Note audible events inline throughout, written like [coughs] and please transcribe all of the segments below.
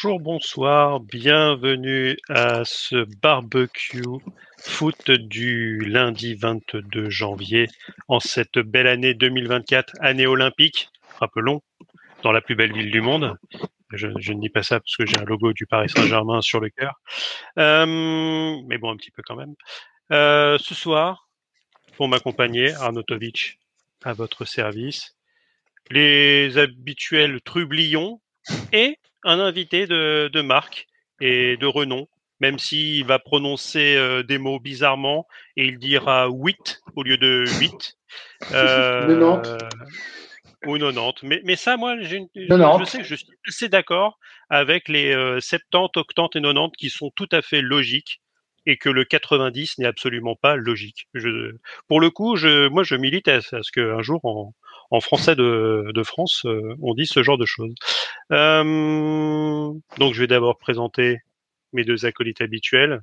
Bonjour, bonsoir, bienvenue à ce barbecue foot du lundi 22 janvier en cette belle année 2024, année olympique, rappelons, dans la plus belle ville du monde. Je, ne dis pas ça parce que j'ai un logo du Paris Saint-Germain sur le cœur, euh, mais bon, un petit peu quand même. Euh, ce soir, pour m'accompagner, Arnautovic à votre service, les habituels trublions et un invité de, de marque et de renom, même s'il va prononcer euh, des mots bizarrement et il dira 8 au lieu de 8. [laughs] Euh, ou 90. Mais, mais ça, moi, je, je, sais que je suis assez d'accord avec les 70, 80 et 90 qui sont tout à fait logiques et que le 90 n'est absolument pas logique. Je, pour le coup, je, moi, je milite à, ce qu'un jour, en, en français de, de France, euh, on dit ce genre de choses. Euh, donc, je vais d'abord présenter mes deux acolytes habituels.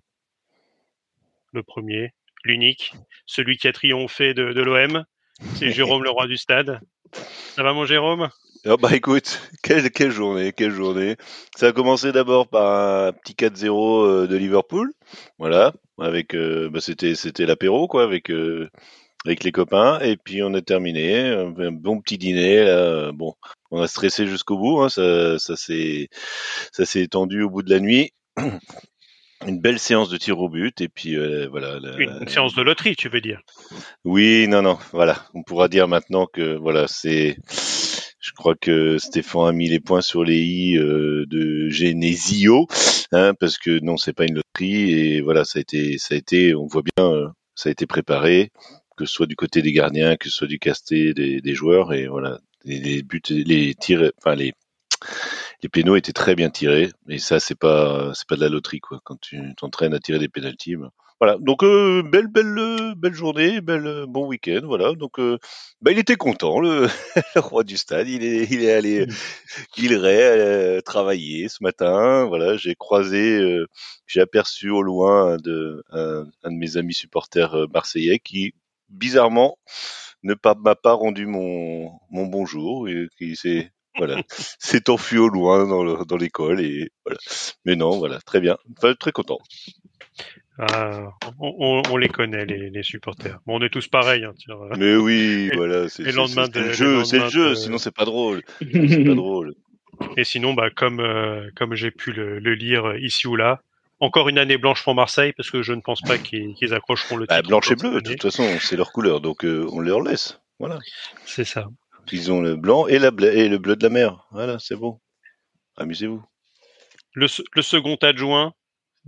Le premier, l'unique, celui qui a triomphé de, l'OM, c'est Jérôme le roi du stade. Ça va mon Jérôme? Oh bah écoute, quelle, quelle journée, quelle journée. Ça a commencé d'abord par un petit 4-0 euh, de Liverpool, voilà, avec bah c'était c'était l'apéro quoi, avec avec les copains et puis on a terminé un bon petit dîner là. bon on a stressé jusqu'au bout hein, ça ça s'est ça s'est étendu au bout de la nuit [clears throat] une belle séance de tir au but et puis euh, voilà une séance de loterie tu veux dire? Oui non non voilà on pourra dire maintenant que voilà c'est je crois que Stéphane a mis les points sur les i euh, de Genesio hein, parce que non c'est pas une loterie et voilà ça a été ça a été on voit bien euh, ça a été préparé que ce soit du côté des gardiens, que ce soit du casté des, des joueurs, et voilà, les, buts, les tirs, enfin les les pénaux étaient très bien tirés, et ça c'est pas c'est pas de la loterie quoi. Quand tu t'entraînes à tirer des pénalties, ben, voilà. Donc euh, belle belle belle journée, belle bon week-end, voilà. Donc euh, bah, il était content le, [laughs] le, roi du stade. Il est il est allé il est euh, travailler ce matin. Voilà, j'ai croisé, euh, j'ai aperçu au loin de un, un, de mes amis supporters euh, marseillais qui bizarrement, ne pas m'a pas rendu mon, mon bonjour et qui s'est voilà, [laughs] s'est enfui au loin dans l'école et voilà. Mais non, voilà, très bien, très content. Ah, on, les connaît les, les, supporters. Bon, on est tous pareils. Hein, Mais oui, voilà, c'est le jeu, c'est le jeu. Sinon, c'est pas drôle. [laughs] c'est pas drôle. Et sinon, bah, comme euh, comme j'ai pu le, le, lire ici ou là, encore une année blanche pour Marseille parce que je ne pense pas qu'ils accrocheront le bah, titre. blanche et bleu, de toute façon, c'est leur couleur, donc euh, on leur laisse. Voilà. C'est ça. Ils ont le blanc et, la et le bleu de la mer. Voilà, c'est bon. Amusez-vous. Le, le, second adjoint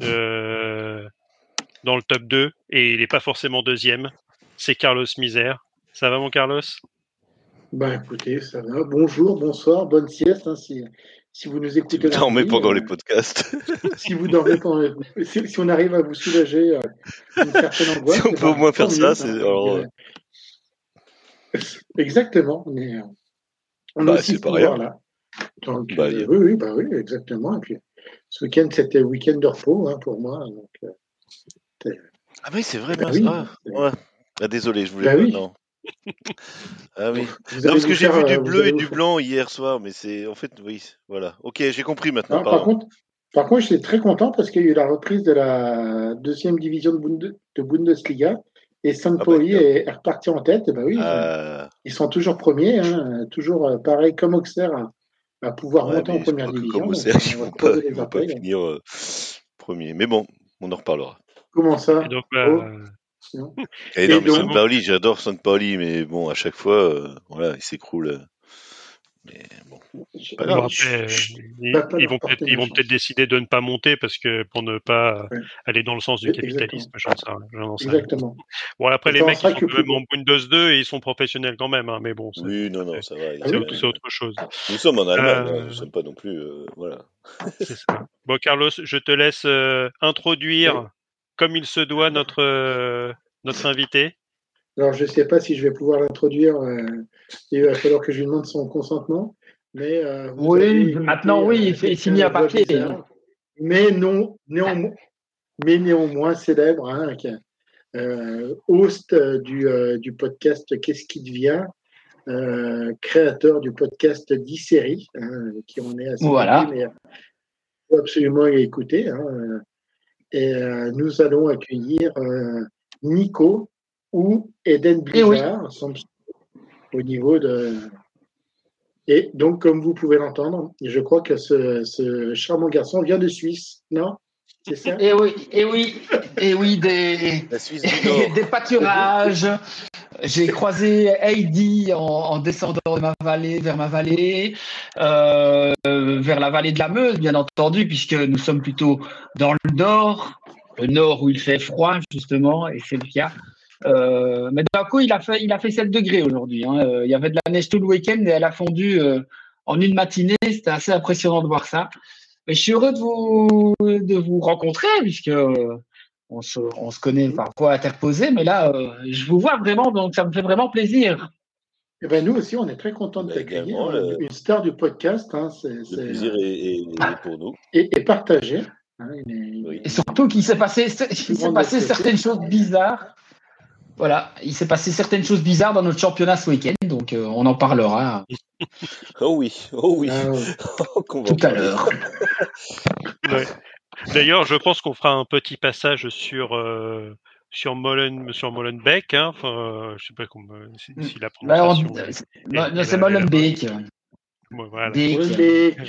euh, dans le top 2, et il n'est pas forcément deuxième, c'est Carlos Misère. Ça va mon Carlos? Ben écoutez, ça va. Bonjour, bonsoir, bonne sieste. Hein, si vous nous écoutez. Si vous pendant les euh, podcasts. [laughs] si vous dormez pendant les... si, si, on arrive à vous soulager euh, une certaine angoisse. [laughs] Si on peut au moins faire ça, c'est. Alors... Euh, [laughs] exactement. On bah, c'est pas rien. Là. Donc, bah, oui, oui, bah oui, exactement. Et puis, ce week-end, c'était week-end de repos hein, pour moi. Donc, ah oui, c'est vrai, bah, oui. ouais. ah, désolé, je voulais bah, oui. non. Ah oui. Non, parce que j'ai vu du euh, bleu et du blanc hier soir, mais c'est en fait oui, voilà. Ok, j'ai compris maintenant. par contre, par contre, j'étais très content parce qu'il y a eu la reprise de la deuxième division de, Bundesliga et Sampoli ah bah, est reparti en tête. Et bah oui, ah. ils, sont, toujours premiers, hein, toujours euh, pareil comme Auxerre à, pouvoir monter en première division. Comme Auxerre, ils vont pas, vont pas finir euh, premier, mais bon, on en reparlera. Comment ça? Donc, oh. Et, eh non, mais donc... Pauli, j'adore Pauli, mais bon, à chaque fois, euh, voilà, il s'écroule. Euh, mais bon, pas après, ils, ils, vont peut-être, ils vont peut-être décider de ne pas monter parce que pour ne pas ouais. aller dans le sens du capitalisme. J'en sais, Exactement. Bon, après, les mecs, ils sont quand même en Windows 2 et ils sont professionnels quand même, hein, mais bon. Oui, non, non, ça va. C'est autre, autre, chose. Nous sommes en Allemagne, euh... nous ne sommes pas non plus. Euh, voilà. Ça. Bon, Carlos, je te laisse euh, introduire comme il se doit notre, euh, notre invité Alors, je ne sais pas si je vais pouvoir l'introduire. Euh, il va falloir que je lui demande son consentement. Mais, euh, oui, maintenant, oui, il s'est mis à parler. Mais, non, néanmoins, mais néanmoins célèbre, hein, euh, host du, du podcast Qu'est-ce qui devient créateur du podcast 10 séries, hein, qui en est assez voilà. mais faut absolument écouter. Hein. Et euh, nous allons accueillir euh, Nico ou Eden eh Blizzard au niveau de. Et donc, comme vous pouvez l'entendre, je crois que ce, charmant garçon vient de Suisse, non? C'est ça? Et eh oui, et oui, et oui, des, [laughs] des pâturages. J'ai croisé Heidi en, descendant de ma vallée vers ma vallée, euh, vers la vallée de la Meuse, bien entendu, puisque nous sommes plutôt dans le nord, le nord où il fait froid justement, et c'est le cas. Euh, mais d'un coup, il a fait, il a fait 7 degrés aujourd'hui. Hein. Euh, il y avait de la neige tout le week-end et elle a fondu euh, en une matinée. C'était assez impressionnant de voir ça. Mais je suis heureux de vous, de vous rencontrer puisque on se, on se connaît parfois interposé, mais là, je vous vois vraiment, donc ça me fait vraiment plaisir. Et eh ben nous aussi, on est très contents de t'accueillir. Une star du podcast. Hein, le plaisir est, pour nous. Et, et partagé. Hein, et surtout qu'il s'est passé, il s'est passé certaines choses bizarres voilà, il s'est passé certaines choses bizarres dans notre championnat ce week-end, donc euh, on en parlera. Oh oui, oh oui, ah [laughs] tout à l'heure. [laughs] D'ailleurs, je pense qu'on fera un petit passage sur euh, sur Molen, sur Molenbeek. Hein. Enfin, je sais pas comment si, la bah, prononciation. c'est Molenbeek. voilà.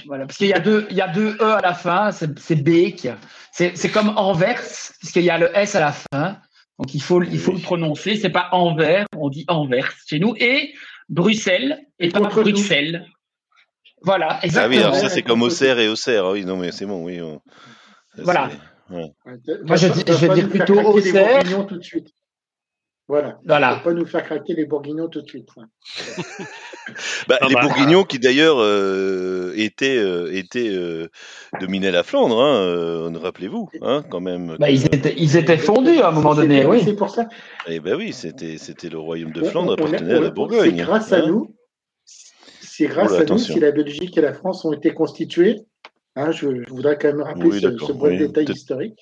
voilà. Parce qu'il y a deux, il y a deux e à la fin. C'est Beek. C'est comme Anvers, puisqu'il y a le s à la fin. Donc il faut, il faut le prononcer. C'est pas Anvers, on dit Anvers chez nous. Et Bruxelles et pas Bruxelles. Voilà, exactement. Ah oui, ça c'est comme Auxerre et Auxerre. Ah oui, non mais c'est bon, oui. Voilà. Moi je, je vais dire plutôt Auxerre. tout de suite. Voilà. voilà. Faut pas nous faire craquer les bourguignons tout de suite. bah, les bah, bourguignons qui d'ailleurs euh, étaient, euh, étaient euh, dominaient la Flandre, hein, rappelez-vous, hein, quand même. Bah, ils, étaient, ils étaient fondus à un moment donné, oui. C'est pour ça. Eh ben oui, c'était, c'était le royaume de Flandre appartenait à la Bourgogne. C'est grâce à hein. nous. C'est grâce à nous si la Belgique et la France ont été constituées. Hein, je, voudrais quand même rappeler ce, ce bon détail historique.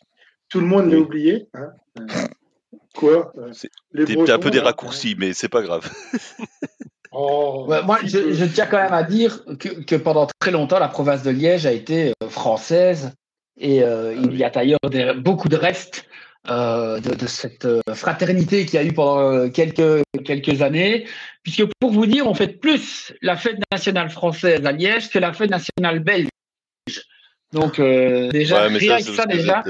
Tout le monde l'a oublié. Hein. Quoi euh, C'est un peu des raccourcis, mais c'est pas grave. [laughs] Oh, moi, je, tiens quand même à dire que, pendant très longtemps, la province de Liège a été euh, française et euh, ah il y a d'ailleurs beaucoup de restes de, cette fraternité qu'il y a eu pendant quelques, quelques années. Puisque pour vous dire, on fait plus la fête nationale française à Liège que la fête nationale belge. Donc déjà, rien que ça, déjà.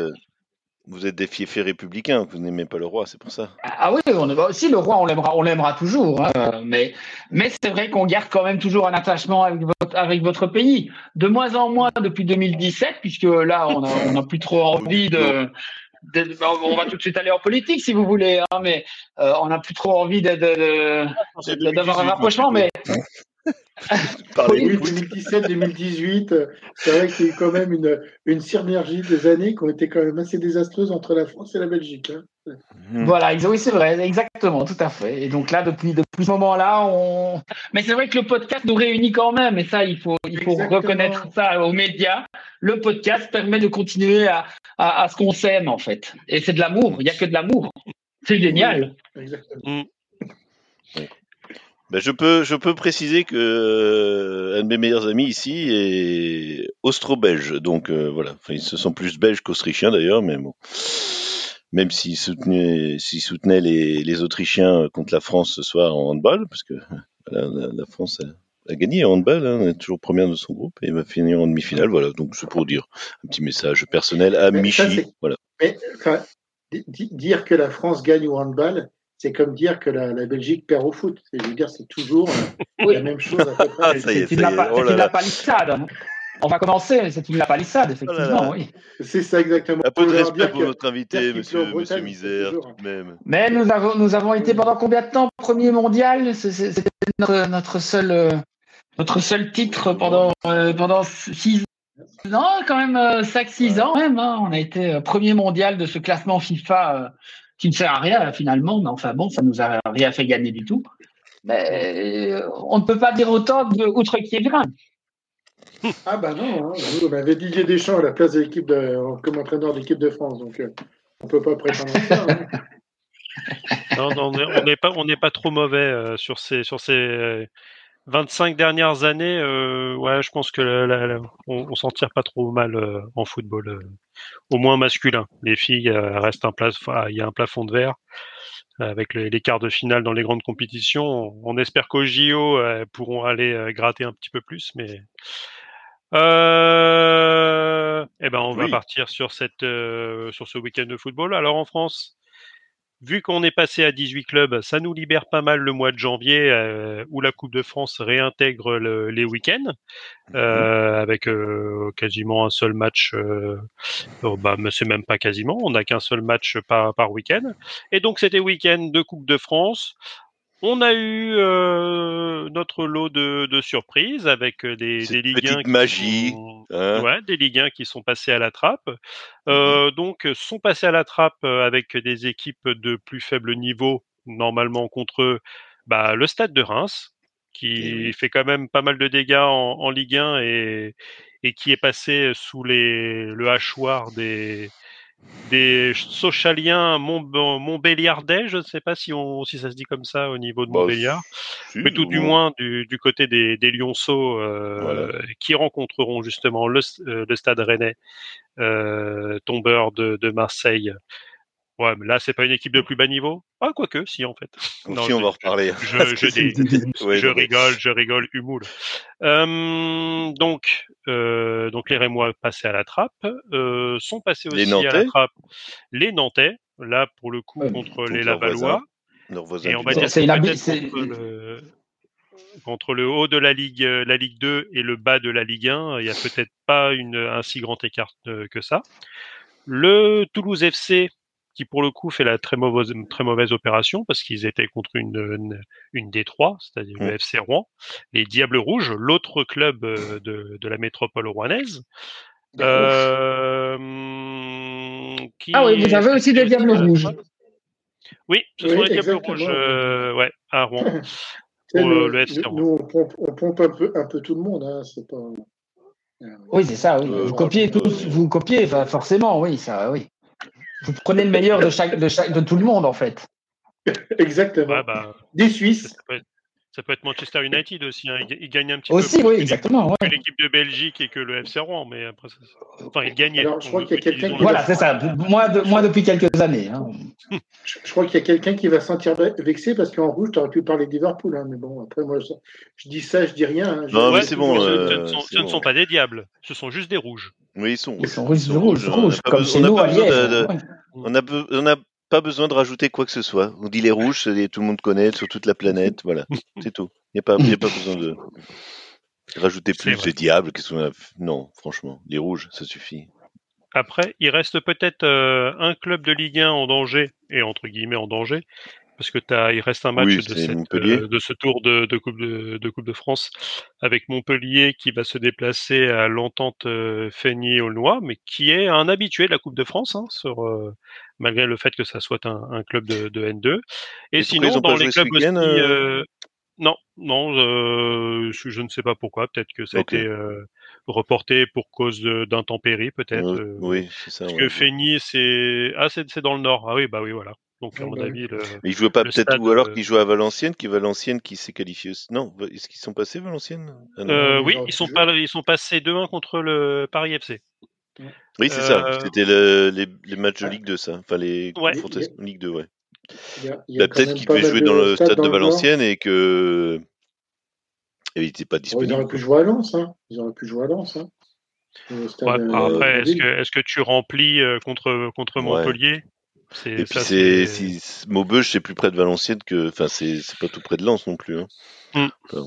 Vous êtes des fiefs républicains, vous n'aimez pas le roi, c'est pour ça. Ah oui, on, bah, si le roi, on l'aimera, on l'aimera toujours. Hein, mais, mais c'est vrai qu'on garde quand même toujours un attachement avec votre, avec votre pays. De moins en moins depuis 2017, puisque là, on n'a plus trop envie de, on va tout de suite aller en politique si vous voulez, hein, mais euh, on n'a plus trop envie d'avoir un rapprochement. Mais [laughs] oui, 2017-2018, c'est vrai qu'il y a eu quand même une, une synergie des années qui ont été quand même assez désastreuses entre la France et la Belgique. Hein. Mhm. Voilà, oui, c'est vrai, exactement, tout à fait. Et donc là, depuis, depuis ce moment-là, on. Mais c'est vrai que le podcast nous réunit quand même, et ça, il faut, il faut reconnaître ça aux médias. Le podcast permet de continuer à, à, à ce qu'on s'aime, en fait. Et c'est de l'amour, il n'y a que de l'amour. C'est génial. exactement. Mm. Ben je peux, je peux préciser que euh, un de mes meilleurs amis ici est austro-belge, donc euh, voilà. Enfin, ils se sont plus belges qu'autrichiens d'ailleurs, mais bon. Même s'ils soutenaient, s'ils soutenaient les, les, Autrichiens contre la France ce soir en handball, parce que [laughs] la, la, France a, a, gagné en handball, hein, est toujours première de son groupe et va finir en demi-finale. Voilà, donc c'est pour dire un petit message personnel à Michi. voilà. Mais, dire que la France gagne au handball, c'est comme dire que la, Belgique perd au foot. Je veux dire, c'est toujours euh, la même chose à peu près. c'est une, oh palissade. Hein. On va commencer, c'est une palissade, effectivement, oh oui. C'est ça exactement. Un peu de respect pour notre invité, monsieur, monsieur Misère, même. Mais nous avons, nous avons été pendant combien de temps premier mondial? C'était notre, notre, seul, euh, notre seul titre pendant, euh, pendant six non, quand même 5-6 ans même. Hein. On a été premier mondial de ce classement FIFA qui ne sert à rien finalement, mais enfin bon, ça nous a rien fait gagner du tout. Mais euh, on ne peut pas dire autant de outre. Ah bah non, hein. on avait Didier Deschamps à la place de l'équipe de, comme entraîneur d'équipe de France, donc euh, on ne peut pas prétendre ça. Hein. [laughs] Non, non, on n'est pas, on pas trop mauvais euh, sur ces, sur ces, 25 dernières années, euh, ouais, je pense que on, s'en tire pas trop mal euh, en football, euh, au moins masculin. Les filles restent un plafond, il y a un plafond de verre avec les, quarts de finale dans les grandes compétitions. On, espère qu'au JO elles pourront aller gratter un petit peu plus, mais eh ben on va partir sur cette sur ce week-end de football. Alors en France, vu qu'on est passé à 18 clubs, ça nous libère pas mal le mois de janvier euh, où la Coupe de France réintègre les week-ends mhm. euh, avec euh, quasiment un seul match. Oh, bah, c'est même pas quasiment, on n'a qu'un seul match par, par week-end. Et donc c'était week-end de Coupe de France. On a eu euh, notre lot de, de, surprises avec euh, des, des Ligue 1 magie, hein. ouais, des Ligue 1 qui sont passés à la trappe. Euh, mhm. Donc sont passés à la trappe avec des équipes de plus faible niveau normalement contre eux. Bah, le Stade de Reims qui fait quand même pas mal de dégâts en, en Ligue 1 et, et qui est passé sous les, le hachoir des, des Sochaliens Montbéliardais, je ne sais pas si, on, si ça se dit comme ça au niveau de bah, Montbéliard, mais tout du moins du, du côté des, des Lyonceaux euh, qui rencontreront justement le, euh, le Stade Rennais, euh, tombeur de, de Marseille Ouais, mais là, c'est pas une équipe de plus bas niveau? Ah, quoique, si, en fait. Non, si, on va en reparler. Je, je, [laughs] rigole, je rigole, humoule. Euh, donc, euh, donc les Rémois passés à la trappe, euh, sont passés aussi à la trappe les Nantais, là, pour le coup, contre les Lavallois. Et on va dire c'est contre le, contre le haut de la Ligue, la Ligue 2 et le bas de la Ligue 1, il n'y a peut-être pas une, un si grand écart euh, que ça. Le Toulouse FC, qui pour le coup fait la très mauvaise, très mauvaise opération parce qu'ils étaient contre une, une, D3, c'est-à-dire le mmh. FC Rouen, les Diables Rouges, l'autre club euh, de, de, la métropole rouennaise. Euh, qui ah oui, vous avez aussi des Diables Rouges. Oui, ce sont les Diables Rouges euh, ouais, à Rouen. [laughs] pour, le, le, FC Rouen. Nous, on pompe, on pompe, un, peu, un peu tout le monde. Hein, c'est pas... Oui, c'est ça. Oui. vous copiez tous, vous copiez, forcément, oui, ça, oui. Vous prenez le meilleur de, chaque, de, chaque, de tout le monde, en fait. Exactement. Bah, Des Suisses. Ça peut, être, Manchester United aussi. Hein. Il, gagne un petit aussi, peu. Aussi, oui, exactement. Que l'équipe de Belgique et que le FC Rouen, mais après, ça, enfin, il gagnait. Alors, je crois qu'il y a quelqu'un qui. Voilà, c'est ça. [laughs] Moi, de, moi, depuis quelques années. Hein. je, crois qu'il y a quelqu'un qui va se sentir vexé parce qu'en rouge, tu aurais pu parler de Liverpool. Hein, mais bon, après, moi, je, dis ça, je dis rien. Hein. non, mais c'est bon. Euh, ce, ne sont pas des diables. Ce sont juste des rouges. Oui, ils sont. Ils sont rouges, rouges, rouges, comme chez nous à On n'a pas besoin de rajouter quoi que ce soit. On dit les rouges, tout le monde connaît sur toute la planète. Voilà, [laughs] c'est tout. Il n'y a, pas, a pas besoin de rajouter plus de diables. Non, franchement, les rouges, ça suffit. Après, il reste peut-être euh, un club de Ligue 1 en danger, et entre guillemets en danger, parce que as, il reste un match de, euh, de, ce tour de, de, coupe de, de, Coupe de France avec Montpellier qui va se déplacer à l'entente euh, Feigny-Aulnois, mais qui est un habitué de la Coupe de France, hein, sur, euh, malgré le fait que ça soit un, un club de, N2. Et, sinon, dans les clubs aussi, euh, non, non, je, je, ne sais pas pourquoi. Peut-être que ça a été reporté pour cause d'intempéries, peut-être. oui, c'est ça. Parce que Feigny, c'est ah, c'est dans le nord. Ah oui, bah oui, voilà. Donc, à mon avis, le, Mais ils pas peut-être, ou alors qu'ils jouent à Valenciennes, qui Valenciennes qui s'est qualifié aussi. Non, est-ce qu'ils sont passés Valenciennes? Ah euh, Oui, ils sont, pas, ils sont passés 2-1 contre le Paris FC. Oui, c'est ça. Euh, C'était le, les, les, matchs de Ligue 2, ça. Enfin, les ouais. Ligue 2, ouais. Bah, peut-être qu'ils devaient jouer dans le stade de Valenciennes et que. Et il n'était pas disponible. ils auraient pu jouer à Lens. Hein. Ils auraient pu jouer à Lens. Hein. Ouais, après, est-ce que, est que, tu remplis euh, contre, contre Montpellier? Et puis c'est si, Maubeuge c'est plus près de Valenciennes que enfin c'est pas tout près de Lens non plus. Hein. Mm.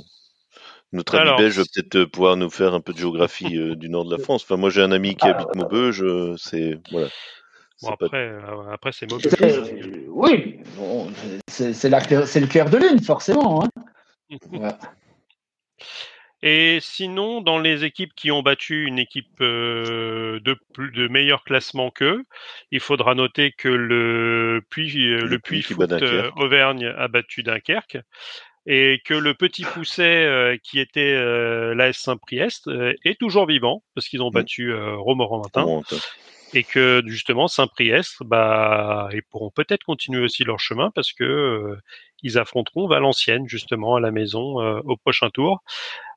notre ami belge va peut-être euh, pouvoir nous faire un peu de géographie euh, du nord de la [laughs] France. Enfin moi j'ai un ami qui ah. habite Maubeuge, euh, c'est voilà. Bon, après, après c'est Maubeuge. Oui, c'est le cœur de lune forcément. Hein. ouais. Et sinon, dans les équipes qui ont battu une équipe euh, de plus de meilleur classement qu'eux, il faudra noter que le Puy, euh, le, Puy Foot euh, Auvergne a battu Dunkerque et que le Petit Pousset qui était l'AS Saint-Priest est toujours vivant parce qu'ils ont mmh. battu Romorantin. et que justement Saint-Priest, bah, ils pourront peut-être continuer aussi leur chemin parce que euh, ils affronteront Valenciennes justement à la maison euh, au prochain tour.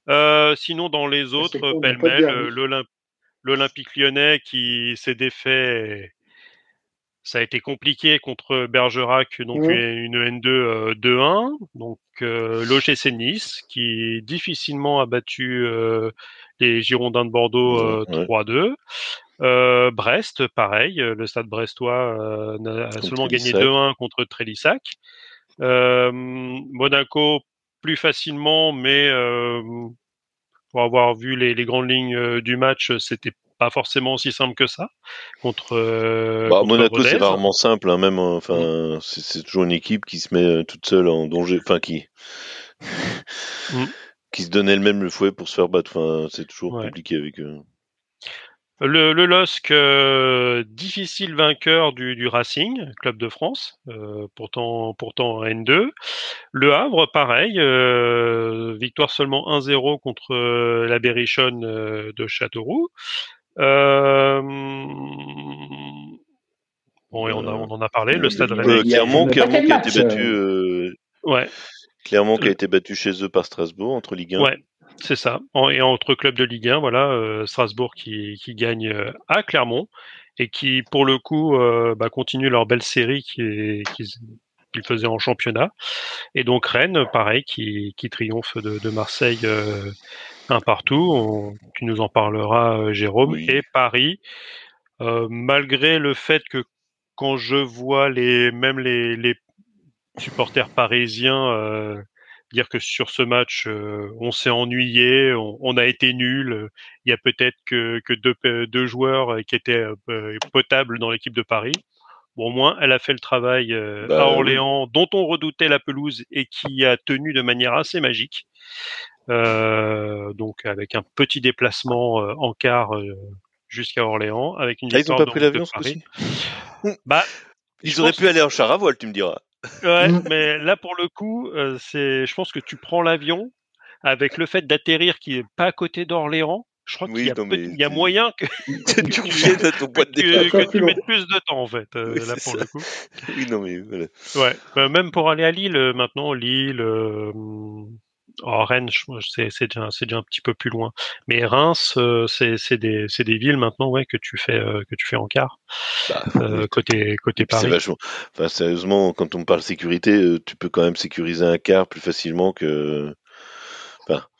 Euh, sinon, dans les autres, pêle-mêle, l'Olympique lyonnais qui s'est défait ça a été compliqué contre Bergerac, donc une N2 2-1. Donc euh, l'OGC Nice qui difficilement a battu les Girondins de Bordeaux 3-2. Euh, Brest, pareil, euh, le stade brestois euh, a seulement gagné 2-1 contre Trélissac. Monaco plus facilement, mais pour avoir vu les, grandes lignes du match, c'était pas forcément aussi simple que ça contre. Bah, Monaco, c'est rarement simple, hein, même. Enfin, mm. c'est toujours une équipe qui se met toute seule en danger, enfin qui. Mm. [laughs] qui se donne elle-même le fouet pour se faire battre. Enfin, c'est toujours compliqué avec eux. Le, le LOSC, euh, difficile vainqueur du, du, Racing, club de France, euh, pourtant, pourtant N2. Le Havre, pareil, euh, victoire seulement 1-0 contre la Berrichonne de Châteauroux. bon, et on, on, en a parlé, le Stade Rennais. Clermont, qui a été battu. ouais. Clermont qui a été battu chez eux par Strasbourg entre Ligue 1. Ouais, c'est ça. et entre clubs de Ligue 1, voilà, euh, Strasbourg qui, qui gagne euh, à Clermont et qui, pour le coup, euh, bah, continue leur belle série qu'ils qui, faisaient en championnat. Et donc Rennes, pareil, qui, qui triomphe de, de Marseille un partout. tu nous en parleras, Jérôme. Et Paris, malgré le fait que quand je vois les même les, les supporters parisiens dire que sur ce match, euh, on s'est ennuyé, on, a été nul. Il y a peut-être que, que deux, deux, joueurs qui étaient euh, potables dans l'équipe de Paris. Bon, au moins, elle a fait le travail euh, bah à Orléans, dont on redoutait la pelouse et qui a tenu de manière assez magique. donc, avec un petit déplacement en quart jusqu'à Orléans, avec une ah, ils n'ont pas pris l'avion ce coup-ci? Bah, ils auraient pu aller en char à voile, tu me diras. Ouais, mm. mais là pour le coup, euh, c'est, je pense que tu prends l'avion avec le fait d'atterrir qui est pas à côté d'Orléans. Je crois qu'il y a, y a moyen que, [laughs] [laughs] tu, que, tu mettes plus de temps en fait euh, là pour le coup. Oui, non mais voilà. Ouais, bah, même pour aller à Lille euh, maintenant, Lille, Oh, Rennes, c'est déjà, déjà, un petit peu plus loin. Mais Reims, euh, c'est des, des, villes maintenant ouais, que, tu fais, euh, que tu fais en quart, bah, euh, côté, côté Paris. Vachement... Enfin, sérieusement, quand on parle sécurité, tu peux quand même sécuriser un quart plus facilement que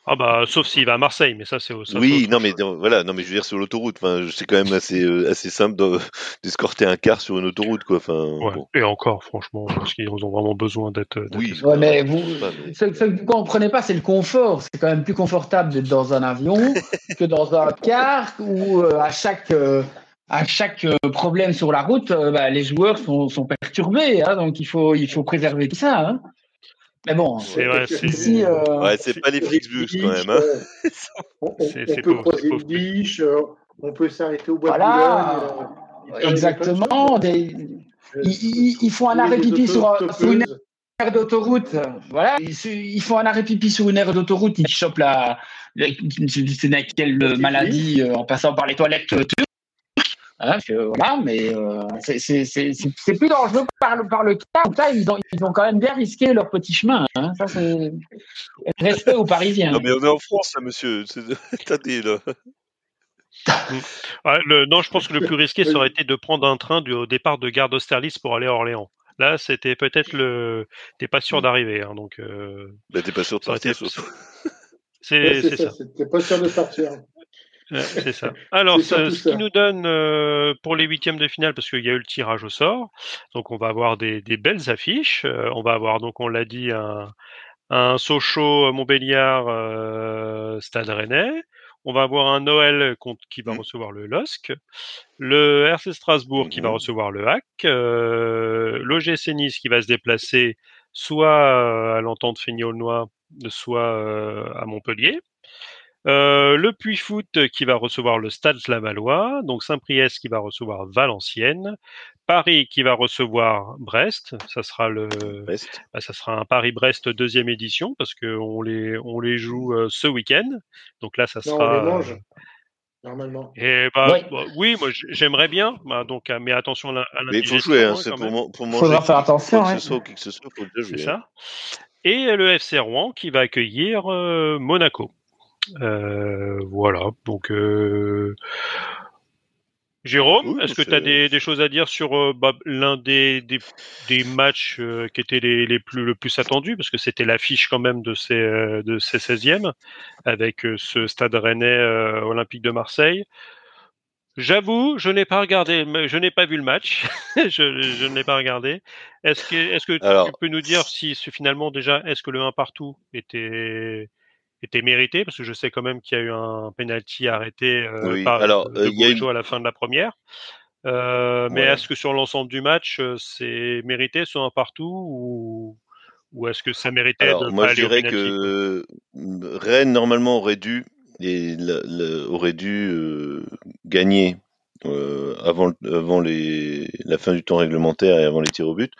ah bah sauf s'il va à Marseille, mais ça c'est au. Oui, non mais voilà, non mais je veux dire sur l'autoroute, enfin c'est quand même assez euh, assez simple d'escorter un car sur une autoroute quoi. Enfin. Et encore, franchement, parce qu'ils ont vraiment besoin d'être. Oui. Ouais, mais vous, ce, que vous comprenez pas, c'est le confort. C'est quand même plus confortable d'être dans un avion [laughs] que dans un car où euh, à chaque euh, à chaque problème sur la route, bah, les joueurs sont, sont perturbés, hein, donc il faut il faut préserver tout ça. Hein. Mais bon, c'est vrai, c'est euh, ouais, c'est pas les Flixbus quand même. Hein. [laughs] on, on, on peut croiser une biche, euh, on peut s'arrêter au bois voilà. de Boulogne. Euh, exactement. Des... Ils, ils, font un arrêt pipi sur, sur, une aire d'autoroute. Voilà. Ils, font un arrêt pipi sur une aire d'autoroute. Ils chopent la. Je ne sais quelle maladie en passant par les toilettes Hein, voilà, mais euh, c'est plus dangereux par le, par le cas. Là, ils ont, ils ont quand même bien risqué leur petit chemin. Hein. Ça, c'est respect aux Parisiens. Non, mais on est en France, là, monsieur. [laughs] T'as dit, là. [laughs] le, non, je pense que le plus risqué, ça aurait été de prendre un train du, au départ de Gare d'Austerlitz pour aller à Orléans. Là, c'était peut-être le. T'es pas sûr d'arriver, hein, donc. Euh... Bah, t'es pas sûr de partir, C'est ça. T'es pas sûr de partir c'est ça. Alors, ce, qui nous donne euh, pour les huitièmes de finale, parce qu'il y a eu le tirage au sort, donc on va avoir des, belles affiches. Euh, on va avoir, donc on l'a dit, un, un Sochaux Montbéliard euh, Stade Rennais. On va avoir un Noël qui va mmh. recevoir le LOSC, le RC Strasbourg qui va mmh. recevoir le HAC, l'OGC Nice qui va se déplacer soit à l'entente Feignolnois, soit à Montpellier. Euh, le Puy Foot qui va recevoir le Stade Lavallois, donc Saint-Priest qui va recevoir Valenciennes, Paris qui va recevoir Brest, ça sera le, bah, ça sera un Paris-Brest deuxième édition parce que on les on les joue euh, ce week-end, donc là ça sera. normalement. Et bah, bah oui. moi j'aimerais bien. Bah, donc, mais attention à, Mais il faut jouer, hein, c'est pour, pour manger. Faudra faire attention. Que ce soit, que ce soit, faut le jouer. C'est ça. Et le FC Rouen qui va accueillir euh, Monaco. Euh, voilà. Donc. Euh... Jérôme, est-ce que tu as des, des, choses à dire sur euh, bah, l'un des, des, des, matchs euh, qui étaient les, les, plus, le plus attendus Parce que c'était l'affiche quand même de ces, euh, de ces 16e, avec ce stade rennais olympique de Marseille. J'avoue, je n'ai pas regardé, je n'ai pas vu le match, [laughs] je, je ne l'ai pas regardé. Est-ce que, est-ce que tu peux nous dire si finalement déjà, est-ce que le 1 partout était était mérité parce que je sais quand même qu'il y a eu un penalty arrêté euh, par Alors, euh, il y a une... à la fin de la première. Euh, mais est-ce que sur l'ensemble du match, c'est mérité ce un partout ou, ou est-ce que ça méritait Alors, de moi, pas je dirais que Rennes normalement aurait dû et aurait dû gagner euh, avant, avant les, la fin du temps réglementaire et avant les tirs au but.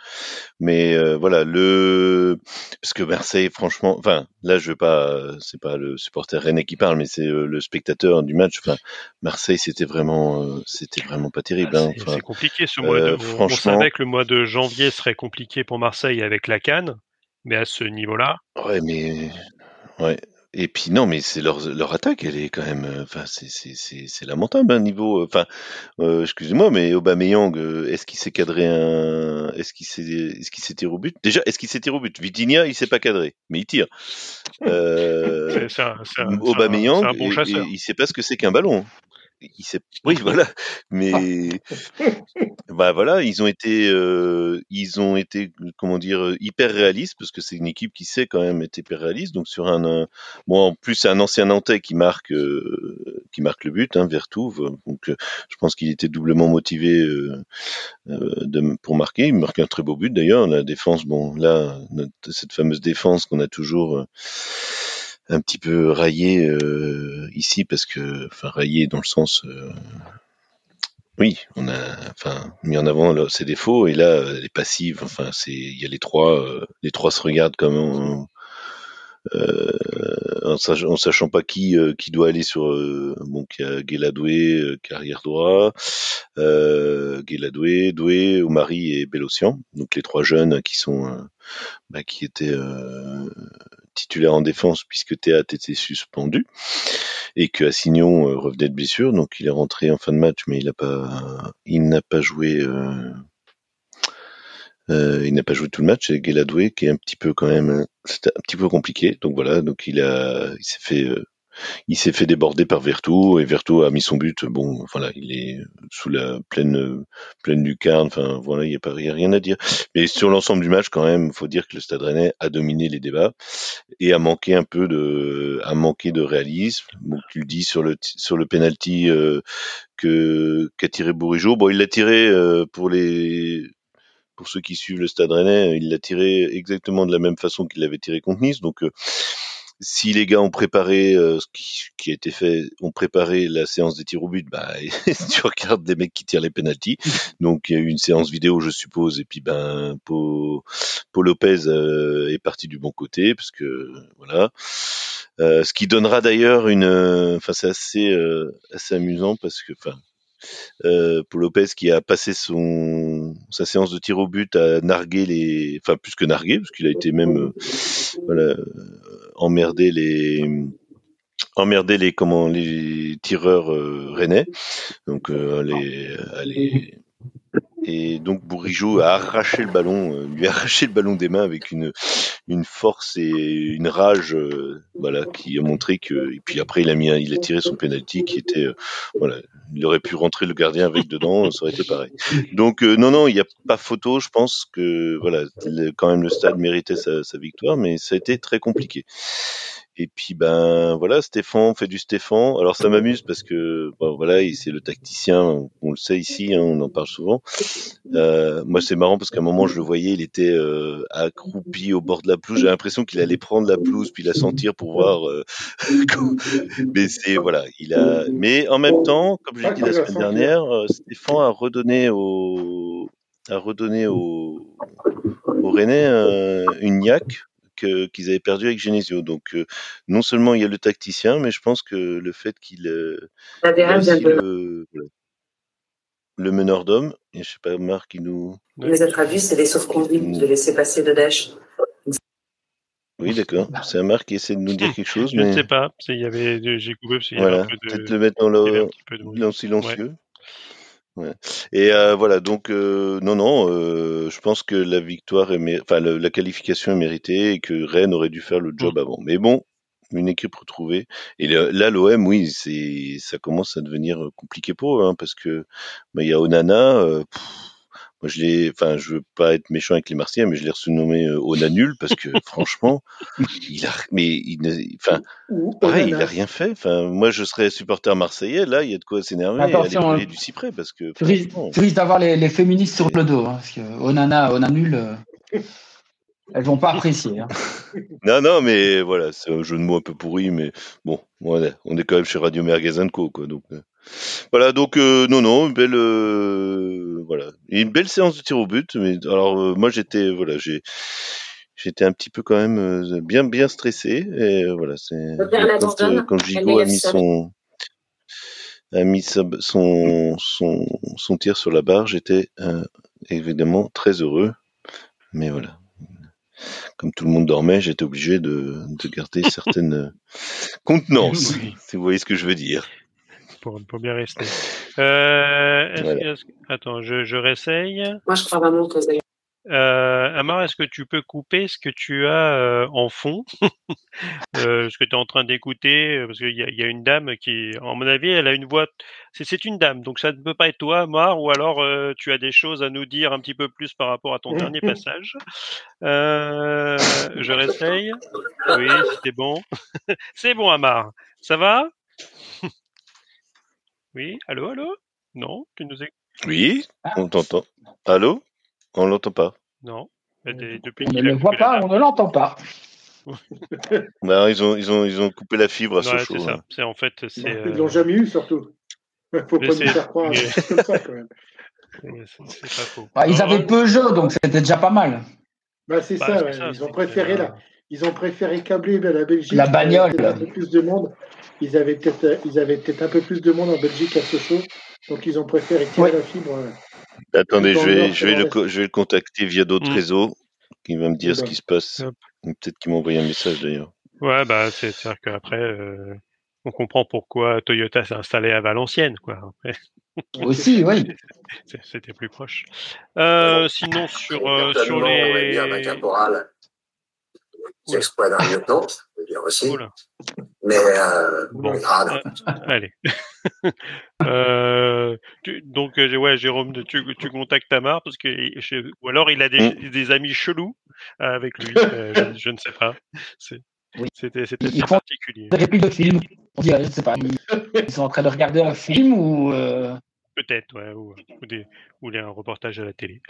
Mais euh, voilà, le parce que Marseille, franchement, enfin là je veux pas, c'est pas le supporter rennais qui parle, mais c'est euh, le spectateur du match. Enfin, Marseille, c'était vraiment, c'était vraiment pas terrible. Ah, hein. c'est compliqué ce mois. De, franchement, on savait que le mois de janvier serait compliqué pour Marseille avec la Cannes, mais à ce niveau-là. Ouais, mais ouais, et puis non, mais c'est leur, leur attaque, elle est quand même, euh, enfin c'est c'est c'est c'est lamentable un niveau. Euh, enfin, euh, excusez-moi, mais Aubameyang, est-ce qu'il s'est cadré un, est-ce qu'il s'est, est-ce qu'il s'est tiré au but? Déjà, est-ce qu'il s'est tiré au but? Vitinha, il s'est pas cadré, mais il tire. Euh, [laughs] c'est un, un, Aubameyang, un bon chasseur. il sait pas ce que c'est qu'un ballon il [laughs] oui, voilà. Mais bah voilà, ils ont été, euh, ils ont été, comment dire, hyper réalistes parce que c'est une équipe qui sait quand même être hyper réaliste. Donc sur un, bon, en plus c'est un ancien Nantais qui marque, euh, qui marque le but, hein, Vertouve. Donc euh, je pense qu'il était doublement motivé euh, euh, de, pour marquer. Il marque un très beau but d'ailleurs. La défense, bon là, notre, cette fameuse défense qu'on a toujours un petit peu rayé euh, ici parce que, enfin rayé dans le sens, euh, oui, on a, enfin mis en avant ses défauts et là les passives, enfin c'est, il y a les trois, euh, les trois se regardent comme on, en, sachant, sachant, pas qui qui doit aller sur bon y a Guéladoué carrière droit euh, Guéladoué Doué Omari et Bellocian donc les trois jeunes qui sont bah, qui étaient titulaire en défense puisque Théâtre était suspendu et que Assignon euh, revenait de blessure, donc il est rentré en fin de match, mais il n'a pas, il n'a pas joué, euh, euh, il n'a pas joué tout le match. Et Guéladoué qui est un petit peu quand même, c'était un petit peu compliqué, donc voilà, donc il a, il s'est fait euh, il s'est fait déborder par Vertu et Vertu a mis son but. Bon, voilà, il est sous la pleine pleine lucarne. Enfin, voilà, il n'y a pas rien à dire. Mais sur l'ensemble du match, quand même, faut dire que le Stade Rennais a dominé les débats et a manqué un peu de a manqué de réalisme. Bon, tu dis sur le sur le penalty euh, que qu'a tiré Bourigeau. Bon, il l'a tiré euh, pour les pour ceux qui suivent le Stade Rennais, il l'a tiré exactement de la même façon qu'il l'avait tiré contre Nice. Donc euh, si les gars ont préparé euh, ce qui, qui, a été fait, ont préparé la séance des tirs au but, bah [laughs] tu regardes des mecs qui tirent les penalties. Donc il y a eu une séance vidéo, je suppose, et puis ben Paul, Lopez euh, est parti du bon côté parce que voilà. Euh, ce qui donnera d'ailleurs une, enfin c'est assez euh, assez amusant parce que enfin euh, Paul Lopez qui a passé son sa séance de tir au but à narguer les, enfin plus que narguer parce qu'il a été même euh, voilà emmerder les emmerder les comment les tireurs euh, rennais. Donc euh, et donc Bourigeau a arraché le ballon, euh, lui a [laughs] arraché le ballon des mains avec une une force et une rage, euh, voilà, qui a montré que. Et puis après, il a mis, il a tiré son penalty qui était, euh, voilà, il aurait pu rentrer le gardien avec dedans, ça aurait été pareil. Donc non, non, il n'y a pas photo. Je pense que voilà, quand même le stade méritait sa, sa victoire, mais ça a été très compliqué. Et puis ben voilà, Stéphane fait du Stéphane. Alors ça m'amuse parce que bon, voilà, c'est le tacticien, on le sait ici, hein, on en parle souvent. Euh, moi c'est marrant parce qu'à un moment je le voyais, il était euh, accroupi au bord de la pelouse. J'ai l'impression qu'il allait prendre la pelouse puis la sentir pour voir. Euh, [laughs] mais c'est voilà, il a. Mais en même temps, comme je l'ai dit la semaine dernière, euh, Stéphane a redonné au a redonné au, au Rennais une niaque qu'ils avaient perdu avec Genesio. Donc non seulement il y a le tacticien, mais je pense que le fait qu'il le, le meneur d'homme, je sais pas Marc qui nous. Les a traduits, c'est les sauf-conduits de laisser passer de Daesh. Oui, d'accord. C'est un Marc qui essaie de nous dire [laughs] quelque chose. Je ne sais pas. Il y avait, j'ai coupé parce qu'il y voilà. un peu de. Peut-être le mettre dans le, silencieux. Ouais. Et euh, voilà, donc euh, non, non, euh, je pense que la victoire est, enfin la qualification est méritée et que Rennes aurait dû faire le job mm. avant. Mais bon, une équipe retrouvée. Et là, l'OM, oui, c'est, ça commence à devenir compliqué pour eux, hein, parce que bah, il y a Onana. Euh, moi, je l'ai, enfin, je veux pas être méchant avec les Marseillais, mais je l'ai surnommé euh, Onanul parce que [laughs] franchement, il a, mais il, enfin, pareil, il a rien fait. Enfin, moi, je serais supporter marseillais. Là, il y a de quoi s'énerver et aller hein. du cyprès parce que. Tu risques, d'avoir les, féministes sur le dos, hein, parce que Onana, Onanul. Euh, [laughs] elles vont pas apprécier. Hein. non, non, mais voilà, c'est un jeu de mots un peu pourri, mais bon, on est, on est quand même chez Radio Merguez Co, quoi. Donc, euh. Voilà, donc euh, non, non, une belle, euh, voilà, une belle séance de tir au but. Mais alors, moi, j'étais, voilà, j'ai, j'étais un petit peu quand même bien, bien stressé. Et voilà, c'est quand, quand Gigo a mis son a mis son, son, son tir sur la barre, j'étais évidemment très heureux. Mais voilà, comme tout le monde dormait, j'étais obligé de, garder [laughs] certaines contenances, si vous voyez ce que je veux dire. Pour, bien rester. [laughs] Euh, attends, je, je réessaye. Moi, je crois vraiment que euh, Amar, est-ce que tu peux couper ce que tu as euh, en fond, [laughs] euh, ce que tu es en train d'écouter, parce qu'il y a, y a, une dame qui, en mon avis, elle a une voix. C'est une dame, donc ça ne peut pas être toi, Amar, ou alors euh, tu as des choses à nous dire un petit peu plus par rapport à ton dernier [laughs] passage. je réessaye. Oui, c'était bon. C'est bon, Amar. Ça va? Oui, allô, allô? Non, tu nous écoutes Oui, on t'entend. Allô? On l'entend pas. Non. Depuis on ne le voit pas, on ne l'entend pas. [laughs] bah, ils, ont, ils, ont, ils ont coupé la fibre à ce C'est ça. Hein. C'est en fait. C'est, ils l'ont jamais eu surtout. Il [laughs] faut pas nous faire croire comme ça quand même. [laughs] C'est, pas faux. Bah, ils avaient Peugeot, donc c'était déjà pas mal. Bah, c'est bah, ça, ça, ils ont préféré là. Ils ont préféré câbler la Belgique. La bagnole. Un peu plus de monde. Ils avaient peut-être, ils avaient peut-être un peu plus de monde en Belgique à Sochaux, donc ils ont préféré tirer la fibre. Euh, Attendez, je vais, je, vais le, je vais le contacter via d'autres mm. réseaux, qui va me dire ce qui se passe. Peut-être qu'il m'a envoyé un message d'ailleurs. Ouais, bah c'est sûr qu'après, euh, on comprend pourquoi Toyota s'est installé à Valenciennes, quoi. Après. [laughs] Aussi, oui. [laughs] C'était plus proche. Euh, sinon, sur, euh, sur les. Exploit d'un lieutenant, je veux dire aussi. Mais euh, bon, euh, allez. [laughs] euh, tu, donc euh, ouais, Jérôme, tu, tu contactes Tamar parce que ou alors il a des, mm. des amis chelous avec lui. Euh, je, [laughs] je, ne sais pas. C'était c'était particulier. Des répliques de film. On dirait, je sais pas. Ils sont en train de regarder un film ou. Euh... Peut-être, ouais, ou, ou, des, ou un reportage à la télé.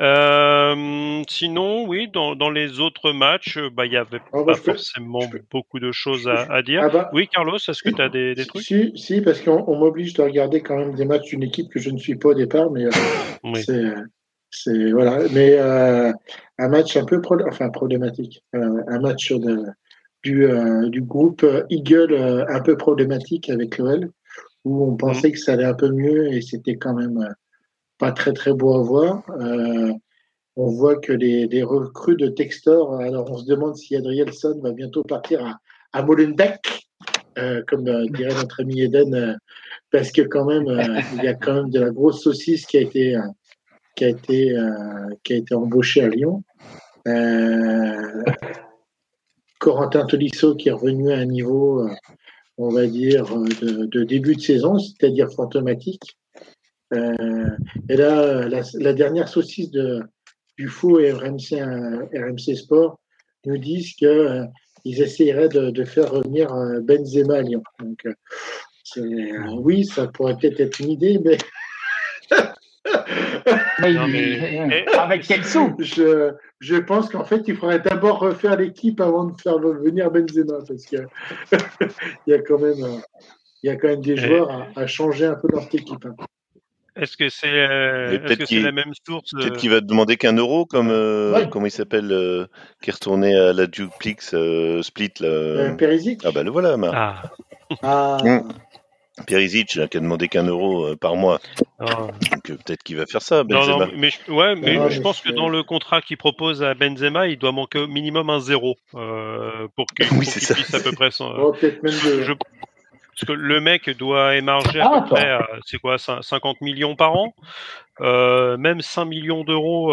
Euh, sinon, oui, dans, dans, les autres matchs, bah, il avait ah, bah, pas forcément beaucoup de choses à, à dire. Ah bah, oui, Carlos, est-ce que tu as des, des, trucs? Si, si parce qu'on m'oblige de regarder quand même des matchs d'une équipe que je ne suis pas au départ, mais euh, c'est voilà, mais euh, un match un peu pro, enfin problématique, euh, un match de, du, euh, du groupe Eagle un peu problématique avec l'OL où on pensait mmh. que ça allait un peu mieux et c'était quand même euh, pas très très beau à voir. Euh, on voit que les, recrues de Textor, alors on se demande si Adrielson va bientôt partir à, à Molenbeek, euh, comme dirait notre ami Eden, parce que quand même il y a quand même de la grosse saucisse qui a été qui a été qui a été embauchée à Lyon. Corentin Tolisso qui est revenu à un niveau on va dire, de, début de saison, c'est-à-dire fantomatique. Euh, et là, la, dernière saucisse de, du faux RMC, RMC Sport nous disent qu'ils euh, essaieraient de, faire revenir euh, Benzema à Lyon. Donc, oui, ça pourrait peut-être être une idée, mais mais, [laughs] avec quel sou [laughs] je, je pense qu'en fait, il faudrait d'abord refaire l'équipe avant de faire venir Benzema, parce qu'il [laughs] y a quand même, il y a quand même des joueurs à, changer un peu cette équipe. Hein. Est-ce que c'est euh, est la même source Peut-être qu'il va demander qu'un euro, comme comment il s'appelle, qui est retourné à la Duplix Split là. Perisic. Ah bah le voilà, Ah. ah. Perisic qui a demandé qu'un euro euh, par mois. Ah. Donc euh, peut-être qu'il va faire ça. Benzema. Non, mais je, ouais, mais je pense que dans le contrat qu'il propose à Benzema, il doit manquer au minimum un zéro euh, pour [laughs] qu'il puisse à peu près. Son, oh, même je, parce que le mec doit émarger à ah, peu près, c'est quoi, 50 millions par an? même 5 millions d'euros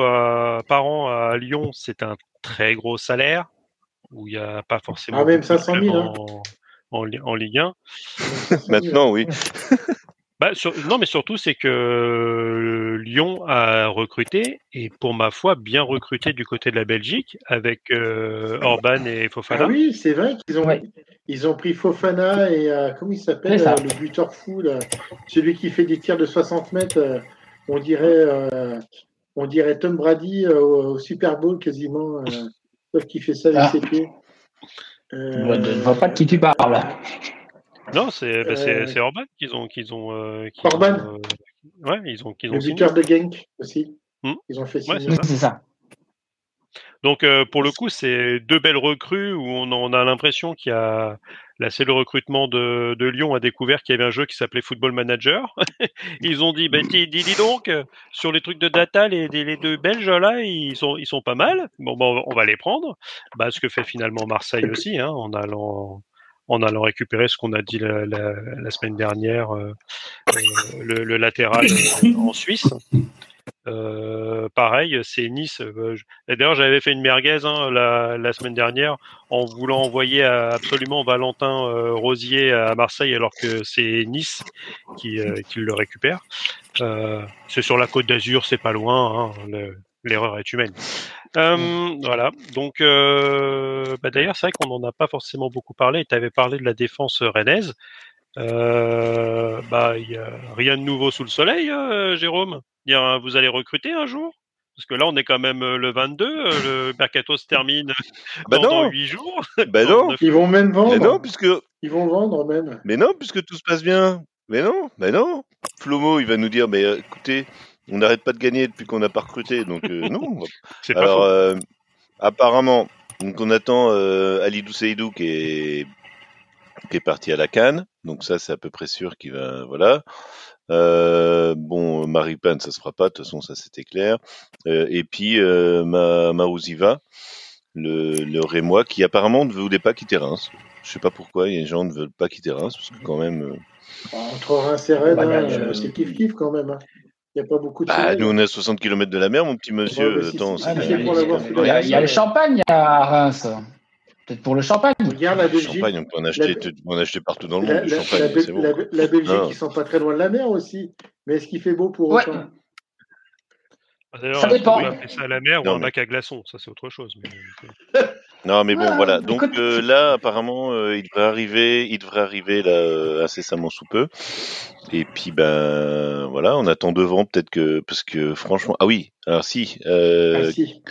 par an à Lyon, c'est un très gros salaire où il n'y a pas forcément. Ah, même 500 000 en, Ligue 1. [laughs] Maintenant, oui. [laughs] Bah, non, mais surtout, c'est que euh, Lyon a recruté, et pour ma foi, bien recruté du côté de la Belgique, avec euh, Orban et Fofana. Ah oui, c'est vrai qu'ils ont, ils ont pris Fofana et, euh, comment il s'appelle, le buteur fou, celui qui fait des tirs de 60 mètres, on dirait, on dirait Tom Brady au, Super Bowl quasiment, sauf qu'il fait ça avec ah. ses pieds. Euh... Je ne vois pas de qui tu parles. Non, c'est bah, euh... Orban qu'ils ont. Qu'ils ont euh, Orban euh, Ouais, ils ont. Qu'ils ont Le buteur de Genk aussi. Hmm. Ils ont fait ouais, c'est ça. Donc euh, pour le coup, c'est deux belles recrues où on, a l'impression qu'il y a là c'est le recrutement de, Lyon a découvert qu'il y avait un jeu qui s'appelait Football Manager. [laughs] ils ont dit, bah, dis, dis, donc sur les trucs de data, les, les, deux Belges là, ils sont ils sont pas mal. Bon, bon on va les prendre. Bah, ce que fait finalement Marseille aussi, hein, en allant en allant récupérer ce qu'on a dit la, la, semaine dernière, euh, euh, le, latéral en Suisse. Euh, pareil, c'est Nice. Euh, d'ailleurs, j'avais fait une merguez hein, la, la, semaine dernière en voulant envoyer absolument Valentin euh, Rosier à Marseille alors que c'est Nice qui, qui le récupère. c'est sur la côte d'Azur, c'est pas loin. Hein, l'erreur est humaine. voilà. Donc, bah, d'ailleurs, c'est vrai qu'on n'en a pas forcément beaucoup parlé. Tu avais parlé de la défense rennaise. Bah, y a rien de nouveau sous le soleil, Jérôme vous allez recruter un jour? Parce que là, on est quand même euh, le 22, euh, le mercato se termine [laughs] bah dans, 8 jours. [laughs] Ben non, ils vont même vendre. Mais non, puisque ils vont vendre même. Mais non, puisque tout se passe bien. Mais non, mais non. Flomo, il va nous dire, mais euh, écoutez, on n'arrête pas de gagner depuis qu'on n'a pas recruté, donc non. [laughs] C'est Alors, apparemment, donc on attend Ali Seydou qui est qui est parti à la Cannes, donc ça c'est à peu près sûr qu'il va, voilà. Euh, bon, Marie Pan, ça se fera pas, de toute façon, ça c'était clair. Euh, et puis euh, Ma, Maouziva, le, le Rémois, qui apparemment ne voulait pas quitter Reims. Je sais pas pourquoi, il y a des gens qui ne veulent pas quitter Reims, parce que quand même. Euh, Entre Reims et Rennes, hein, c'est kiff-kiff quand même. Hein. Il n'y a pas beaucoup de. Bah, nous, on est à 60 km de la mer, mon petit monsieur. Attends, il y a le champagne à Reims. Peut-être pour le champagne. Regarde la Belgique. Champagne, on peut en acheter, on acheter partout dans le monde. La, champagne, la, bon. la, Belgique, non. ils sont pas très loin de la mer aussi. Mais est-ce qu'il fait beau pour ouais. autant? Ah, Ça dépend. On appeler ça à la mer non, ou un bac à glaçons, ça c'est autre chose. Mais... [laughs] non, mais bon, ah, voilà. Donc euh, là, apparemment, euh, il devrait arriver, il devrait arriver là euh, incessamment sous peu. Et puis ben voilà, on attend devant peut-être que parce que franchement, ah oui, alors si, euh, ah, si.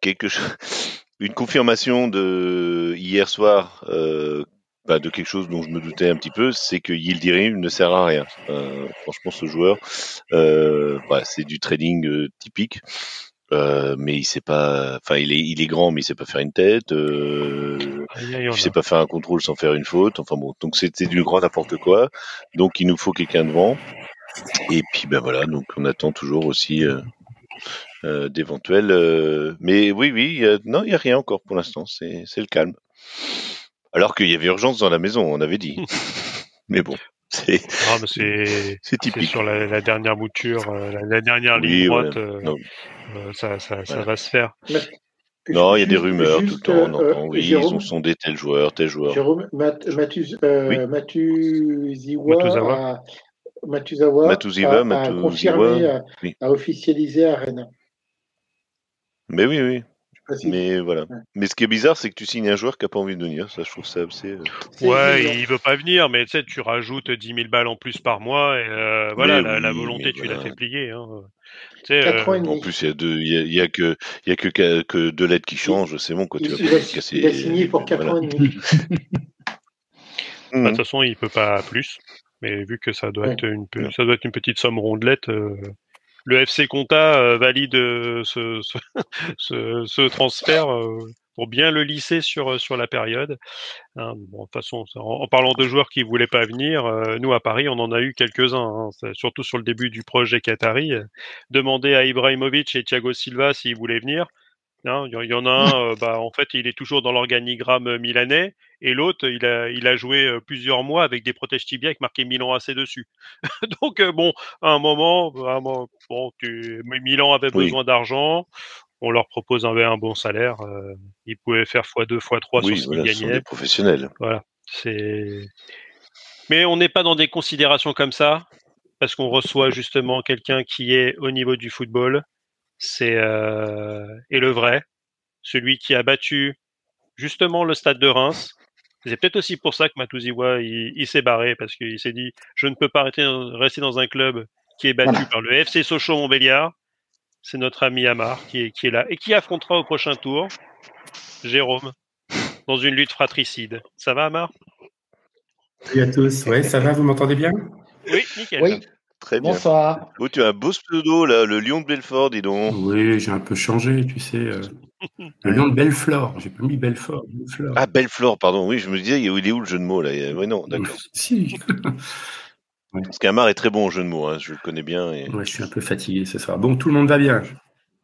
quelque chose [laughs] une confirmation de hier soir euh, bah, de quelque chose dont je me doutais un petit peu, c'est que Yildirim ne sert à rien. Euh, franchement, ce joueur, euh, bah, c'est du trading euh, typique. Euh, mais il sait pas, enfin il est il est grand mais il sait pas faire une tête, euh, il sait pas faire un contrôle sans faire une faute. Enfin bon, donc c'était du grand n'importe quoi. Donc il nous faut quelqu'un devant. Et puis ben voilà, donc on attend toujours aussi euh, d'éventuels. Euh, mais oui, oui, non, il n'y a rien encore pour l'instant, c'est le calme. Alors qu'il y avait urgence dans la maison, on avait dit. [laughs] mais bon. C'est typique. Sur la, dernière mouture, euh, la, dernière ligne droite, ça, ça, ça va se faire. non, il y a des rumeurs tout le temps. On entend, oui, ils ont sondé tel joueur, tel joueur. Jérôme, Mat oui. Matuzawa, Matuzawa, Matuziva, a, a confirmé, oui. a officialisé à Rennes. Mais oui, oui. Mais voilà. Mais ce qui est bizarre, c'est que tu signes un joueur qui n'a pas envie de venir. Ça, je trouve ça assez. Euh, ouais, il veut pas venir, mais tu sais, tu rajoutes 10 000 balles en plus par mois et euh, voilà, la, volonté, tu l'as fait plier. Hein. Euh... En plus, il y a deux, il y a, que, il y a que, que deux lettres qui changent. C'est bon, quoi. Tu il, vas casser, il a signé pour 4 ans et demi. [laughs] Bah, de toute façon, il peut pas plus. Mais vu que ça doit être une, ça doit être une petite somme rondelette, le FC Conta valide [laughs] ce, ce, transfert pour bien le lisser sur sur la période. Hein, bon, de toute façon, en, parlant de joueurs qui voulaient pas venir, nous à Paris, on en a eu quelques-uns, hein, surtout sur le début du projet Qatari. Demander à Ibrahimovic et Thiago Silva s'ils voulaient venir. Hein, il y en a un, bah, en fait, il est toujours dans l'organigramme milanais, et l'autre, il a, il a joué plusieurs mois avec des protèges tibias avec marqué Milan AC dessus. [laughs] Donc, bon, à un moment, bon, tu, Milan avait besoin d'argent, on leur propose un, un bon salaire, ils pouvaient faire x2, x3 sur ce qu'ils gagnaient. professionnels. Voilà, c'est. Mais on n'est pas dans des considérations comme ça, parce qu'on reçoit justement quelqu'un qui est au niveau du football, c'est euh, et le vrai, celui qui a battu justement le stade de Reims. C'est peut-être aussi pour ça que Matouziwa il, s'est barré parce qu'il s'est dit je ne peux pas rester dans, rester dans un club qui est battu par le FC Sochaux Montbéliard. C'est notre ami Amar qui est, qui est là et qui affrontera au prochain tour Jérôme dans une lutte fratricide. Ça va Amar? Salut à tous. Oui, ça va, vous m'entendez bien? Oui, nickel. Oui. Très bien. Bonsoir. Oh, tu as un beau pseudo, là, le lion de Belfort, dis donc. Oui, j'ai un peu changé, tu sais. Euh, [laughs] le lion de Belfort, j'ai pas mis Belfort. Ah, Belfort, pardon, oui, je me disais, il est où le jeu de mots, là? Oui, non, d'accord. [laughs] si. [laughs] Parce qu'Amar est très bon au jeu de mots, hein, je le connais bien. Et... Ouais, je suis un peu fatigué ce soir. Bon, tout le monde va bien.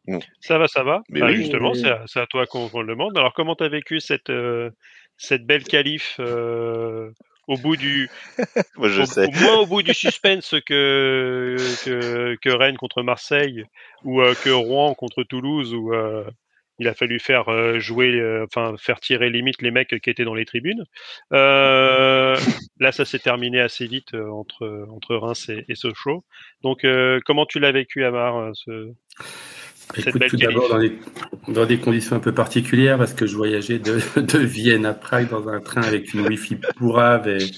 Mm. Ça va, ça va. Mais bah, Justement, c'est à, toi qu'on le demande. Alors, comment tu as vécu cette, euh, cette belle qualif euh, au bout du [laughs] Moi, je au, sais. moins au bout du suspense que, que, que Rennes contre Marseille ou euh, que Rouen contre Toulouse où euh, il a fallu faire euh, jouer enfin faire tirer limite les mecs qui étaient dans les tribunes [laughs] là ça s'est terminé assez vite entre entre Reims et, et Sochaux donc comment tu l'as vécu Amar ce Écoute, tout d'abord dans des, dans des conditions un peu particulières parce que je voyageais de, [laughs] de Vienne à Prague dans un train avec une Wi-Fi pourrave et,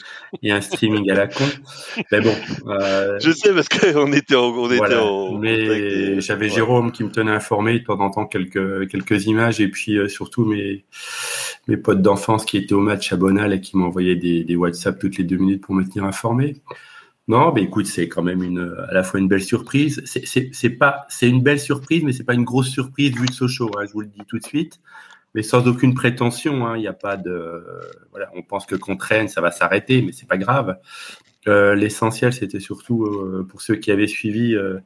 et un streaming à la con. Mais bon. Euh, je sais parce qu'on était en, on était en Mais j'avais Jérôme qui me tenait informé de temps en temps quelques quelques images et puis euh, surtout mes mes potes d'enfance qui étaient au match à Bonal et qui m'envoyaient des, des WhatsApp toutes les deux minutes pour me tenir informé. Non, mais écoute, c'est quand même une, à la fois une belle surprise. C'est pas, c'est une belle surprise, mais c'est pas une grosse surprise vu de Sochaux. Hein, je vous le dis tout de suite, mais sans aucune prétention. Hein, il n'y a pas de, voilà, on pense que qu'on traîne, ça va s'arrêter, mais c'est pas grave. Euh, L'essentiel, c'était surtout euh, pour ceux qui avaient suivi euh,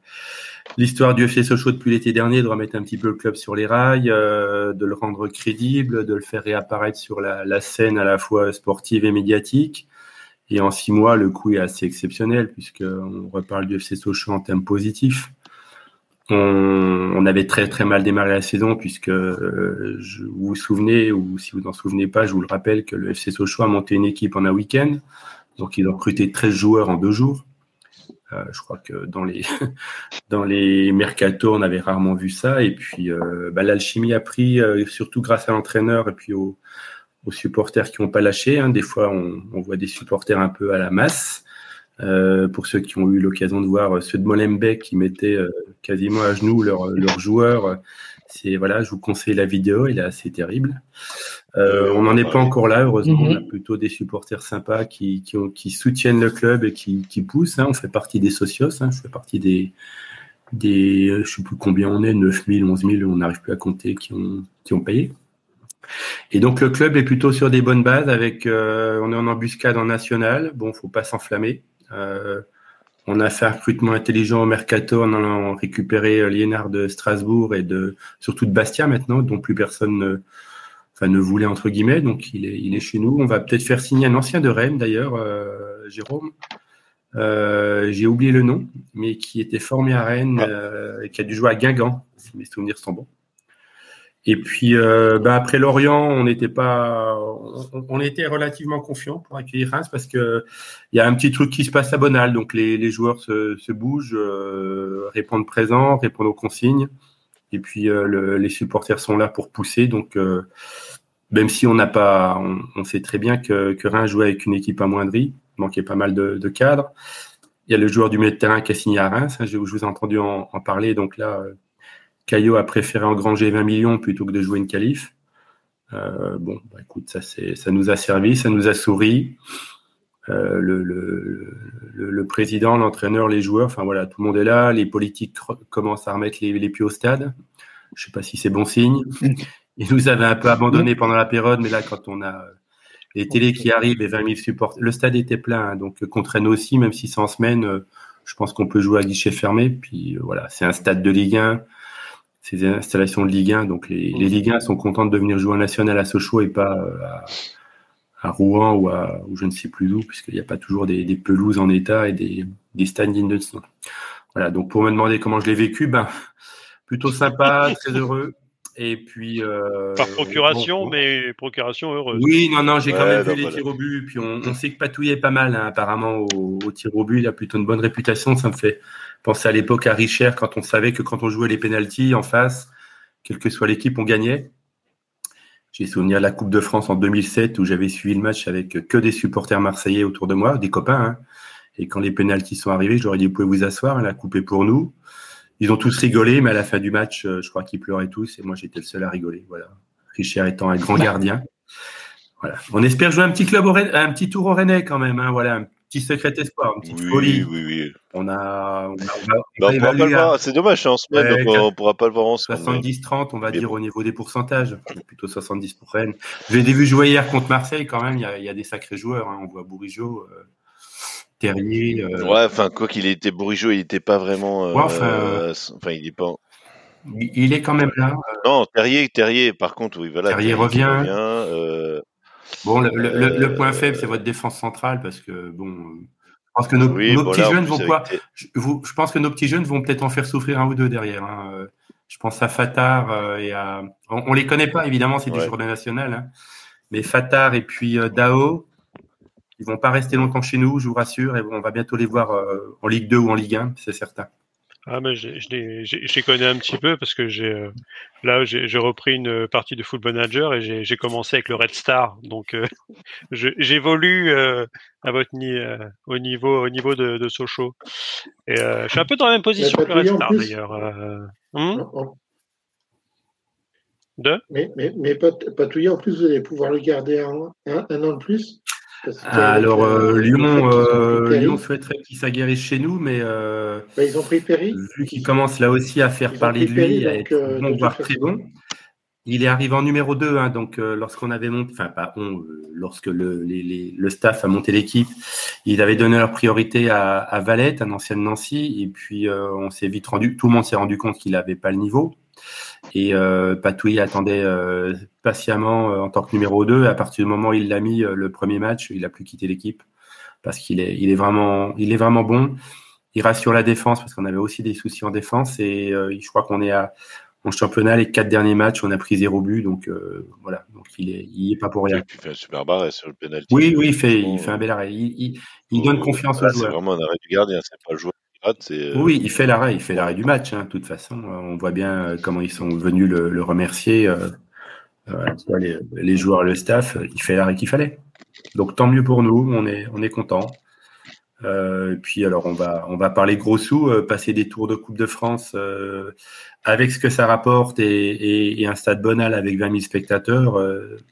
l'histoire du FC Sochaux depuis l'été dernier, de remettre un petit peu le club sur les rails, euh, de le rendre crédible, de le faire réapparaître sur la, la scène à la fois sportive et médiatique et en six mois, le coup est assez exceptionnel, puisqu'on reparle du FC Sochaux en termes positifs. On, avait très très mal démarré la saison, puisque euh, vous vous souvenez, ou si vous n'en souvenez pas, je vous le rappelle que le FC Sochaux a monté une équipe en un week-end. Donc ils ont recruté 13 joueurs en deux jours. Euh, je crois que dans les [laughs] dans les mercatos, on avait rarement vu ça. Et puis euh, bah, l'alchimie a pris, surtout grâce à l'entraîneur et puis au, aux supporters qui n'ont pas lâché. Hein. Des fois, on, on, voit des supporters un peu à la masse. Euh, pour ceux qui ont eu l'occasion de voir euh, ceux de Molenbeek qui mettaient euh, quasiment à genoux leurs leur joueurs, c'est voilà, je vous conseille la vidéo, il est assez terrible. Euh, on n'en est pas encore là, heureusement. On a mhm. plutôt des supporters sympas qui, qui, ont, qui soutiennent le club et qui, qui poussent. Hein. On fait partie des socios. Hein. Je fais partie des, des, je sais plus combien on est, 9000, 11000, on n'arrive plus à compter, qui ont, qui ont payé. Et donc le club est plutôt sur des bonnes bases avec euh, on est en embuscade en national. Bon, faut pas s'enflammer. Euh, on a fait un recrutement intelligent au mercato en allant récupérer euh, Liénard de Strasbourg et de surtout de Bastia maintenant, dont plus personne ne, enfin, ne voulait entre guillemets. Donc il est il est chez nous. On va peut-être faire signer un ancien de Rennes d'ailleurs, euh, Jérôme. Euh, j'ai oublié le nom, mais qui était formé à Rennes et qui a dû jouer à Guingamp, si mes souvenirs sont bons. Et puis euh, bah, après Lorient, on n'était pas, on, était relativement confiant pour accueillir Reims parce que il y a un petit truc qui se passe à Bonal, donc les, les joueurs se, se bougent, euh, répondent présent, répondent aux consignes, et puis euh, le, les supporters sont là pour pousser. Donc euh, même si on n'a pas, on, on, sait très bien que, que Reims jouait avec une équipe amoindrie, manquait pas mal de, de cadres. Il y a le joueur du milieu de terrain qui a signé à Reims, hein, je, je, vous ai entendu en, en parler, donc là Caillot a préféré engranger 20 millions plutôt que de jouer une qualif. Euh, bon, bah, écoute, ça, ça nous a servi, ça nous a souri. le, le, président, l'entraîneur, les joueurs, enfin voilà, tout le monde est là. Les politiques commencent à remettre les, pieds au stade. Je sais pas si c'est bon signe. Ils nous avaient un peu abandonné pendant la période, mais là, quand on a les télés qui arrivent et 20 000 supporters, le stade était plein, hein, donc qu'on aussi, même si c'est en semaine, je pense qu'on peut jouer à guichet fermé. Puis voilà, c'est un stade de Ligue 1 ces installations de Ligue 1. Donc les, les Ligue 1 sont contents de venir jouer en national à Sochaux et pas euh, à, Rouen ou, à, ou je ne sais plus où, puisqu'il n'y a pas toujours des, pelouses en état et des, des stands dignes de. Voilà, donc pour me demander comment je l'ai vécu, ben, plutôt sympa, très heureux. Et puis. Euh, Par procuration, mais procuration heureuse. Oui, non, non, j'ai quand même vu les tirs au but. Puis on, on sait que Patouille est pas mal, hein, apparemment, au, au tir au but. Il a plutôt une bonne réputation. Ça me fait penser à l'époque à Richer, quand on savait que quand on jouait les pénalties en face, quelle que soit l'équipe, on gagnait. J'ai souvenir de la Coupe de France en 2007 où j'avais suivi le match avec que des supporters marseillais autour de moi, des copains. Hein. Et quand les pénalties sont arrivés, je leur ai dit, vous pouvez vous asseoir, la coupe est pour nous. Ils ont tous rigolé, mais à la fin du match, euh, je crois qu'ils pleuraient tous et moi j'étais le seul à rigoler. Voilà. Richard étant un grand gardien. [laughs] Voilà. On espère jouer un petit club un petit tour au Rennais quand même. Hein. Voilà, un petit secret espoir, une petite oui, folie. Oui, oui. On a. On, on, pourra pas le voir. C'est dommage, c'est en semaine, donc on, pourra pas le voir en semaine. 70-30, on va dire au niveau des pourcentages. Plutôt 70 pour Rennes. J'ai vu jouer hier contre Marseille quand même. Il y a, y a des sacrés joueurs. Hein. On voit Bourigeau. Euh, Terrier. Euh... Ouais, enfin, quoi qu'il ait été Bourigeau, il n'était pas vraiment. Euh, ouais, enfin, euh, enfin, il est pas. Il est quand même là. Non, Terrier, Terrier, par contre, oui, voilà. Terrier, Terrier revient. revient bon, le, le, le, point faible, c'est votre défense centrale, parce que, bon. Je pense que nos, oui, nos bon, petits là, jeunes vont quoi avec... je, vous, je pense que nos petits jeunes vont peut-être en faire souffrir un ou deux derrière. Hein. Je pense à Fatar et à. On, on les connaît pas, évidemment, c'est Ouais. des journées nationales. Hein. Mais Fatar et puis euh, Dao, ils vont pas rester longtemps chez nous, je vous rassure, et on va bientôt les voir euh, en Ligue 2 ou en Ligue 1, c'est certain. Ah, mais j'ai- je les j'ai- je les connais un petit peu parce que j'ai euh, là j'ai repris une partie de Football Manager et j'ai commencé avec le Red Star, donc euh, [laughs] j'évolue euh, à votre ni euh, au niveau au niveau de, de Sochaux. Et euh, je suis un peu dans la même position que le Red Patouille Star d'ailleurs. Euh, hum, de? Mais, mais, mais Pat- Patouillet, en plus, vous allez pouvoir le garder un, un, un an de plus Alors euh, euh, Lyon, euh, Lyon souhaiterait qu'il s'aguerrisse chez nous, mais euh, bah, ils ont pris Perry. vu qu'il commence là aussi à faire Ils parler de Perry, lui, à être euh, bon, voire très bon, il est arrivé en numéro 2, hein, donc euh, lorsqu'on avait monté, enfin pas on, euh, lorsque le, les- les- le staff a monté l'équipe, il avait donné leur priorité à, à Valette, un ancien de Nancy, et puis euh, on s'est vite rendu, tout le monde s'est rendu compte qu'il n'avait pas le niveau, et euh, Patouille attendait euh, patiemment euh, en tant que numéro 2, à partir du moment où il l'a mis euh, le premier match, il a plus quitté l'équipe, parce qu'il est, il est vraiment, il est vraiment bon, il rassure la défense, parce qu'on avait aussi des soucis en défense, et je crois qu'on est à en championnat, les quatre derniers matchs, on a pris zéro but, donc euh, voilà, donc il est, il est pas pour rien. Et puis il fait un super sur le penalty. Oui, oui, il fait, Bon, il fait un bel arrêt. Il, il, il faut- donne confiance voilà, aux C'est joueurs. vraiment un arrêt du gardien, c'est pas le joueur euh, Oui, il fait l'arrêt, il fait l'arrêt du match. Hein, de toute façon, Euh, on voit bien euh, comment ils sont venus le, remercier. Les, les joueurs, le staff, il fait l'arrêt qu'il fallait. Donc tant mieux pour nous, on est, on est content. Puis alors on va, on va parler gros sous, passer des tours de Coupe de France avec ce que ça rapporte et, et, un stade Bonal avec 20 000 spectateurs.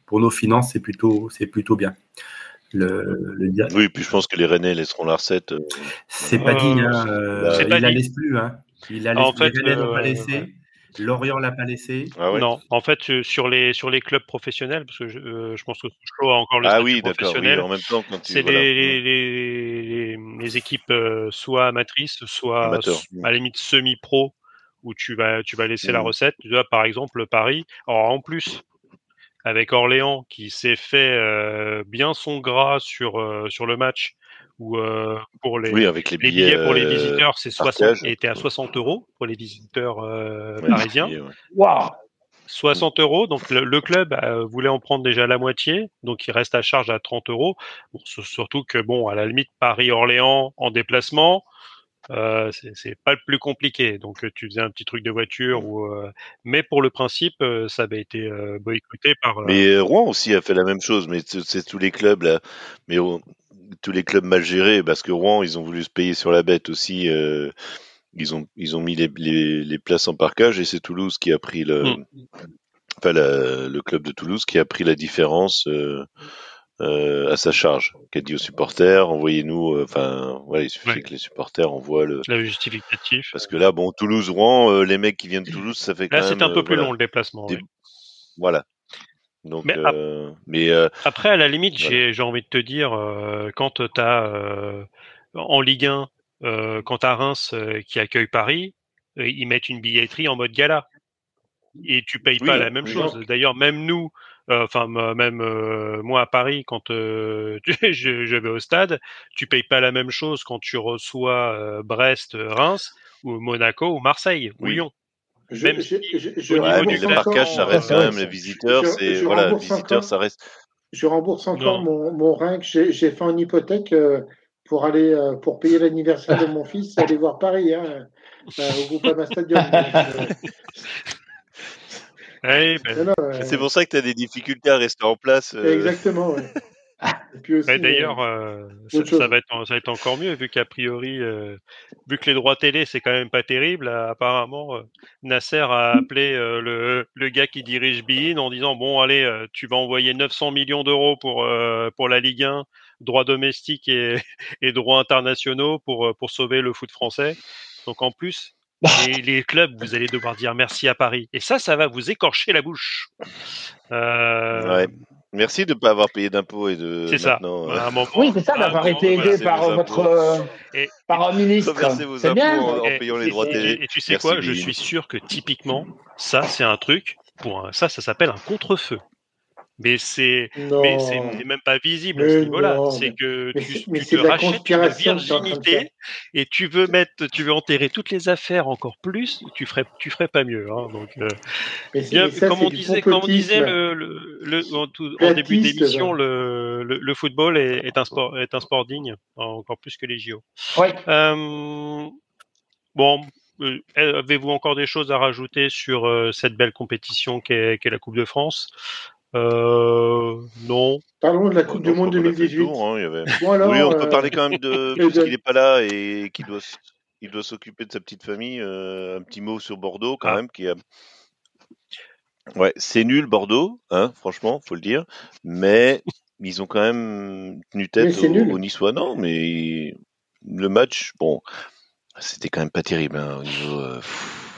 pour nos finances, c'est plutôt, c'est plutôt bien. Le, le dia- Oui, puis je pense que les Rennais laisseront la recette. euh, c'est pas Euh, dit, hein, euh, c'est il la laisse plus. Hein. Il la Ah, laisse, en fait, les Rennais l'ont pas euh, laissé. Lorient l'a pas laissé. Ah ouais. Non, en fait euh, sur les sur les clubs professionnels parce que je, euh, je pense que Sochaux a encore le Ah statut oui, professionnel. en même temps, quand. C'est voilà. les, les, les, les- les équipes euh, soit amatrices, soit Amateur. à la limite semi-pro, où tu vas, tu vas laisser la Mm. recette. Tu vois, par exemple, Paris. Alors, en plus, avec Orléans, qui s'est fait euh, bien son gras sur, euh, sur le match, où euh, pour les, Oui, avec les les billets. billets pour les visiteurs, c'est 60, partage. étaient à 60 euros pour les visiteurs euh, ouais, parisiens. billets, ouais. Waouh 60 euros. Donc le, le club euh, voulait en prendre déjà la moitié, donc il reste à charge à 30 euros. Bon, surtout que bon, à la limite Paris-Orléans en déplacement, euh, c'est pas le plus compliqué. Donc euh, tu faisais un petit truc de voiture ou, euh, mais pour le principe, ça avait été euh, boycotté par. Mais Rouen aussi a fait la même chose, mais c'est tous les clubs là, mais tous les clubs mal gérés, parce que Rouen, ils ont voulu se payer sur la bête aussi. ils ont ils ont mis les, les, les places en parcage et c'est Toulouse qui a pris le, Mm. enfin la- le club de Toulouse qui a pris la différence euh, à sa charge, qui a dit aux supporters, envoyez-nous, enfin, voilà, il suffit que les supporters envoient le, le justificatif. Parce que là, bon, Toulouse-Rouen, les mecs qui viennent de Toulouse, ça fait quand là, même. Là, c'est un peu plus long le déplacement. Voilà. Donc, mais, mais après, à la limite, j'ai envie de te dire, quand tu as en Ligue 1, quand tu as Reims qui accueille Paris, ils mettent une billetterie en mode gala et tu payes pas la même chose. D'ailleurs, même nous, enfin même moi à Paris, quand [laughs] je, vais au stade, tu payes pas la même chose quand tu reçois Brest, Reims ou Monaco ou Marseille ou Lyon. Je, même je, je, ouais, mais le marquage, ça reste quand même les visiteurs. C'est voilà, visiteurs, ça reste. Je rembourse encore mon, mon rein que j'ai fait en hypothèque pour aller pour payer l'anniversaire de mon fils et aller voir Paris hein, au Groupama Stadium. [laughs] Ben, c'est pour ça que tu as des difficultés à rester en place. Euh... Exactement, ouais. [laughs] D'ailleurs, euh, ça, va être, ça va être encore mieux vu qu'a priori, euh, vu que les droits télé c'est quand même pas terrible. apparemment, euh, Nasser a appelé le, le, gars qui dirige Bein en disant bon allez, tu vas envoyer 900 millions d'euros pour pour la Ligue 1, droits domestiques et, [laughs] et droits internationaux pour pour sauver le foot français. Donc en plus, et les clubs, vous allez devoir dire merci à Paris. Et ça, ça va vous écorcher la bouche. Euh... Ouais. Merci de ne pas avoir payé d'impôts et de. C'est ça. Euh... oui, c'est ça d'avoir été aidé par votre euh, et, par un ministre. C'est bien. En, en, payant les droits télé. Et, et, tu sais quoi? Je suis sûr que typiquement, ça, c'est un truc. Pour un, ça, ça s'appelle un contre-feu mais c'est mais même pas visible à ce niveau-là. C'est que tu, tu te rachètes une virginité et tu veux mettre, tu veux enterrer toutes les affaires encore plus. Tu ferais, tu ferais pas mieux. Hein, donc, euh, bien, ça, comme on disait, comme on disait le, le, le en, tout, en, début d'émission, le, le, football est, est, un sport, est un sport digne, encore plus que les JO. Ouais. Euh, bon, euh, avez-vous encore des choses à rajouter sur euh, cette belle compétition qu'est qu la Coupe de France? Euh, non. Parlons de la Coupe du Monde 2018. Hein, y avait... oui, on peut parler quand même de [laughs] parce qu'il n'est pas là et qu'il doit, il doit s'occuper de sa petite famille. Euh, un petit mot sur Bordeaux quand ah. même qui a. Ouais, c'est nul Bordeaux, hein, franchement, faut le dire. Mais ils ont quand même tenu tête au, au Niçois, non Mais le match, bon, c'était quand même pas terrible hein, au niveau. Euh,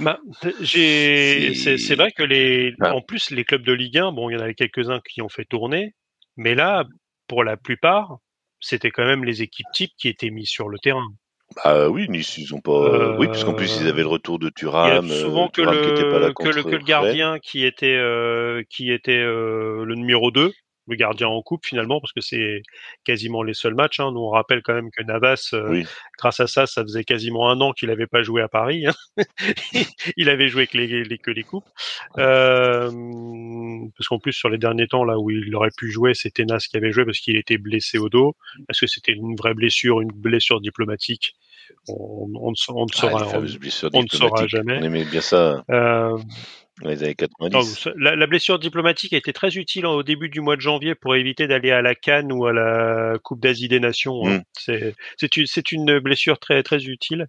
bah, c'est vrai que les, ah. en plus les clubs de Ligue 1, bon, il y en avait quelques-uns qui ont fait tourner, mais là, pour la plupart, c'était quand même les équipes types qui étaient mises sur le terrain. Bah oui, Nice, ils ont pas. Euh, oui, parce qu'en plus ils avaient le retour de Thuram. souvent que, le, que, le, que, le, gardien qui était euh, qui était euh, le numéro 2 le gardien en coupe finalement parce que c'est quasiment les seuls matchs. Hein. Nous on rappelle quand même que Navas, euh, grâce à ça, ça faisait quasiment un an qu'il n'avait pas joué à Paris. Hein. [laughs] il avait joué que les, les que les coupes. Euh, parce qu'en plus sur les derniers temps là où il aurait pu jouer, c'était Nas qui avait joué parce qu'il était blessé au dos. Est-ce que c'était une vraie blessure, une blessure diplomatique? On, on, ne saura, on, on, ne saura jamais. On aimait bien ça. Euh, les années 90. la, la, blessure diplomatique a été très utile au début du mois de janvier pour éviter d'aller à la Cannes ou à la Coupe d'Asie des Nations. Hein. Mm. C'est une, blessure très très utile.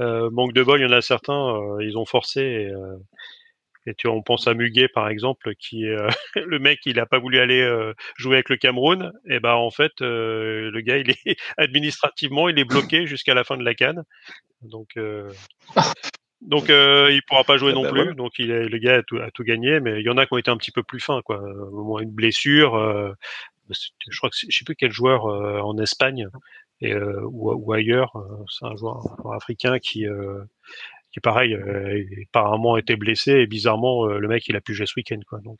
Euh, manque de bol, il y en a certains, euh, ils ont forcé. Et, euh, et tu, on pense à Muguet par exemple, qui euh, [laughs] le mec, il a pas voulu aller euh, jouer avec le Cameroun. Et ben en fait, euh, le gars, il est [laughs] administrativement, il est bloqué jusqu'à la fin de la Cannes. Donc [laughs] donc euh, il pourra pas jouer ah non bah plus. Donc il est, le gars a tout, a tout, gagné, mais il y en a qui ont été un petit peu plus fins, quoi. Au moins une blessure. Euh, je crois que je sais plus quel joueur euh, en Espagne et, euh, ou, ou, ailleurs. Euh, c'est un joueur, un joueur, africain qui qui pareil apparemment était blessé et bizarrement le mec il a pu jouer ce week-end, quoi. Donc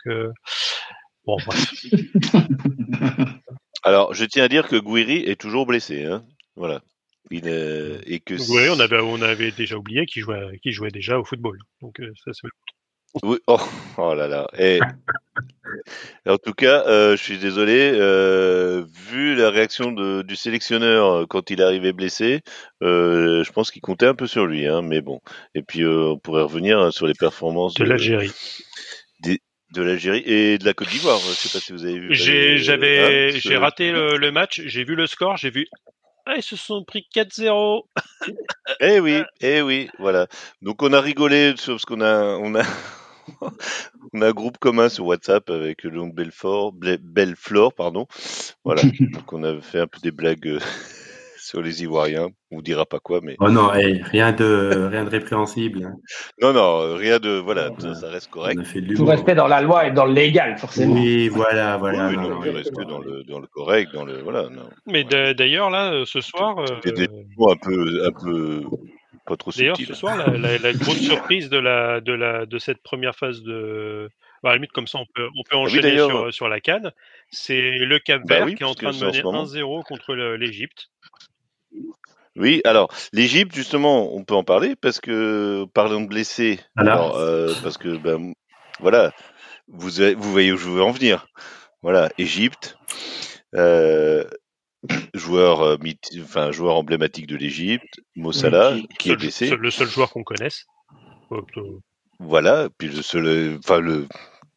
bon bref. [laughs] Alors je tiens à dire que Guiri est toujours blessé, hein. Voilà. Et que oui, on avait, on avait déjà oublié qu'il jouait, déjà au football. Donc euh, ça, c'est... Oui, oh, oh, là là. Et, en tout cas, euh, je suis désolé. Euh, vu la réaction de, du sélectionneur quand il est arrivé blessé, euh, je pense qu'il comptait un peu sur lui. Hein, mais bon. Et puis euh, on pourrait revenir sur les performances de, de l'Algérie. De l'Algérie et de la Côte d'Ivoire. Je sais pas si vous avez vu. J'avais, hein, j'ai raté le, le, match. J'ai vu le score. J'ai vu ah, ils se sont pris 4-0. eh oui, eh oui, voilà. Donc on a rigolé parce qu'on a, on a, [laughs] on a un groupe commun sur WhatsApp avec de Belfort, Belflore, pardon. Voilà. [laughs] Donc on a fait un peu des blagues euh, sur les Ivoiriens. On dira pas quoi, mais. Oh non, rien de rien de répréhensible. Hein. [laughs] Non, non, rien de voilà, ça, reste correct. Tout rester dans la loi et dans le légal, forcément. Oui, voilà, voilà. Oui, non, rester dans le dans le correct, dans le voilà. Non. Mais d'ailleurs là, euh, ce soir. Euh... des mots un peu un peu pas trop D'ailleurs, ce soir, la, la, grosse surprise de la de la de cette première phase de bah, à la limite, comme ça, on peut, on peut ah enchaîner sur, sur, la canne. C'est le Cap bah Vert qui est en train de mener 1-0 contre l'Égypte. Oui, alors l'Égypte justement, on peut en parler parce que parlant de blessés, alors, euh, parce que ben voilà, vous vous voyez où je veux en venir. Voilà, Égypte, euh, joueur euh, enfin joueur emblématique de l'Égypte, Mossala, qui, est blessé. Le seul joueur qu'on connaisse. Voilà, puis le seul, enfin le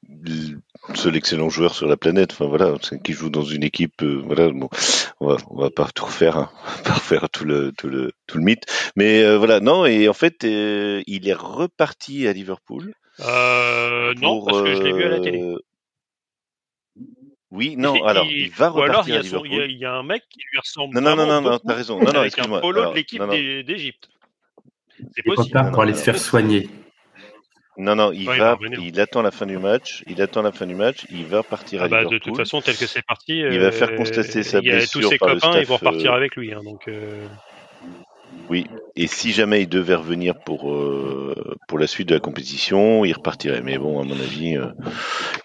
le seul excellent joueur sur la planète. Enfin voilà, qui joue dans une équipe. Euh, voilà, bon, on va, on va pas tout refaire, hein, pas refaire tout le tout le tout le mythe. Mais euh, voilà, non. Et en fait, euh, il est reparti à Liverpool. non, parce que je l'ai vu à la télé. Oui, non, alors il, va repartir à Liverpool. Il y, a un mec qui lui ressemble. Non, non, non, non, t'as raison. Non, non, excuse-moi. polo de l'équipe d'Égypte. C'est possible. Pour aller se faire soigner. Non, non, il, va, il, attend la fin du match. Il attend la fin du match. Il va partir ah à bah, Liverpool. De toute façon, tel que c'est parti, il va faire euh, constater sa blessure. Tous ses copains, ils vont repartir euh, avec lui. Hein, donc. Euh... Oui, et si jamais il devait revenir pour euh, pour la suite de la compétition, il repartirait. Mais bon, à mon avis, euh,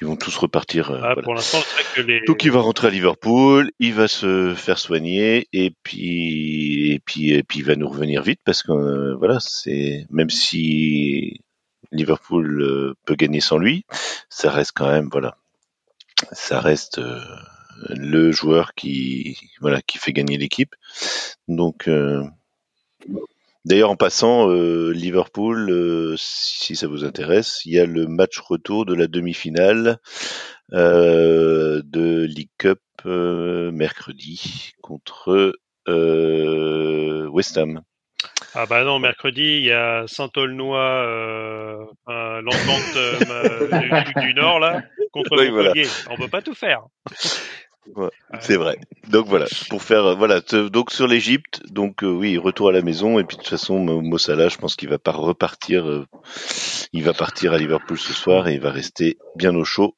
ils vont tous repartir. Euh, ah, Pour l'instant, que les... Donc il va rentrer à Liverpool, il va se faire soigner et puis et puis et puis il va nous revenir vite parce que voilà, c'est même si Liverpool euh, peut gagner sans lui, ça reste quand même voilà, ça reste euh, le joueur qui voilà qui fait gagner l'équipe. Donc euh, D'ailleurs, en passant, Liverpool, si ça vous intéresse, il y a le match retour de la demi-finale de League Cup mercredi contre West Ham. Ah bah non, mercredi, il y a Saint-Aulnois, euh, l'entente euh, du, Nord, là, contre oui, Montpellier. On peut pas tout faire. c'est vrai. Donc voilà, pour faire euh, voilà, donc sur l'Égypte, donc euh, oui, retour à la maison et puis de toute façon Mossala, je pense qu'il va pas repartir il va partir à Liverpool ce soir et il va rester bien au chaud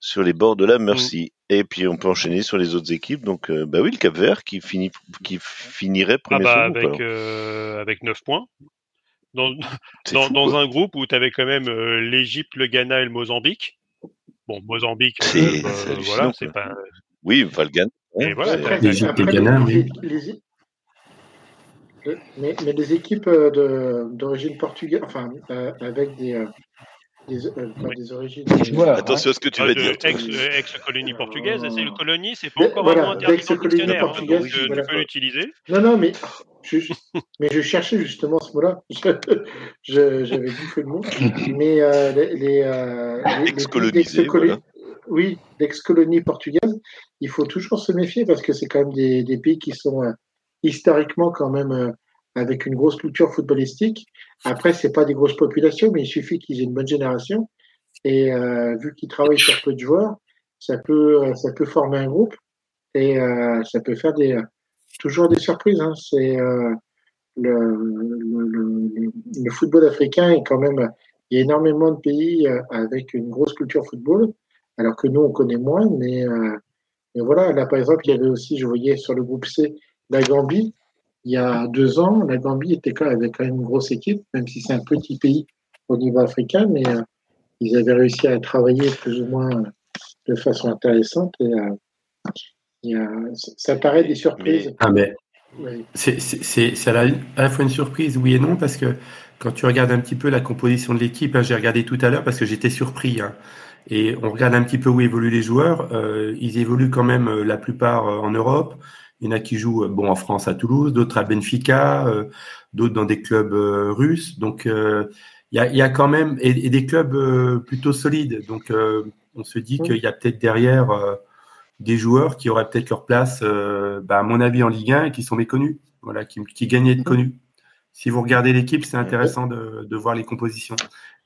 sur les bords de la Mercy. Et puis on peut enchaîner sur les autres équipes. Donc euh, bah oui, le Cap Vert qui finit qui finirait premier ah bah avec euh, avec 9 points. Dans, dans, un groupe où tu avais quand même euh, l'Égypte, le Ghana et le Mozambique. Bon, Mozambique, voilà, c'est pas. Oui, enfin le Ghana. L'Égypte et le Ghana, oui. Mais, mais, des équipes d'origine portugaise, enfin, avec des, des, euh, des origines. Attention à ce que tu vas dire. Ex-colonie portugaise, c'est le colonie, c'est pas encore vraiment interdit dans le dictionnaire, hein, donc tu peux l'utiliser. Non, non, mais je, mais je cherchais justement ce mot-là. [laughs] J'avais bouffé le mot. Mais euh, les, les, euh, les oui, l'ex-colonie portugaise, il faut toujours se méfier parce que c'est quand même des, des pays qui sont euh, historiquement quand même euh, avec une grosse culture footballistique. Après, c'est pas des grosses populations, mais il suffit qu'ils aient une bonne génération. Et euh, vu qu'ils travaillent sur peu de joueurs, ça peut, ça peut former un groupe et euh, ça peut faire des, toujours des surprises. Hein. C'est euh, le, le, le, football africain est quand même. Il y a énormément de pays euh, avec une grosse culture football, alors que nous on connaît moins. Mais, euh, mais voilà, là par exemple, il y avait aussi, je voyais sur le groupe C, la Gambie il y a deux ans, la Gambie était quand, avait quand même une grosse équipe, même si c'est un petit pays au niveau africain, mais euh, ils avaient réussi à travailler plus ou moins euh, de façon intéressante. Et, euh, ça paraît des surprises. Ah, mais c'est à, la fois une surprise, oui et non, parce que quand tu regardes un petit peu la composition de l'équipe, hein, j'ai regardé tout à l'heure parce que j'étais surpris. Hein, et on regarde un petit peu où évoluent les joueurs. ils évoluent quand même la plupart en Europe. Il y en a qui jouent bon en France à Toulouse, d'autres à Benfica, euh, d'autres dans des clubs euh, russes. Donc euh, il y a, y, a, quand même et, des clubs plutôt solides. Donc on se dit qu'il y a peut-être derrière des joueurs qui auraient peut-être leur place, bah, à mon avis en Ligue 1 et qui sont méconnus, voilà, qui, qui gagnent à être connus. Si vous regardez l'équipe, c'est intéressant de, de, voir les compositions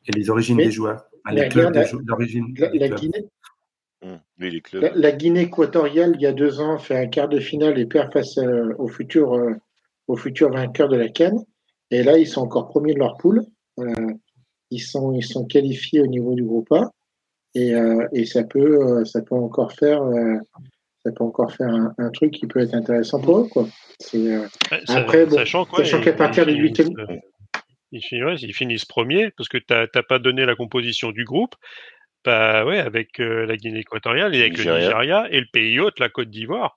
et les origines des joueurs. la, d'origine. La, Guinée. La, Guinée équatoriale, il y a deux ans, fait un quart de finale et perd face euh, au futur euh, au futur vainqueur de la Cannes. Et là, ils sont encore premiers de leur poule. Euh, ils sont ils sont qualifiés au niveau du groupe A. Et, et ça peut ça peut encore faire ça peut encore faire un, truc qui peut être intéressant pour eux quoi. après sachant, qu'à partir du huitième ils finissent, ils finissent premiers parce que tu n'as pas donné la composition du groupe. Bah ouais, avec euh, la Guinée équatoriale et avec le Nigeria et le pays hôte, la Côte d'Ivoire.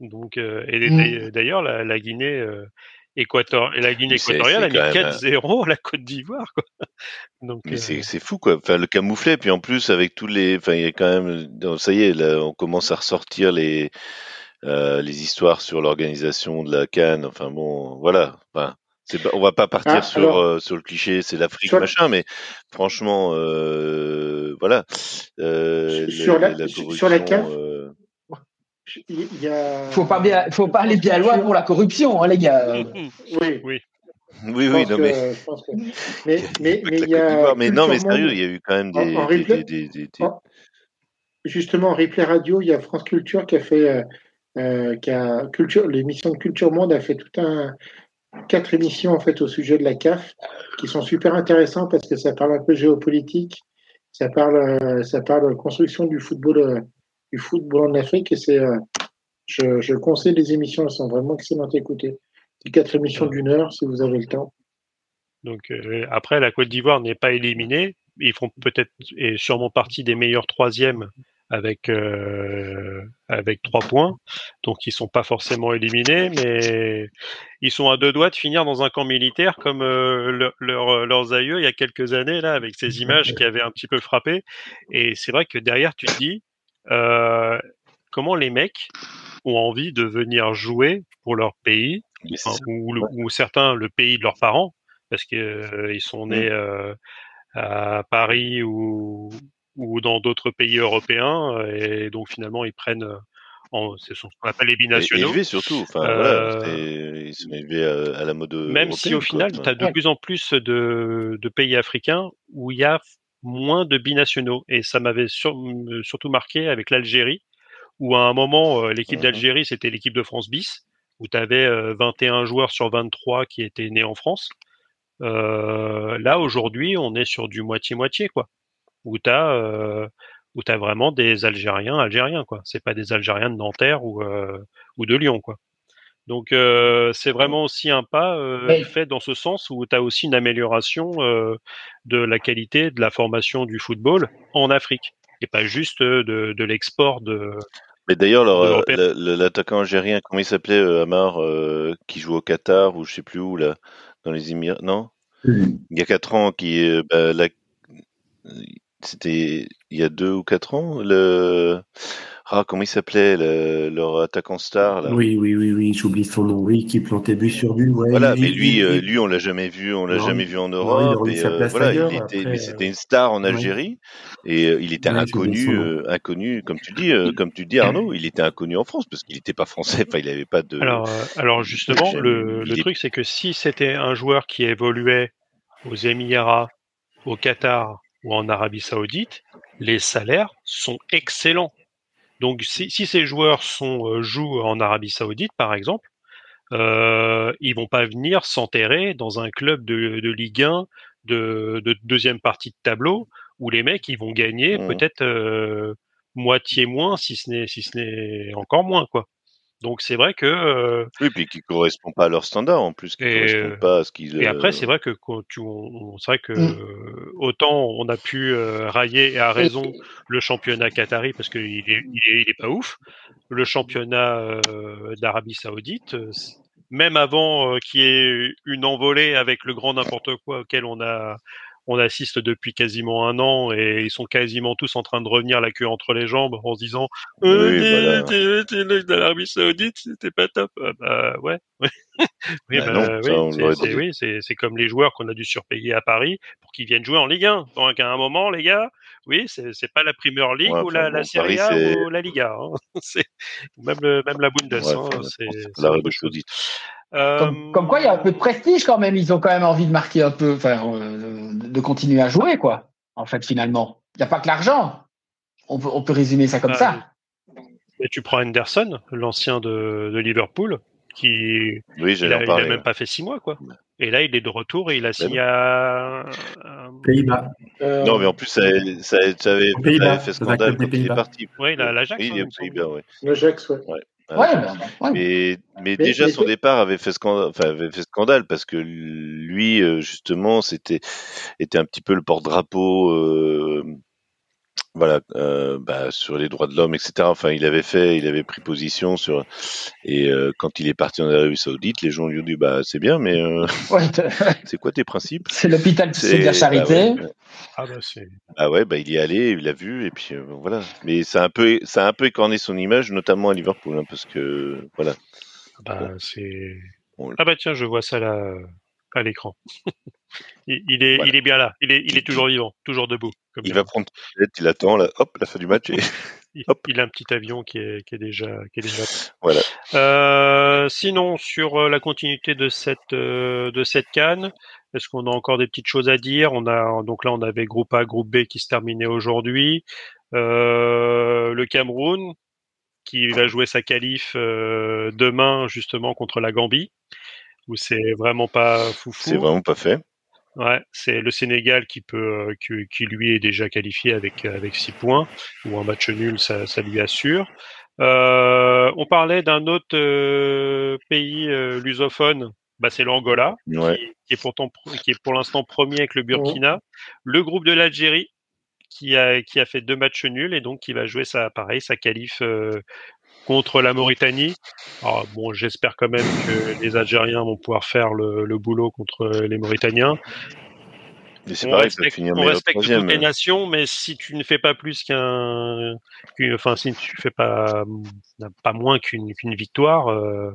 Donc, euh, et mmh. d'ailleurs, la, Guinée euh, équator et la Guinée équatoriale a mis 4-0 la Côte d'Ivoire. [laughs] Donc, Mais c'est fou quoi. Enfin, le camouflet, puis en plus avec tous les, enfin, il y a quand même, ça y est, là, on commence à ressortir les les histoires sur l'organisation de la Cannes. Enfin bon, voilà. Enfin, on va pas partir ah, sur, euh, sur le cliché, c'est l'Afrique, machin, mais franchement, euh, voilà. Euh, sur, la, la sur la CAF, euh, il y a... faut pas bien, faut pas aller bien loin pour la corruption, hein, les gars. [laughs] Oui, oui. Oui, oui, non, mais... Que, mais, mais, [laughs] mais, il y a mais non, mais sérieux, il y a eu quand même des, en, des, des, des, Justement, en replay radio, il y a France Culture qui a fait, euh, qui a culture, l'émission de Culture Monde a fait tout un, quatre émissions en fait au sujet de la CAF qui sont super intéressantes parce que ça parle un peu géopolitique, ça parle, euh, ça parle construction du football, euh, du football en Afrique et c'est, euh, je, je, conseille les émissions, elles sont vraiment excellentes à écouter. C'est quatre émissions d'une heure si vous avez le temps. Donc après, la Côte d'Ivoire n'est pas éliminée. Ils font peut-être et sûrement partie des meilleurs troisièmes avec euh, avec trois points. Donc ils sont pas forcément éliminés, mais ils sont à deux doigts de finir dans un camp militaire comme euh, leur, leurs aïeux il y a quelques années là, avec ces images qui avaient un petit peu frappé. Et c'est vrai que derrière tu te dis euh, comment les mecs ont envie de venir jouer pour leur pays ou, ou, certains le pays de leurs parents parce que euh, ils sont nés mmh. à Paris ou ou dans d'autres pays européens. Euh, et donc finalement, ils prennent euh, en, c'est ce qu'on appelle les binationaux. Élevés surtout, enfin, voilà, euh, ils sont élevés à, la mode. Même si au final, tu as de plus en plus de, de, pays africains où il y a moins de binationaux. Et ça m'avait surtout marqué avec l'Algérie, où à un moment, l'équipe mmh d'Algérie, c'était l'équipe de France bis, où tu avais 21 joueurs sur 23 qui étaient nés en France. Euh, là, aujourd'hui, on est sur du moitié-moitié, quoi où tu as euh, où tu as vraiment des Algériens algériens quoi. C'est pas des Algériens de Nanterre ou euh, ou de Lyon quoi. Donc euh, c'est vraiment aussi un pas euh, fait dans ce sens où tu as aussi une amélioration euh, de la qualité de la formation du football en Afrique et pas juste de, de l'export de. Mais d'ailleurs, l'attaquant algérien, comment il s'appelait, Amar, qui joue au Qatar ou je sais plus où là, dans les Émirats, non? Il y a quatre ans, qui bah, la, c'était il y a deux ou quatre ans, le ah comment il s'appelait leur attaquant star là? Oui oui oui oui, j'oublie son nom. Oui, qui plantait but sur but. voilà, mais lui euh, lui on l'a jamais vu, on l'a jamais vu en Europe. et, euh, voilà, il était, mais c'était une star en Algérie et euh, il était inconnu inconnu comme tu dis comme tu dis Arnaud, il était inconnu en France parce qu'il n'était pas français, enfin il n'avait pas de. Alors alors justement le, le truc c'est que si c'était un joueur qui évoluait aux Émirats, au Qatar ou en Arabie Saoudite, les salaires sont excellents. Donc si, si ces joueurs sont euh, jouent en Arabie Saoudite, par exemple, euh, ils vont pas venir s'enterrer dans un club de, de Ligue 1 de, de, deuxième partie de tableau où les mecs ils vont gagner mmh. peut-être euh, moitié moins, si ce n'est si ce n'est encore moins quoi. Donc c'est vrai que euh, oui, puis qui correspond pas à leur standard en plus, qui et, correspond pas à ce qu'ils. Et après c'est vrai que quand tu, on, c'est vrai que mmh. autant on a pu euh, railler et à raison le championnat qatari parce qu'il est, il est, il est pas ouf. Le championnat d'Arabie Saoudite, même avant qu'il y ait une envolée avec le grand n'importe quoi auquel on a on assiste depuis quasiment un an et ils sont quasiment tous en train de revenir la queue entre les jambes en se disant euh, oui, l'Arabie Saoudite c'était pas top. Ah, bah ouais [laughs] oui, bah, bah oui c'est comme les joueurs qu'on a dû surpayer à Paris pour qu'ils viennent jouer en Ligue 1 donc à un moment les gars oui c'est pas la Premier League ou la, la Serie A ou la Liga hein. [laughs] même même la Bundes ouais, hein, c'est comme, comme, quoi, il y a un peu de prestige quand même. Ils ont quand même envie de marquer un peu, enfin, euh, de continuer à jouer, quoi. en fait, finalement. Il n'y a pas que l'argent. On peut, on peut résumer ça comme bah, ça. Mais tu prends Anderson, l'ancien de, Liverpool, qui oui, il a, même pas fait six mois, quoi. Et là, il est de retour et il a signé à Pays-Bas. Euh, non, mais en plus, ça, ça, ça avait, fait scandale quand il est parti. Oui, l'Ajax. Oui, il Pays-Bas, oui. L'Ajax, ouais. ouais. Mais, mais, déjà son départ avait fait scandale, enfin, avait fait scandale parce que lui, euh, justement, c'était était un petit peu le porte-drapeau euh, voilà, euh, bah, sur les droits de l'homme, etc. Enfin, il avait fait, il avait pris position sur. Et euh, quand il est parti en Arabie Saoudite, les gens lui ont dit bah c'est bien, mais euh, [laughs] [laughs] c'est quoi tes principes? C'est l'hôpital qui fait de la charité. Bah ah bah c'est. Ah ouais, bah il y est allé, il l'a vu, et puis voilà. Mais ça a un peu, ça a un peu écorné son image, notamment à Liverpool, hein, parce que voilà. Bah c'est. Ah bah tiens, je vois ça là à l'écran. [laughs] il, est, il est bien là. Il est, il est toujours vivant, toujours debout. il va prendre il attend, là, hop, la fin du match. Et... [laughs] il, a un petit avion qui est, qui est déjà, qui est déjà. Voilà. Euh, sinon, sur euh, la continuité de cette, euh, de cette canne, est-ce qu'on a encore des petites choses à dire? On a donc là, on avait groupe A, groupe B qui se terminait aujourd'hui. le Cameroun qui va jouer sa qualif demain justement contre la Gambie où c'est vraiment pas foufou. C'est vraiment pas fait. Ouais, c'est le Sénégal qui peut, euh, qui, qui, lui est déjà qualifié avec avec six points ou un match nul, ça, ça lui assure. Euh, on parlait d'un autre euh, pays euh, lusophone, bah c'est l'Angola, ouais. qui, est pourtant qui est pour l'instant premier avec le Burkina. Le groupe de l'Algérie, qui a qui a fait deux matchs nuls et donc qui va jouer sa pareil sa qualif contre la Mauritanie. Alors, bon, j'espère quand même que les Algériens vont pouvoir faire le, le boulot contre les Mauritaniens. c'est on pareil, respecte, finir on respecte toutes les nations, mais si tu ne fais pas plus qu'un, enfin si tu fais pas pas moins qu'une victoire euh,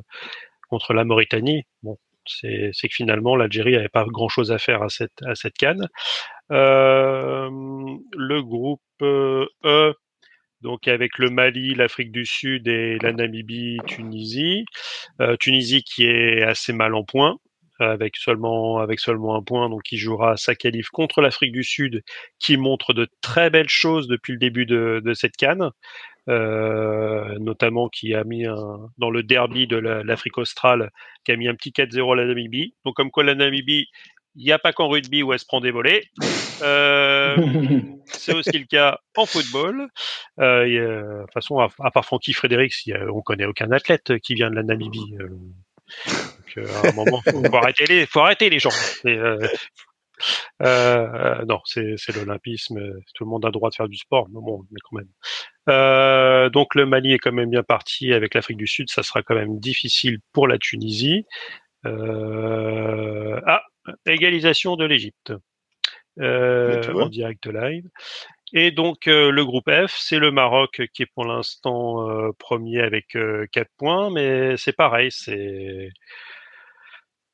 contre la Mauritanie, bon, c'est que finalement l'Algérie n'avait pas grand chose à faire à cette à cette canne. Euh, le groupe E donc avec le Mali, l'Afrique du Sud et la Namibie, Tunisie. Euh, Tunisie qui est assez mal en point avec seulement avec seulement un point, donc il jouera sa qualif contre l'Afrique du Sud, qui montre de très belles choses depuis le début de, cette canne, euh, notamment qui a mis un, dans le derby de l'Afrique australe, qui a mis un petit 4-0 à la Namibie. Donc comme quoi la Namibie il n'y a pas qu'en rugby où elle se prend des volets. Euh, [laughs] c'est aussi le cas en football. Euh, de toute façon, à, part Francky Frédéric, on connaît aucun athlète qui vient de la Namibie. Euh. donc, euh, à un moment, faut, faut arrêter les, faut arrêter les gens. Euh, euh, non, c'est l'olympisme. Tout le monde a le droit de faire du sport, mais bon, mais quand même. Euh, donc le Mali est quand même bien parti avec l'Afrique du Sud. Ça sera quand même difficile pour la Tunisie. Euh, ah, égalisation de l'Égypte euh, en direct live. Et donc euh, le groupe F, c'est le Maroc qui est pour l'instant euh, premier avec 4 points, mais c'est pareil, c'est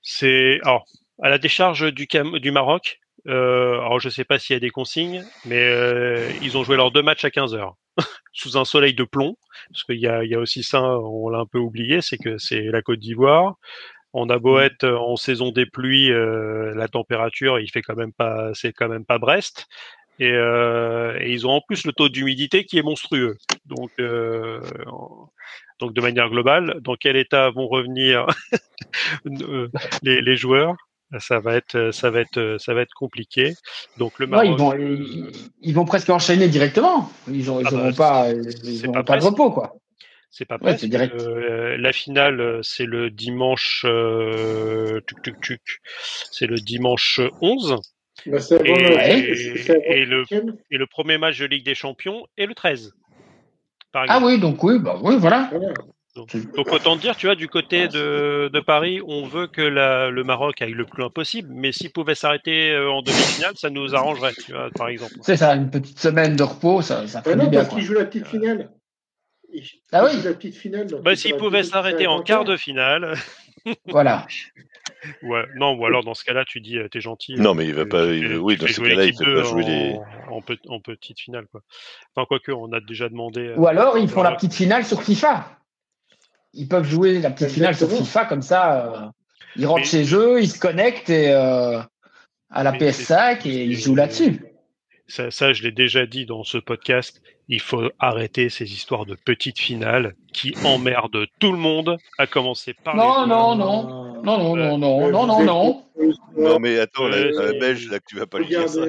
c'est alors à la décharge du, du Maroc. alors je sais pas s'il y a des consignes, mais ils ont joué leurs deux matchs à 15 heures [laughs] sous un soleil de plomb, parce qu'il y a, y a aussi ça, on l'a un peu oublié, c'est que c'est la Côte d'Ivoire. On a beau mmh. être euh, en saison des pluies, euh, la température, il fait quand même pas, c'est quand même pas Brest. Et, euh, et, ils ont en plus le taux d'humidité qui est monstrueux. Donc, euh, donc de manière globale, dans quel état vont revenir [laughs] les, les, joueurs? Ça va être, ça va être, ça va être compliqué. Donc le Maroc, ils, vont, ils, vont presque enchaîner directement. Ils n'auront ah bah, pas, ils pas, pas de repos quoi. C'est pas ouais, direct. Euh, la finale, euh, c'est le dimanche. Euh, c'est le dimanche 11. Bah, et, le, et le premier match de Ligue des Champions est le 13. ah oui, donc oui, bah oui, voilà. Donc, autant dire, tu vois, du côté de, de Paris, on veut que la, le Maroc aille le plus loin possible, mais s'il pouvait s'arrêter en demi-finale, ça nous arrangerait, tu vois, par exemple. C'est ça, une petite semaine de repos, ça, ça ferait non, bien. Parce qu'il joue la petite finale ah oui. La petite finale. Bah, s'il pouvait s'arrêter en quart de finale. [laughs] voilà. [laughs] Ouais, non, ou alors dans ce cas-là, tu dis, euh, t'es gentil. Non, mais il va pas. oui, dans ce cas-là, il peut pas jouer les. En, petite finale, quoi. Enfin, quoique, on a déjà demandé. Euh, ou alors, ils font la petite finale sur FIFA. Ils peuvent jouer la petite finale sur FIFA, comme ça, euh, ils rentrent chez eux, ils se connectent et, à la PS5 et ils jouent là-dessus. ça, ça je l'ai déjà dit dans ce podcast, il faut arrêter ces histoires de petites finales qui emmerdent tout le monde, à commencer par non, non, non, non, non, non, non, non, non, non. Non, mais attends, la, la belge, là, que tu vas pas lui dire ça.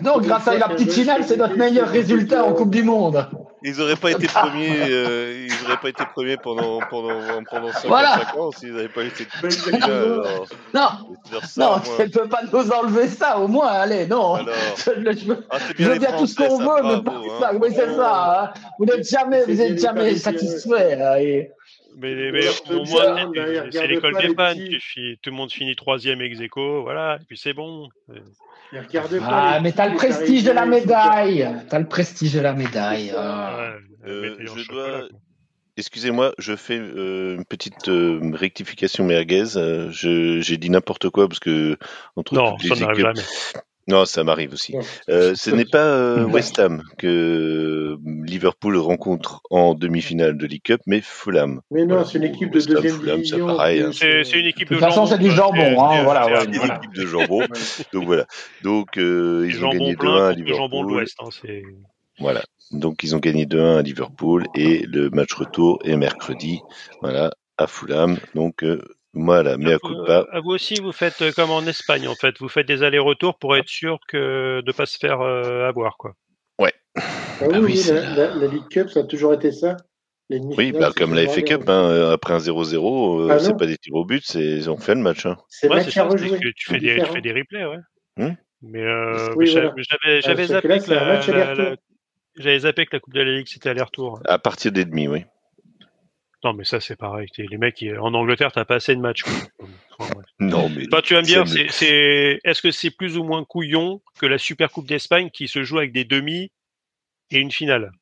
Non, grâce à la petite finale, c'est notre meilleur résultat en Coupe du Monde. Ils n'auraient pas été [laughs] premiers, euh, ils auraient pas été premiers pendant pendant pendant 5 voilà. ans s'ils n'avaient pas eu cette là. Non, non, tu ne peux pas nous enlever ça au moins. Allez, non. Alors, je, je, ah, je veux bien tout ce qu'on veut, mais pas ça. Hein. Oui, c'est ça. Hein. Vous n'êtes jamais, vous n'êtes jamais satisfait. Hein, et... Mais, mais au moins, c'est l'école des fans. Tout le monde finit troisième ex aequo, voilà, et puis c'est bon. Ah, mais t'as le prestige de la médaille. T'as le prestige de la médaille. Ah. Euh, je dois. Excusez-moi, je fais euh, une petite euh, rectification merguez. j'ai dit n'importe quoi parce que entre non, ça n'arrive jamais. Non, ça m'arrive aussi. Euh, ce n'est pas euh, West Ham que Liverpool rencontre en demi-finale de League Cup, mais Fulham. Mais non, c'est une équipe de deuxième division. Hein. C'est une équipe de, de toute façon, c'est du jambon. Hein, voilà, c'est une équipe de jambon. Donc voilà. Donc euh, ils ont gagné 2-1 à Liverpool. Jambon de l'Ouest. Hein, voilà. Donc ils ont gagné 2-1 à Liverpool et le match retour est mercredi. Voilà à Fulham. Donc voilà, mais à coup de pas. Vous aussi, vous faites euh, comme en Espagne, en fait. Vous faites des allers-retours pour être sûr que de ne pas se faire euh, avoir, quoi. Ouais. Ah oui, ah oui la, la, League Cup, ça a toujours été ça. Oui, bah, comme la FA Cup, hein, euh, après un 0-0, ah c'est pas des tirs au but, c'est on fait le match. Hein. C'est ouais, ça, que tu fais, des, tu fais des replays, ouais. Hum mais euh, oui, j'avais zappé, que la, zappé que la Coupe de la Ligue c'était aller-retour. À partir des demi, oui. Non, mais ça, c'est pareil. Les mecs, en Angleterre, t'as pas assez de matchs. [laughs] non, mais. tu vas me dire, c'est, est-ce que c'est plus ou moins couillon que la Super Coupe d'Espagne qui se joue avec des demi et une finale?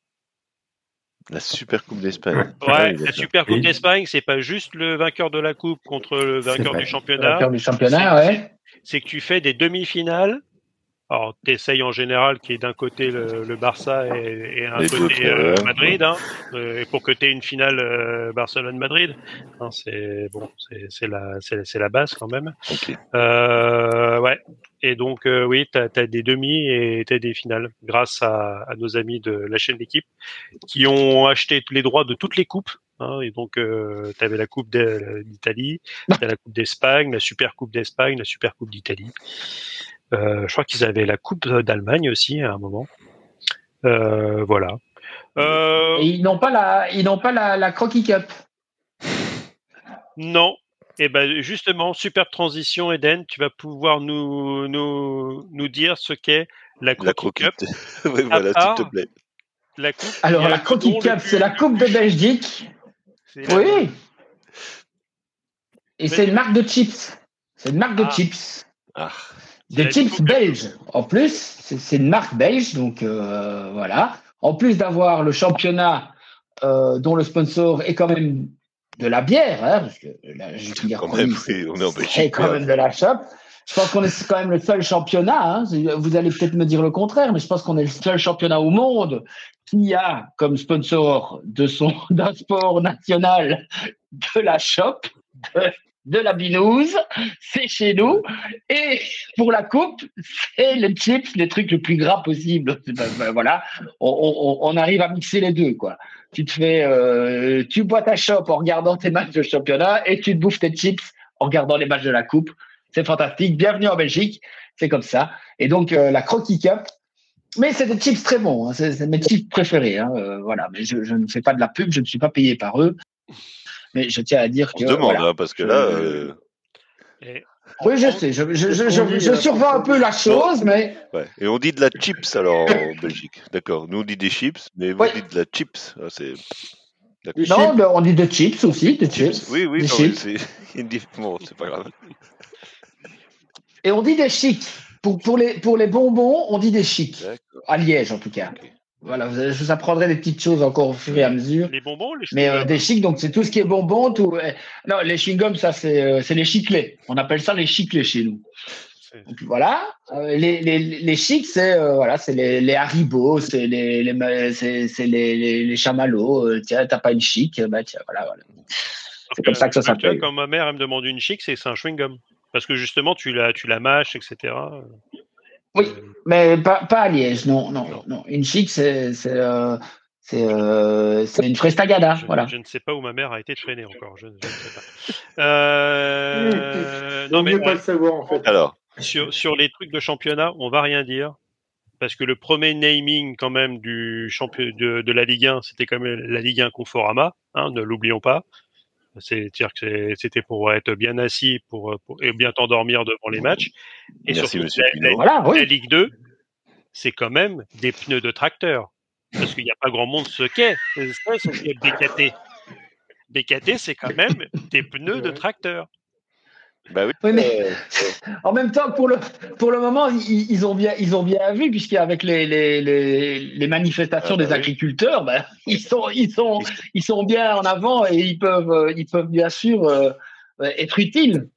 La Super Coupe d'Espagne. Ouais, la Super Coupe d'Espagne, c'est pas juste le vainqueur de la Coupe contre le vainqueur du championnat. Le vainqueur du championnat, ouais. C'est que tu fais des demi-finales alors, tu essayes en général qui est d'un côté le, Barça et, un côté euh, Madrid, hein, euh, et pour que tu aies une finale euh, Barcelone-Madrid. Hein, c'est bon, c'est la, c'est la base quand même. ouais. Et donc, oui, tu as, des demi et tu as des finales grâce à, à, nos amis de la chaîne d'équipe qui ont acheté les droits de toutes les coupes. Hein, et donc, tu avais la Coupe d'Italie, la Coupe d'Espagne, la Super Coupe d'Espagne, la Super Coupe d'Italie. Euh, je crois qu'ils avaient la Coupe d'Allemagne aussi à un moment. Euh, voilà. Euh, Et ils n'ont pas la, ils n'ont pas la, la Croquis Cup. Non. Et eh ben justement, super transition, Eden. Tu vas pouvoir nous, nous, nous dire ce qu'est la Croquis Cup. [laughs] oui, voilà, s'il te plaît. La coupe, Alors la Croquis Cup, c'est la Coupe de Belgique. Oui. Et c'est une marque de chips. C'est une marque de ah. chips. Ah. Des chips belges. En plus, c'est une marque belge, donc euh, voilà. En plus d'avoir le championnat euh, dont le sponsor est quand même de la bière, hein, parce que la quand même, c'est quand même de la shop. Je pense qu'on est quand même le seul championnat. Hein. Vous allez peut-être me dire le contraire, mais je pense qu'on est le seul championnat au monde qui a comme sponsor de son [laughs] d'un sport national de la shop, de la binouse, c'est chez nous. Et pour la coupe, c'est les chips, les trucs le plus gras possible. Ben, voilà, on, arrive à mixer les deux, quoi. Tu te fais, euh, tu bois ta shop en regardant tes matchs de championnat et tu te bouffes tes chips en regardant les matchs de la coupe. C'est fantastique. Bienvenue en Belgique. C'est comme ça. Et donc euh, la Croquis Cup. Mais c'est des chips très bons. Hein. C'est mes chips préférés. Hein. Euh, voilà. Mais je ne fais pas de la pub. Je ne suis pas payé par eux. Mais je tiens à dire que. On demande, hein, parce que là. Euh, oui, je sais, je, je, je, je, survends un peu la chose, mais. Ouais. Et on dit de la chips alors en Belgique. D'accord. Nous on dit des chips, mais vous dites de la chips. Ah, c'est. Non, ben, on dit de chips aussi, de chips. Oui, oui, c'est [laughs] bon, c'est pas grave. Et on dit des chics. Pour, pour, les, pour les bonbons, on dit des chics. À Liège, en tout cas. Voilà, je vous apprendrai des petites choses encore au fur et à mesure. Les bonbons, les Mais euh, des chics, donc c'est tout ce qui est bonbons. Tout... Non, les chewing-gums, ça c'est euh, les chiclets. On appelle ça les chiclets chez nous. Donc, voilà. Euh, les, les, les chics, c'est voilà, c'est les, les haribots, c'est les, les c'est les, les, les chamallows. tiens, t'as pas une chic, bah tiens, voilà, voilà. C'est comme ça que ça s'appelle. Quand ma mère elle me demande une chic, c'est un chewing-gum, parce que justement tu la tu la mâches, etc. Oui, mais pas, pas à Liège, non, non, non. Une chic, c'est euh, c'est une frestagada. Je, voilà. je ne sais pas où ma mère a été traînée encore. Je, ne sais pas. Euh, non, mais pas le savoir en fait. Alors. Sur, sur les trucs de championnat, on va rien dire parce que le premier naming quand même du champion de, de la Ligue 1, c'était quand même la Ligue 1 Conforama, hein, ne l'oublions pas. C'est-à-dire que c'était pour être bien assis pour, pour et bien t'endormir devant les matchs. Et Merci, surtout, monsieur la, la, Voilà, oui. la Ligue 2, c'est quand même des pneus de tracteur. Parce qu'il n'y a pas grand monde ce qu'est. C'est ça, son BKT. BKT, c'est quand même des pneus de tracteur. Bah oui. Oui, mais [laughs] en même temps, pour le, pour le moment, ils, ils ont bien, ils ont bien vu, puisqu'avec les, les, les, les manifestations Ah, bah des oui. agriculteurs, [laughs] ben, ils, sont, ils, sont, ils sont bien en avant et ils peuvent, euh, ils peuvent bien sûr euh, être utiles.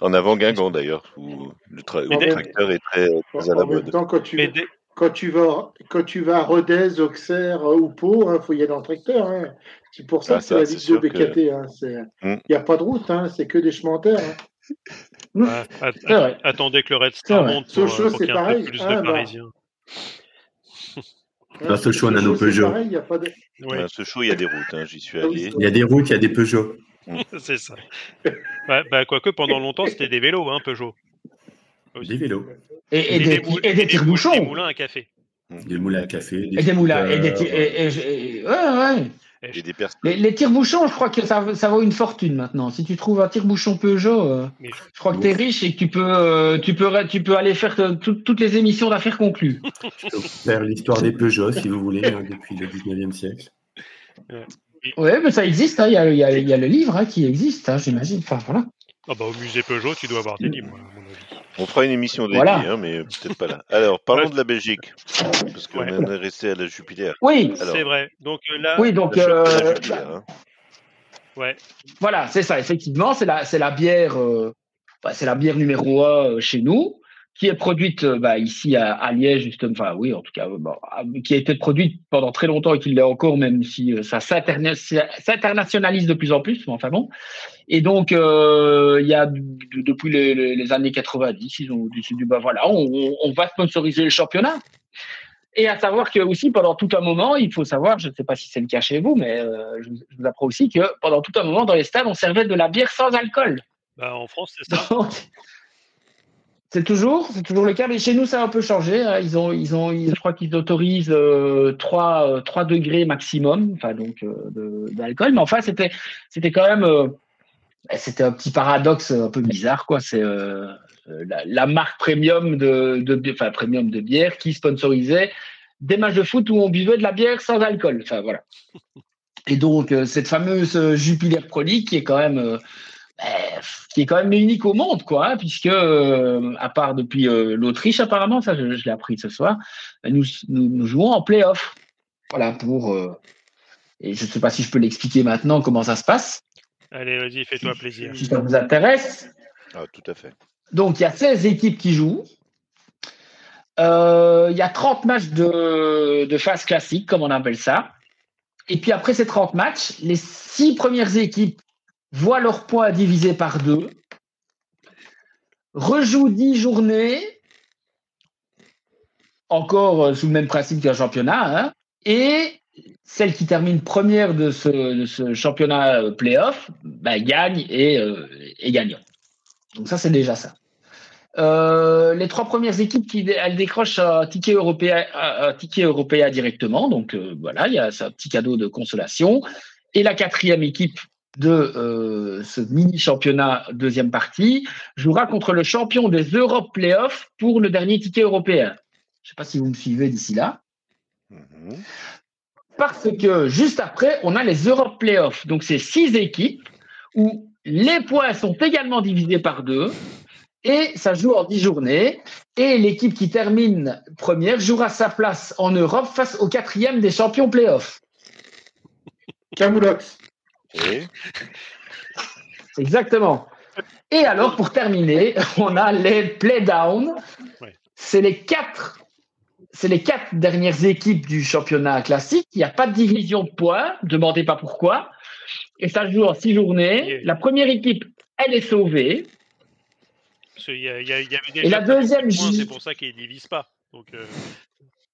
En avant Guingamp d'ailleurs, où le, tra- tracteur est très, très à la En même mode. temps, quand tu, quand tu vas, quand tu vas à Rodez, Auxerre euh, ou Pau, il faut y aller en tracteur. Hein. C'est pour ça Ah, que c'est la c'est Ligue 2 sûr que- BKT. hein. Il Hmm. n'y a pas de route, hein. c'est que des chemins en terre. Ouais, vrai. attendez que le Red Star monte pour, Sochaux, pour c'est qu'il y ait un peu pareil. plus Ah, de bah. Parisiens. Sochaux, on a nos Peugeot. pareil, il y a pas de- Oui, À Sochaux, il y a des routes, hein, j'y suis Ah allé. Il y a des routes, il y a des Peugeot. [laughs] c'est ça. Ouais, bah, quoique pendant longtemps, c'était des vélos, hein, Peugeot. Aussi. Des vélos, Et, et, des, des tire-bouchons. Des moulins à café. des moulins à café. Et des moulins. Et des, et, et- ouais, ouais. Et des pers- Les, les tire-bouchons, je crois que ça, ça vaut une fortune maintenant. Si tu trouves un tire-bouchon Peugeot, euh, Mais je crois que tu es riche et que tu peux, euh, tu peux, tu peux aller faire te- tout- toutes les émissions d'affaires conclues. [laughs] Je peux faire l'histoire des Peugeot, si vous voulez, hein, depuis le 19e siècle. Oui, mais ça existe. hein. Il y, a, y y le livre hein, qui existe, hein, j'imagine. Enfin, voilà. Ah bah, au musée Peugeot, tu dois avoir des livres, à mon avis. On fera une émission dédiée, Voilà. hein, mais peut-être pas là. Alors, parlons Ouais. de la Belgique, parce qu'on Ouais. est resté à la Jupiter. Oui, C'est vrai. Donc euh, là, oui, donc la euh, Jupiter, hein. ouais. voilà, c'est ça. Effectivement, c'est la, c'est la bière, euh, bah, c'est la bière numéro un chez nous, qui est produite euh, bah, ici à, à Liège, justement. Enfin, oui, en tout cas, bon, ah, qui a été produite pendant très longtemps et qui l'est encore, même si euh, ça s'interna- s'internationalise de plus en plus. mais Enfin bon. Et donc, euh, il y a depuis les, années 90, ils ont décidé, bah voilà, on, va sponsoriser le championnat. Et à savoir que aussi pendant tout un moment, il faut savoir, je ne sais pas si c'est le cas chez vous, mais euh, je, vous- je vous apprends aussi que pendant tout un moment dans les stades, on servait de la bière sans alcool. Bah, en France, c'est ça. C'est toujours, le cas, mais chez nous ça a un peu changé. hein. Ils ont, ils ont, je crois qu'ils autorisent euh, 3, euh, 3 degrés maximum, donc euh, d'alcool. Mais enfin c'était, c'était quand même, euh, c'était un petit paradoxe un peu bizarre quoi. C'est euh, euh, la, marque premium de, premium de bière qui sponsorisait des matchs de foot où on buvait de la bière sans alcool. Enfin voilà. Et donc euh, cette fameuse euh, Jupiler Pro League qui est quand même euh, qui est quand même unique au monde, quoi, hein, puisque euh, à part depuis euh, l'Autriche apparemment, ça je, je l'ai appris ce soir, ben, nous, nous, nous jouons en play-off. Voilà pour euh, et je ne sais pas si je peux l'expliquer maintenant comment ça se passe, Allez, vas-y, fais-toi plaisir. si ça vous intéresse. Ah, tout à fait. Donc il y a 16 équipes qui jouent. Euh, Il y a 30 matchs de, de phase classique, comme on appelle ça. Et puis après ces 30 matchs, les six premières équipes voient leurs points divisés par deux, rejouent 10 journées, encore sous le même principe qu'un championnat, hein, et celle qui termine première de ce, championnat euh, playoff bah, gagne et euh, est gagnant. Donc ça, c'est déjà ça. Euh, les trois premières équipes qui elles décrochent un ticket européen, directement. Donc voilà, il y a un petit cadeau de consolation. Et la quatrième équipe de euh, ce mini championnat deuxième partie jouera contre le champion des Europe Playoffs pour le dernier ticket européen. Je ne sais pas si vous me suivez d'ici là. Mhm. Parce que juste après, on a les Europe Playoffs. Donc, c'est six équipes où les points sont également divisés par deux et ça joue en dix journées. Et l'équipe qui termine première jouera sa place en Europe face au quatrième des champions playoffs. Camoulox. Et Exactement. Et alors, pour terminer, [laughs] on a les playdowns. Ouais. C'est les quatre. C'est les quatre dernières équipes du championnat classique. Il n'y a pas de division de points. Demandez pas pourquoi. Et ça joue en six journées. La première équipe, elle est sauvée. il y, avait déjà Et la deuxième, c'est pour ça qu'ils ne divisent pas. Donc,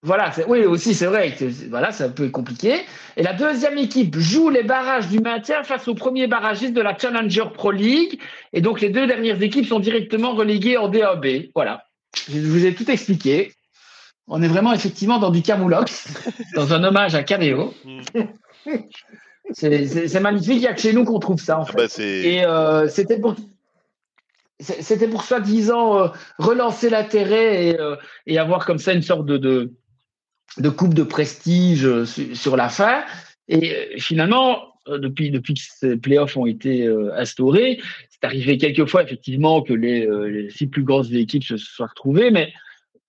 voilà, oui, aussi, c'est vrai que voilà, c'est un peu compliqué. Et la deuxième équipe joue les barrages du maintien face au premier barragiste de la Challenger Pro League. Et donc, les deux dernières équipes sont directement reléguées en DAB. Voilà. Je vous ai tout expliqué. On est vraiment effectivement dans du Camoulox, [laughs] dans un hommage à Canéo. c'est magnifique, il n'y a que chez nous qu'on trouve ça, en ah bah, fait. et euh, c'était pour. C'était pour soi-disant euh, relancer l'intérêt et, euh, et, avoir comme ça une sorte de, de coupe de prestige euh, sur la fin. Et euh, finalement, euh, depuis, depuis que ces playoffs ont été instaurés, c'est arrivé quelquefois effectivement que les, six plus grosses équipes se soient retrouvées, mais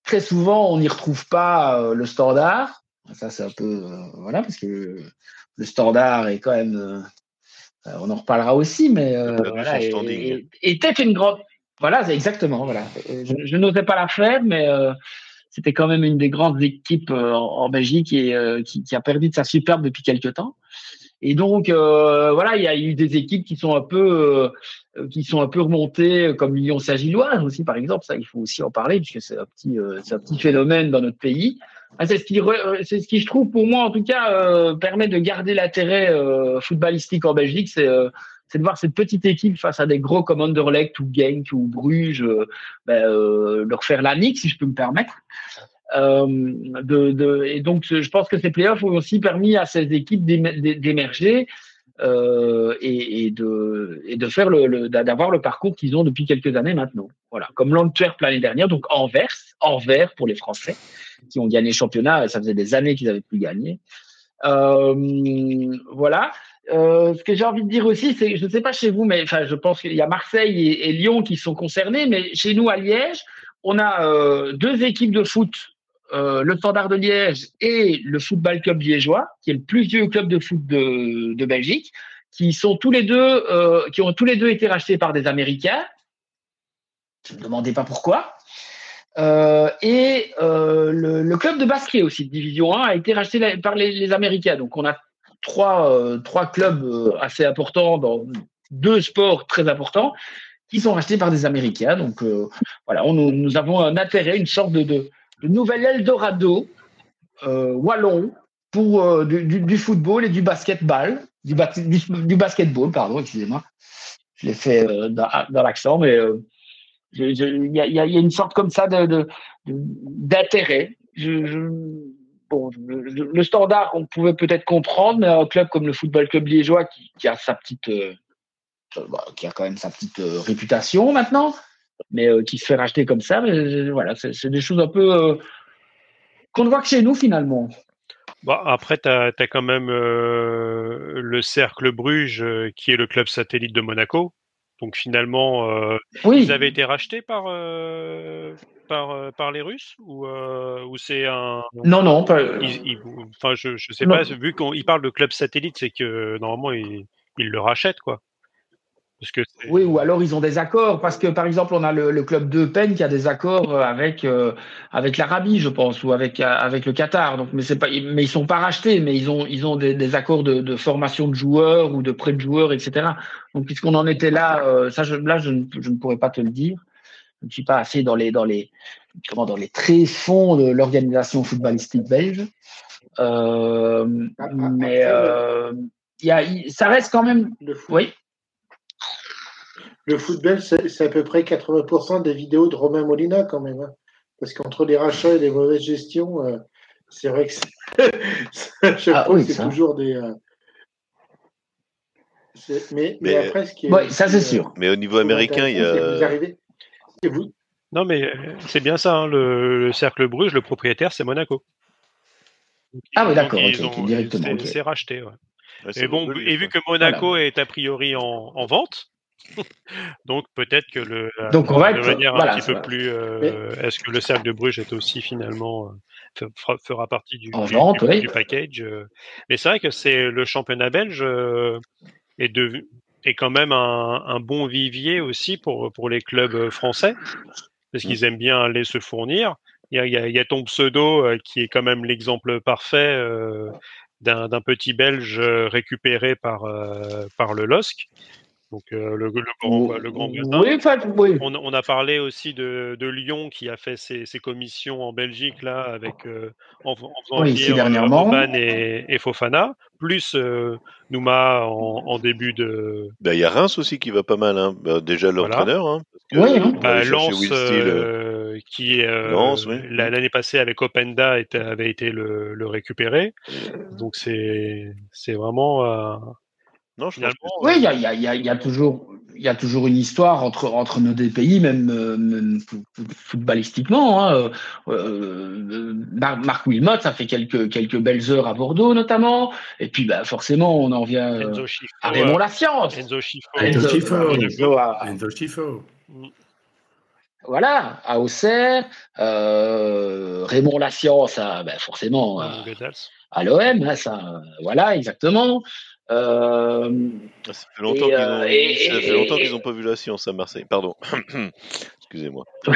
très souvent on n'y retrouve pas le standard. Ça c'est un peu voilà parce que le, standard est quand même, on en reparlera aussi, mais voilà, était une grande, voilà exactement voilà. Je, je n'osais pas la faire, mais c'était quand même une des grandes équipes euh, en Belgique et euh, qui, a perdu de sa superbe depuis quelques temps. Et donc euh, voilà, il y a eu des équipes qui sont un peu qui sont un peu remontées, comme Lyon Saint-Gilloise aussi par exemple. Ça, il faut aussi en parler puisque c'est un petit c'est un petit phénomène dans notre pays. Ah, c'est ce qui c'est ce qui je trouve pour moi en tout cas permet de garder l'intérêt footballistique en Belgique. C'est c'est de voir cette petite équipe face à des gros comme Anderlecht ou Genk ou Bruges euh, ben, euh, leur faire la nique, si je peux me permettre. Euh, et donc, je pense que ces playoffs ont aussi permis à ces équipes d'émerger et, de, faire le, d'avoir le parcours qu'ils ont depuis quelques années maintenant. Voilà, comme l'Antwerp l'année dernière, donc Anvers, Anvers pour les Français qui ont gagné le championnat. Ça faisait des années qu'ils n'avaient plus gagné. Voilà. Euh, ce que j'ai envie de dire aussi, c'est, je ne sais pas chez vous, mais enfin, je pense qu'il y a Marseille et, Lyon qui sont concernés, mais chez nous à Liège, on a euh, deux équipes de foot, euh, le Standard de Liège et le Football Club liégeois, qui est le plus vieux club de foot de, Belgique, qui sont tous les deux, qui ont tous les deux été rachetés par des Américains. Ne me demandais pas pourquoi. et le, le, club de basket aussi, de Division 1, a été racheté par les, les Américains. Donc on a trois, euh, trois clubs euh, assez importants dans deux sports très importants qui sont rachetés par des Américains. Donc euh, voilà, on, nous avons un intérêt, une sorte de, de, nouvel Eldorado wallon pour du, football et du basketball, du, du, basketball, pardon, excusez-moi. Je l'ai fait dans, l'accent, mais il y, a, une sorte comme ça de, d'intérêt. je, bon, le, standard, on pouvait peut-être comprendre, mais un club comme le Football Club Liégeois, qui, a sa petite, euh, euh, bah, qui a quand même sa petite euh, réputation maintenant, mais qui se fait racheter comme ça, voilà, c'est des choses un peu qu'on ne voit que chez nous finalement. Bah, après, tu as, quand même le Cercle Bruges, qui est le club satellite de Monaco. Donc finalement, oui. ils avaient été rachetés par, par, euh, par les Russes ou, euh, ou c'est un non non pas... enfin je je sais pas vu qu'on parle de club satellite c'est que normalement ils, ils le rachètent quoi. Parce que oui ou alors ils ont des accords parce que par exemple on a le, club de Penn qui a des accords euh, avec avec l'Arabie je pense ou avec avec le Qatar. Donc mais pas mais ils sont pas rachetés mais ils ont ils ont des, des accords de, de, formation de joueurs ou de prêt de joueurs etc donc puisqu'on en était là ça je, là je ne, je ne pourrais pas te le dire ne suis pas assez dans les, dans les, comment, dans les tréfonds de l'organisation footballistique belge. Euh, mais euh, y a, ça reste quand même. Le foot, oui. Le football, c'est à peu près 80% des vidéos de Romain Molina quand même. Hein. Parce qu'entre les rachats et les mauvaises gestions, euh, c'est vrai que c'est [laughs] ah toujours des. Euh, mais, mais, après, ce qui est. ça, c'est sûr. Mais au niveau américain, il y a. Non, mais euh, c'est bien ça, hein, le, Cercle Bruges, le propriétaire, c'est Monaco. ah oui, d'accord, directement. C'est racheté, et, bon, et vu que Monaco est a priori en, vente, [laughs] donc peut-être que le donc on va un petit peu plus. Euh, est-ce que le cercle de Bruges est aussi finalement euh, fera, partie du, du, package Mais c'est vrai que c'est le championnat belge est de, est quand même un, un, bon vivier aussi pour, pour les clubs français, parce qu'ils aiment bien aller se fournir. Il y a, il y a, ton pseudo euh, qui est quand même l'exemple parfait euh, d'un petit Belge récupéré par, euh, par le LOSC. Donc euh, le, grand, le grand oui, On, a parlé aussi de, Lyon qui a fait ses, commissions en Belgique là avec euh, en, faisant oui, dernièrement. et, Fofana, plus Nouma en, début de. Bah, il y a Reims aussi qui va pas mal. Hein. Bah, déjà l'entraîneur. Hein, oui. Bah, Lance qui l'année passée avec Openda avait été le, le récupérer. Donc c'est c'est vraiment non, je oui, il y a, y, a, y a, toujours, il y a toujours une histoire entre entre nos deux pays, même, euh, footballistiquement. Hein. Euh, euh Marc Wilmot, ça fait quelques quelques belles heures à Bordeaux notamment, et puis bah, forcément, on en vient à Raymond La Science. Enzo Schifo. Enzo Schifo. Voilà, à Auxerre, Raymond La Science, bah, forcément à l'OM, hein, ça, voilà, exactement. Euh, ça fait longtemps qu'ils n'ont pas vu la science à Marseille. Pardon. [coughs] Excusez-moi. [laughs]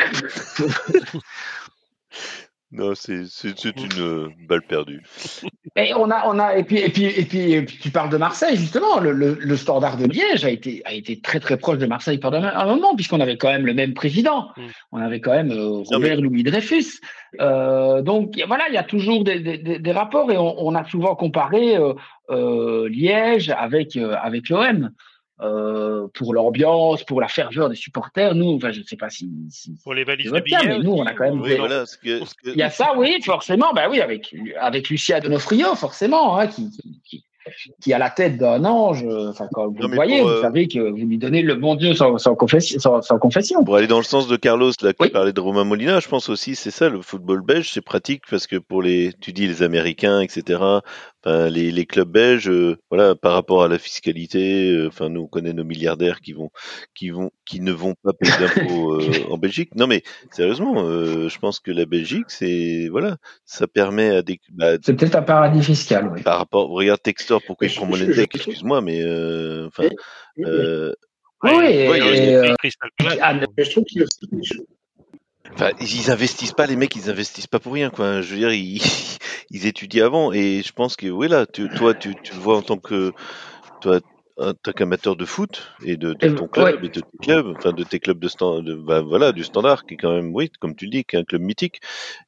non, c'est une euh, balle perdue. [laughs] Et on a, on a, et puis, et puis, et puis, tu parles de Marseille justement. Le, le, Standard de Liège a été, a été très très proche de Marseille pendant un moment, puisqu'on avait quand même le même président. Mm. On avait quand même euh, Robert Louis Dreyfus. donc voilà, il y a toujours des, des, des rapports et on, on, a souvent comparé euh, Liège avec euh, avec l'OM. Euh, pour l'ambiance, pour la ferveur des supporters. Nous, enfin, je ne sais pas si, pour les valises de billets, mais nous, on a quand même. Il y a ça, oui, forcément. Ben oui, avec avec Lucia Donofrio, forcément, hein, qui, qui, qui a la tête d'un ange. Euh, enfin, quand vous le voyez, vous euh, savez que vous lui donnez le bon Dieu sans, confession, sans, confession. Pour aller dans le sens de Carlos, là, qui parlait de Romain Molina, je pense aussi, c'est ça, le football belge, c'est pratique parce que pour les, tu dis les Américains, etc., les, les clubs belges, euh, voilà, par rapport à la fiscalité, enfin, nous, on connaît nos milliardaires qui vont, qui vont, qui ne vont pas payer d'impôts [laughs] en Belgique. Non, mais sérieusement, je pense que la Belgique, c'est, voilà, ça permet à des. Bah, c'est peut-être un paradis fiscal, oui. Par rapport, regarde Textor pourquoi il prend Molenbeek, excuse-moi, mais enfin. Euh, oui, euh, je trouve qu'il Enfin, ils investissent pas, les mecs, ils investissent pas pour rien, quoi. Je veux dire, ils, [laughs] ils étudient avant, et je pense que, oui, là, tu, toi, tu, tu le vois en tant que, toi, en tant qu'amateur de foot et de, de ton club et de tes clubs, enfin de tes clubs de, stand, de bah, voilà, du standard qui est quand même, oui, comme tu le dis, qui est un club mythique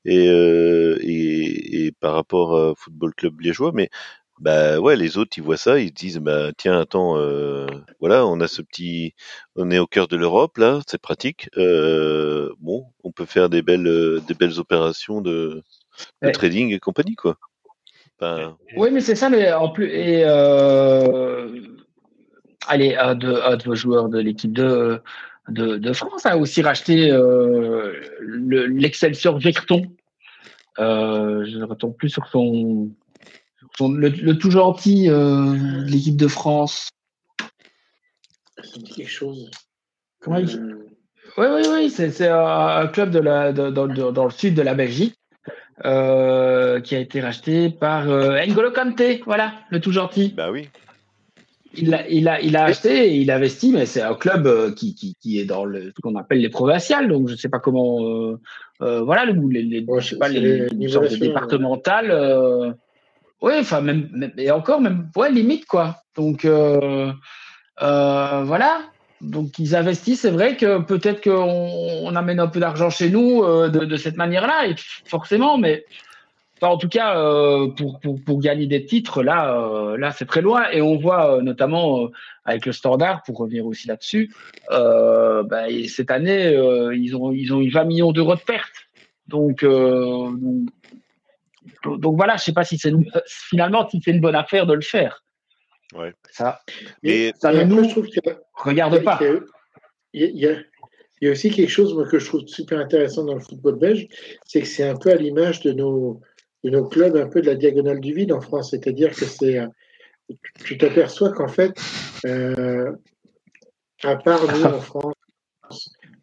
et, euh, et, et, par rapport au football club liégeois, mais bah ouais, les autres ils voient ça, ils disent bah tiens attends, euh, voilà, on a ce petit, on est au cœur de l'Europe là, c'est pratique. Euh, bon, on peut faire des belles, euh, des belles opérations de, de trading et compagnie quoi. Oui, mais c'est ça, mais en plus et euh, allez, un de, un de vos joueurs de l'équipe de, de, de France a aussi racheté euh, l'Excelsior Vecton. Je ne retombe plus sur son le, tout gentil euh, de l'équipe de France. Ça me dit quelque chose. Comment il... Euh, oui, oui, oui, c'est un club de la, dans, le sud de la Belgique euh, qui a été racheté par N'Golo Kanté, voilà, le tout gentil. Bah oui. Il a, il a, il a acheté et il a investi, mais c'est un club qui, qui, qui, est dans le, ce qu'on appelle les provinciales, donc je ne sais pas comment. voilà, les, les, je sais pas, les, les départementales. Oui, enfin, même, et encore, même, ouais, limite, quoi. Donc, euh, euh, voilà. Donc, ils investissent. C'est vrai que peut-être qu'on on amène un peu d'argent chez nous euh, de, cette manière-là, et forcément, mais en tout cas, pour, pour, gagner des titres, là, là c'est très loin. Et on voit notamment avec le Standard, pour revenir aussi là-dessus, bah, cette année, ils, ont, ils ont eu 20 millions d'euros de pertes. Donc, donc donc voilà, je sais pas si c'est finalement si c'est une bonne affaire de le faire. Ouais. Ça, mais ça ne nous regarde pas. Il y, a, aussi quelque chose que je trouve super intéressant dans le football belge, c'est que c'est un peu à l'image de nos, de nos clubs, un peu de la diagonale du vide en France. C'est-à-dire que c'est, tu t'aperçois qu'en fait, euh, à part nous en France,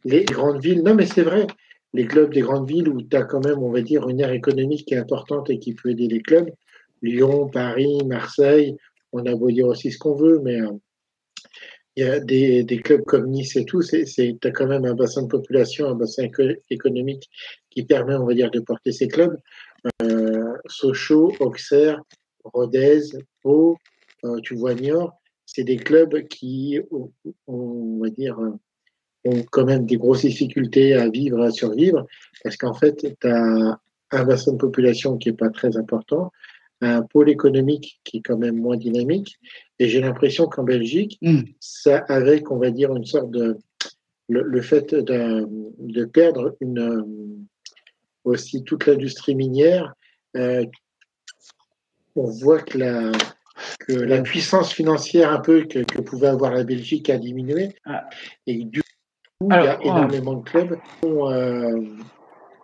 les grandes villes, non mais c'est vrai, les clubs des grandes villes où tu as quand même, on va dire, une aire économique qui est importante et qui peut aider les clubs. Lyon, Paris, Marseille, on a beau dire aussi ce qu'on veut, mais euh, il y a des, clubs comme Nice et tout, tu as quand même un bassin de population, un bassin économique qui permet, on va dire, de porter ces clubs. Euh, Sochaux, Auxerre, Rodez, Pau, euh, tu vois Niort, c'est des clubs qui, on va dire, ont quand même des grosses difficultés à vivre, à survivre, parce qu'en fait, tu as un bassin de population qui est pas très important, un pôle économique qui est quand même moins dynamique, et j'ai l'impression qu'en Belgique, hmm. ça avec, on va dire, une sorte de le, fait de, de, perdre une aussi toute l'industrie minière, euh, on voit que la, que la puissance financière un peu que, que, pouvait avoir la Belgique a diminué. Ah. Et du il y a énormément de clubs. Euh,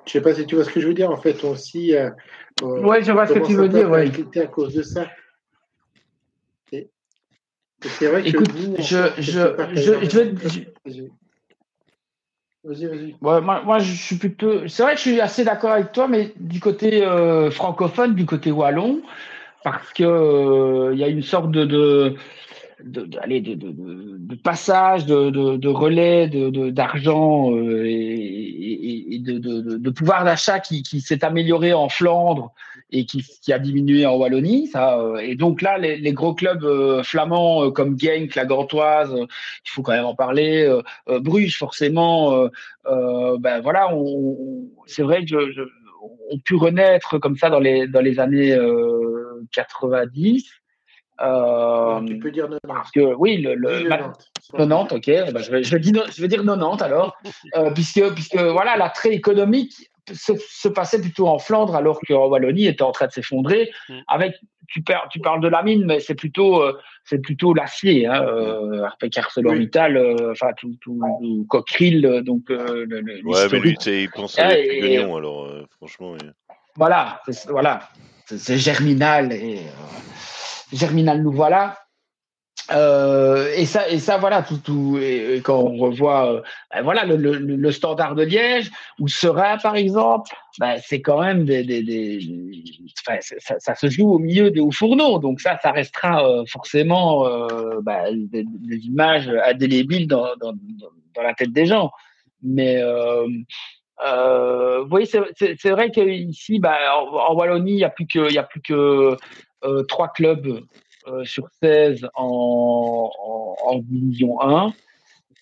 je ne sais pas si tu vois ce que je veux dire. En fait, aussi. Euh, oui, je vois ce que tu veux dire. Ouais. à cause de ça. c'est vrai Écoute, que je, je, je, Vas-y, vas-y. moi, moi, je suis plutôt. C'est vrai que je suis assez d'accord avec toi, mais du côté euh, francophone, du côté wallon, parce que euh, il y a une sorte de, de, de, de, passage, de, de, relais, d'argent euh, et, et, de, pouvoir d'achat qui, qui s'est amélioré en Flandre et qui, qui, a diminué en Wallonie. Ça, euh, et donc là, les, les gros clubs flamands comme Genk, la Gantoise, il faut quand même en parler, Bruges forcément. ben voilà, on, c'est vrai que je, je ont pu renaître comme ça dans les, dans les années 90. Euh, tu peux dire 90. Parce que, oui, le, le 90. ok. Bah, je, vais, je, dis, je vais dire 90 alors, euh, puisque, puisque voilà, l'attrait économique se, se, passait plutôt en Flandre alors qu'en Wallonie était en train de s'effondrer. Mm. Avec, tu, tu, parles de la mine, mais c'est plutôt, euh, c'est plutôt l'acier. Hein, euh, ArcelorMittal, euh, enfin tout, tout, tout Cockerill, donc le, le, Ouais, mais lui, il pensait à et, alors franchement. Voilà, voilà c'est Germinal et euh, Germinal nous voilà. Euh, et ça, et ça, voilà, tout, tout et, quand on revoit, euh, ben voilà, le, le, le, standard de Liège ou Sera, par exemple, ben, c'est quand même des, des, ça, ça, se joue au milieu des hauts fourneaux, donc ça, ça restera euh, forcément ben, des, images indélébiles dans, dans, dans, la tête des gens. Mais vous voyez, c'est vrai qu'ici, bah, en, Wallonie, il n'y a plus que, il a plus que euh, 3 clubs euh, sur 16 en, en, en division 1.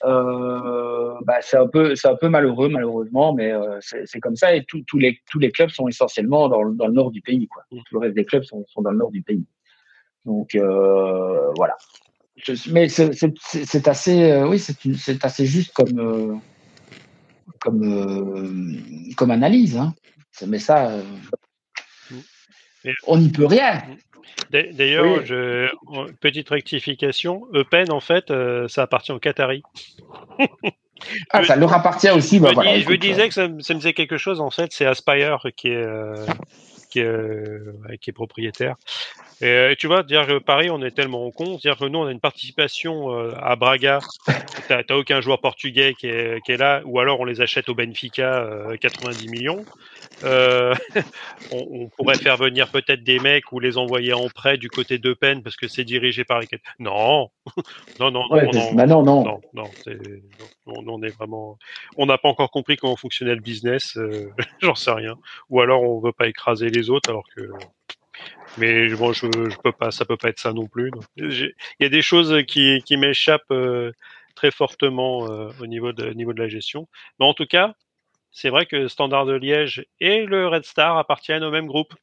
Euh, bah, c'est un peu c'est un peu malheureux malheureusement mais euh, c'est comme ça et tous les tous les clubs sont essentiellement dans, dans, le nord du pays quoi tout le reste des clubs sont, sont dans le nord du pays donc euh, voilà Je, mais c'est assez oui c'est assez juste comme comme, comme analyse. Hein. Mais ça, euh, on n'y peut rien. D'ailleurs, petite rectification, Eupen, en fait, euh, ça appartient au Qatari. ah, ça leur appartient aussi. Bah, je, me disais que ça, me faisait quelque chose, en fait, c'est Aspire qui est, qui est, qui est propriétaire. Et euh, tu vois, dire Paris, on est tellement con, dire que nous, on a une participation euh, à Braga. T'as aucun joueur portugais qui est, qui est, là, ou alors on les achète au Benfica 90 euh, millions. Euh, [laughs] on, on, pourrait faire venir peut-être des mecs ou les envoyer en prêt du côté de parce que c'est dirigé par [laughs] non non non non, non, bah non, non non non on, on est vraiment on n'a pas encore compris comment fonctionnait le business [laughs] j'en sais rien ou alors on veut pas écraser les autres alors que mais bon, je, je peux pas, ça peut pas être ça non plus. Il y a des choses qui, qui m'échappent euh, très fortement euh, au niveau de, niveau de la gestion. Mais en tout cas, c'est vrai que Standard de Liège et le Red Star appartiennent au même groupe,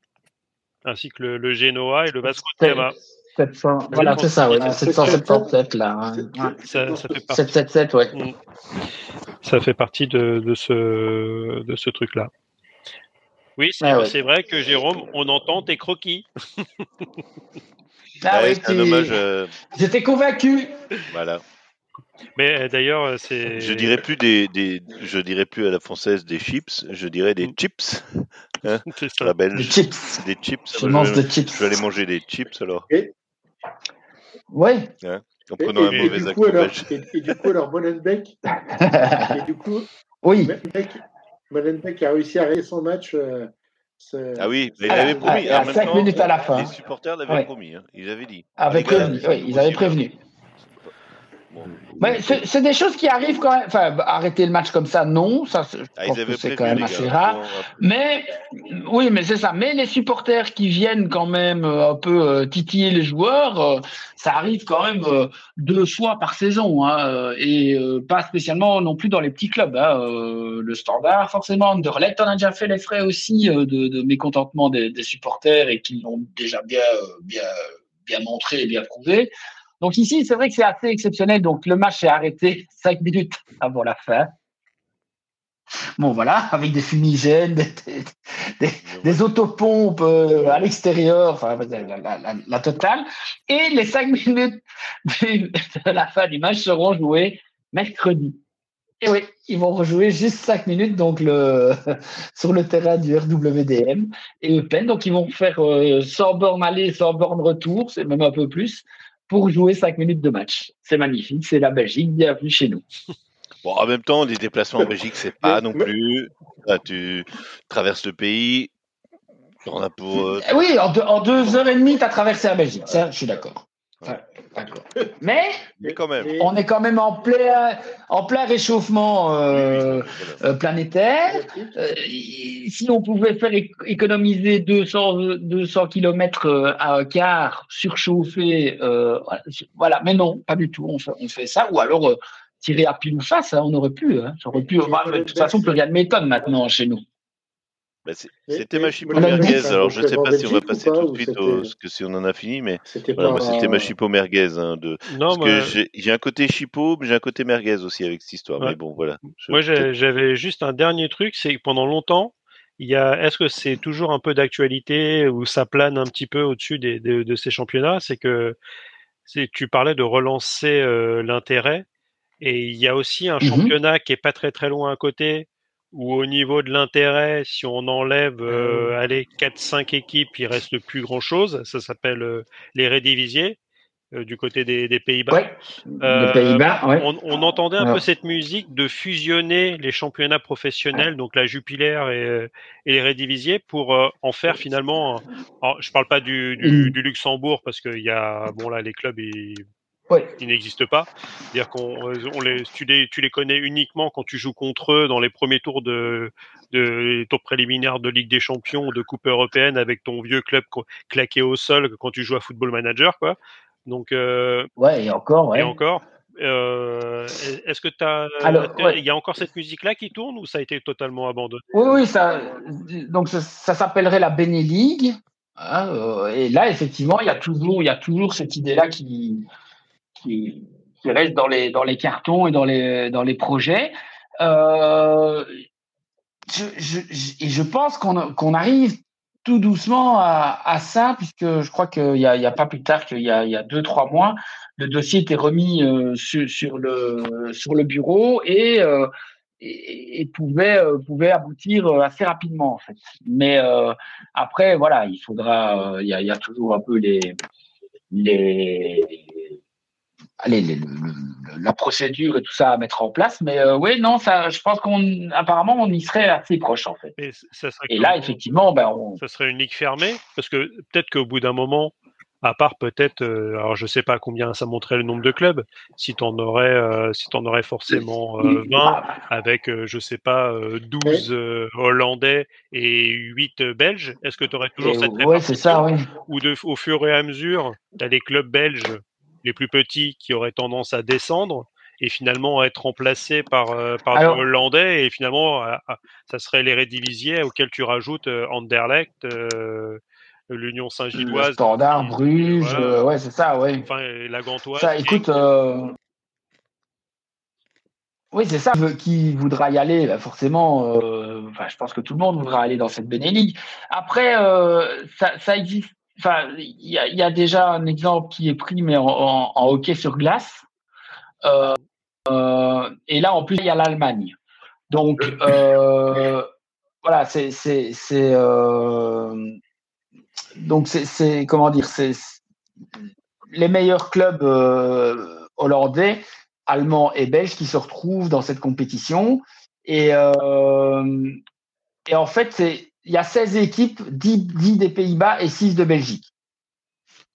ainsi que le, le Genoa et le Vasco de Gama. 700, voilà, c'est ça, ouais, 777 là. Hein. Ça, ça fait partie, 777, ouais. Ça fait partie de, de ce, de ce truc-là. Oui, ah c'est vrai que Jérôme, on entend tes croquis. ah oui, c'est un hommage. Euh, J'étais convaincu. Voilà. Mais euh, d'ailleurs, euh, c'est. Je dirais plus des, des, je dirais plus à la française des chips, je dirais des chips. Hein [laughs] c'est ça. La belge. Des chips. Des chips. Je, mange des chips. Je vais aller manger des chips alors. Et... Ouais. Hein en prenant un mauvais accent belge. Et, du coup, alors Molenbeek. [laughs] et du coup. Oui. Molenbeek a réussi à arrêter son match. Euh, ah oui, il avait promis. À, 5 minutes à la fin. Les supporters l'avaient promis. Hein. Ils avaient dit. Avec prévenu, oui, ils avaient prévenu. C'est des choses qui arrivent quand même. Enfin, arrêter le match comme ça, non. Ça, je ah, c'est quand même assez rare. Mais oui, mais c'est ça. Mais les supporters qui viennent quand même euh, un peu euh, titiller les joueurs, euh, ça arrive quand même deux fois par saison, hein, et pas spécialement non plus dans les petits clubs. Hein, le Standard, forcément, Anderlecht, on a déjà fait les frais aussi de, de mécontentement des, des, supporters et qui l'ont déjà bien, bien, bien montré et bien prouvé. Donc ici, c'est vrai que c'est assez exceptionnel. Donc le match est arrêté [laughs] cinq minutes avant la fin. Bon, voilà, avec des fumigènes, des, autopompes euh, à l'extérieur, enfin, la, totale. Et les cinq [laughs] minutes de la fin du match seront jouées mercredi. Et oui, ils vont rejouer juste cinq minutes donc [laughs] sur le terrain du RWDM et Eupen. Donc ils vont faire euh, sans borne aller, sans borne retour, c'est même un peu plus pour jouer 5 minutes de match. C'est magnifique, c'est la Belgique, bienvenue chez nous. [laughs] Bon, en même temps, les déplacements en Belgique, c'est pas non plus. tu traverses le pays. On a pour, euh, Oui, en deux, en deux heures et demie, tu as traversé la Belgique. Ça, je suis d'accord. Mais, quand même. on est quand même en plein, en plein réchauffement euh, euh, planétaire. Euh, si on pouvait faire économiser 200, 200 km à un quart surchauffé, voilà. Mais non, pas du tout. On fait, on fait ça. Ou alors tirer à pile ou face, hein, on aurait pu. Hein. aurait pu. de toute façon, plus rien de m'étonne maintenant chez nous. Bah, c'était ma chipo merguez. Alors, je ne sais pas si on va passer tout de suite, parce que si on en a fini, mais c'était ma chipo merguez. Hein, de... Non, parce que j'ai un côté chipo, mais j'ai un côté merguez aussi avec cette histoire. Mais bon, voilà. Moi, j'avais juste un dernier truc, c'est que pendant longtemps, il y a, est-ce que c'est toujours un peu d'actualité ou ça plane un petit peu au-dessus des, de, ces championnats? C'est que tu parlais de relancer euh, l'intérêt et il y a aussi un mmh championnat qui est pas très très loin à côté où au niveau de l'intérêt, si on enlève euh, allez, 4-5 équipes, il reste plus grand-chose. Ça s'appelle euh, les Redivisiers. Euh, du côté des, Pays-Bas. Ouais, euh, Pays-Bas ouais. on, on, entendait un peu cette musique de fusionner les championnats professionnels, donc la Jupiler et, et les Redivisiers, pour en faire finalement. Alors, je parle pas du, du, du Luxembourg parce qu'il y a bon là les clubs ils qui n'existent pas. C'est-à-dire qu'on on les, tu, les, tu les connais uniquement quand tu joues contre eux dans les premiers tours de, de tours préliminaires de Ligue des Champions ou de Coupe européenne avec ton vieux club claqué au sol quand tu joues à Football Manager, quoi. Donc, euh, ouais, et encore, ouais. Et encore. Euh, Est-ce que tu as. Il y a encore cette musique-là qui tourne ou ça a été totalement abandonné? Oui, oui, ça, donc ça, s'appellerait la Bene League. Hein, euh, et là, effectivement, il y a toujours, il y a toujours cette idée-là qui, qui, reste dans les, dans les cartons et dans les, dans les projets. Euh, je, je, et je pense qu'on qu'on arrive tout doucement à, à, ça, puisque je crois qu'il n'y a, a pas plus tard qu'il y y a deux, trois mois, le dossier était remis euh, sur, le, sur le bureau et, euh, et, pouvait, pouvait aboutir assez rapidement, en fait. Mais après, voilà, il faudra, il y y a toujours un peu les, les, allez, la procédure et tout ça à mettre en place. Mais euh, oui, non, ça, je pense qu'on, apparemment, on y serait assez proche en fait. Et, là, effectivement, ben, ça serait une ligue fermée, parce que peut-être qu'au bout d'un moment, à part peut-être, euh, alors je sais pas combien ça montrait le nombre de clubs, si tu en aurais, euh, si en aurais forcément 20 avec, je sais pas, 12 Hollandais et 8 Belges, est-ce que tu aurais toujours cette ouais, c'est ça, oui. Ou de, au fur et à mesure, tu as des clubs belges les plus petits qui auraient tendance à descendre et finalement à être remplacés par, euh, par des Hollandais et finalement ça serait les Redivisiers auxquels tu rajoutes euh, Anderlecht, euh, l'Union Saint-Gilloise, Standard, Bruges, ouais c'est ça, ouais. Enfin la Gantoise. Ça, écoute. Oui, c'est ça qui voudra y aller, bah, forcément. enfin, je pense que tout le monde voudra aller dans cette Benelli. Après, ça, ça existe enfin, il y, a, déjà un exemple qui est pris, mais en, hockey sur glace. Euh, euh, et là, en plus, il y a l'Allemagne. Donc, euh, voilà, c'est, c'est, donc c'est, comment dire, c'est les meilleurs clubs hollandais, allemands et belges qui se retrouvent dans cette compétition. Et, et en fait, c'est il y a 16 équipes, 10, des Pays-Bas et 6 de Belgique.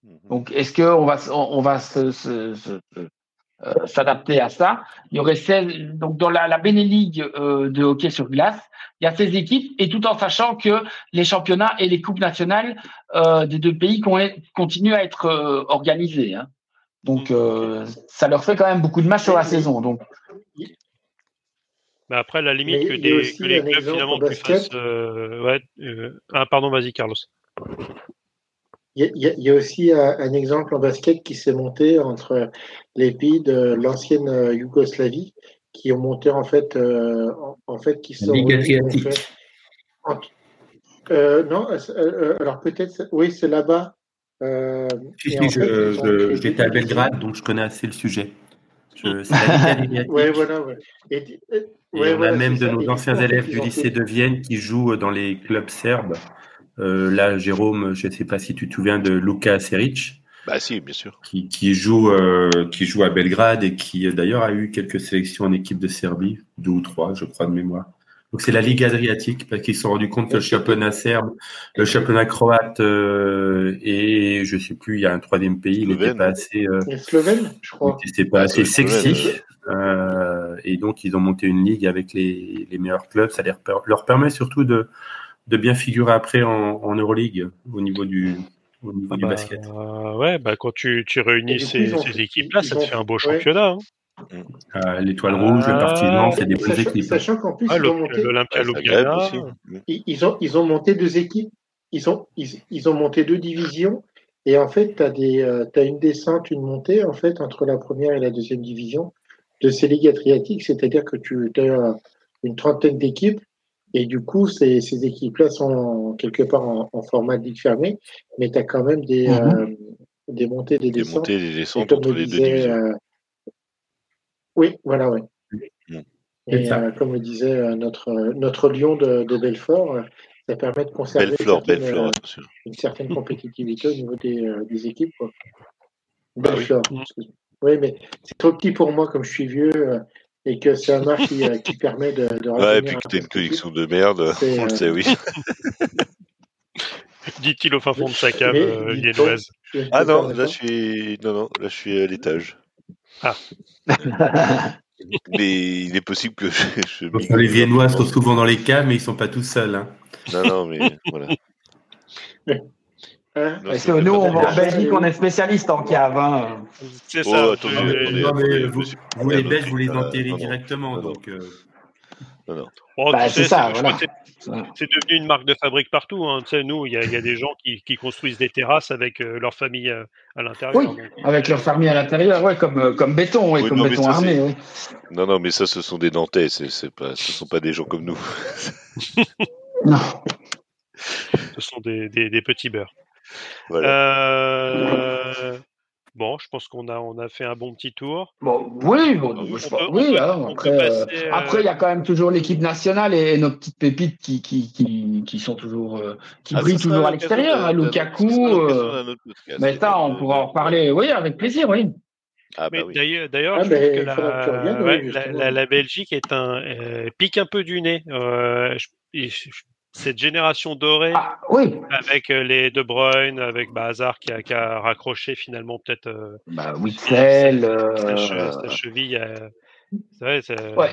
Mhm. Donc, est-ce qu'on va, on, va se, s'adapter à ça? Il y aurait 16, donc dans la, la Beneligue de hockey sur glace, il y a 16 équipes et tout en sachant que les championnats et les coupes nationales des deux pays continuent à être organisés. Hein. Donc, ça leur fait quand même beaucoup de matchs sur la saison. Donc, mais après, la limite que, des, que les clubs finalement fassent. Euh, ouais, euh, ah, pardon, vas-y, Carlos. Il y, a, aussi un, exemple en basket qui s'est monté entre les pays de l'ancienne euh, Yougoslavie qui ont monté en fait, en, fait, qui sont. Ligue Adriatique. non, alors peut-être, oui, c'est là-bas. si, si, j'étais à Belgrade, donc je connais assez le sujet. Ouais, voilà, ouais. Et, on a même de nos anciens élèves du lycée de Vienne qui jouent dans les clubs serbes. Euh, là, Jérôme, je ne sais pas si tu te souviens de Luka Seric. Bah si, bien sûr. Qui, qui joue, euh, qui joue à Belgrade et qui d'ailleurs a eu quelques sélections en équipe de Serbie, deux ou trois, je crois de mémoire. Donc c'est la Ligue Adriatique parce qu'ils se sont rendus compte que le championnat serbe, le championnat croate euh, et je sais plus, il y a un troisième pays, il n'était pas assez. Euh, Slovène, je crois. C'était pas assez sexy. Euh, et donc ils ont monté une ligue avec les, les meilleurs clubs. Ça leur, leur permet surtout de, de bien figurer après en, en Euroleague au niveau du, au niveau ah du bah, basket. ouais, bah quand tu, tu réunis ces, ces équipes-là, ça te fait un beau championnat. Hein. Euh, L'étoile rouge, le partisan, c'est des bonnes équipes. Sachant qu'en plus, ah, ils, ont monté, ils, ont, ils ont monté deux équipes, ils ont, ils, ils ont monté deux divisions, et en fait, tu as, euh, as, une descente, une montée, en fait, entre la première et la deuxième division de ces ligues adriatiques, c'est-à-dire que tu as une trentaine d'équipes, et du coup, ces, ces équipes-là sont quelque part en, format de ligue fermée, mais tu as quand même des, mm -hmm. euh, des montées, des, des descentes. Montées, des descentes entre les deux divisions. Euh, oui, voilà, oui. Mm. Et euh, comme le disait euh, notre, notre lion de, de Belfort, euh, ça permet de conserver Belfort, une, certaine, Belfort, une, certaine, compétitivité au niveau des, des équipes. Quoi. Bah Belfort, oui. oui. mais c'est trop petit pour moi, comme je suis vieux et que c'est un match qui, qui, permet de. de ouais, et puis que tu as une collection de merde, on le sait, oui. [laughs] Dit-il au fin fond de sa cave viennoise. Ah non, là je suis, non, non, là je suis à l'étage. Ah. mais il est possible que je. je les Viennois sont souvent dans les caves, mais ils sont pas tous seuls. Hein. Non, non, mais voilà. Parce que nous, on va en Belgique, on est spécialiste en cave. Hein. C'est ça. Oh, attendez, attendez, non, mais vous, vous, les Belges, vous les enterrez directement. donc, euh... Non, non. Bah, c'est ça, voilà. C'est devenu une marque de fabrique partout. Hein. Tu sais, nous, il y, y, a des gens qui, qui, construisent des terrasses avec euh, leur famille euh, à l'intérieur. Oui, donc. avec leur famille à l'intérieur, ouais, comme, euh, comme béton, ouais, oui, comme non, béton armé. Oui. Non, non, mais ça, ce sont des Nantais. C'est, c'est pas, ce ne sont pas des gens comme nous. [laughs] non. Ce sont des, des, des petits beurres. Voilà. Euh... Bon, je pense qu'on a, on a fait un bon petit tour. Bon, oui, bon, on, je, on oui. Peut, hein, après, passer, euh... après, il y a quand même toujours l'équipe nationale et nos petites pépites qui, qui, qui, qui sont toujours, euh, qui ah, brillent toujours à l'extérieur. Hein, Lukaku. Euh... Mais ça, on pourra en reparler. Oui, avec plaisir, oui. Ah bah oui. D'ailleurs, d'ailleurs, ah je bah, trouve que la, reviennes, ouais, oui, la, la, la, Belgique est un euh, pique un peu du nez. Euh, je, je, cette génération dorée ah, oui. avec euh, les De Bruyne, avec bah, Hazard qui a, qui a, raccroché finalement peut-être euh, bah, Witzel, sa, euh... sa, cheville. Euh, c'est ouais.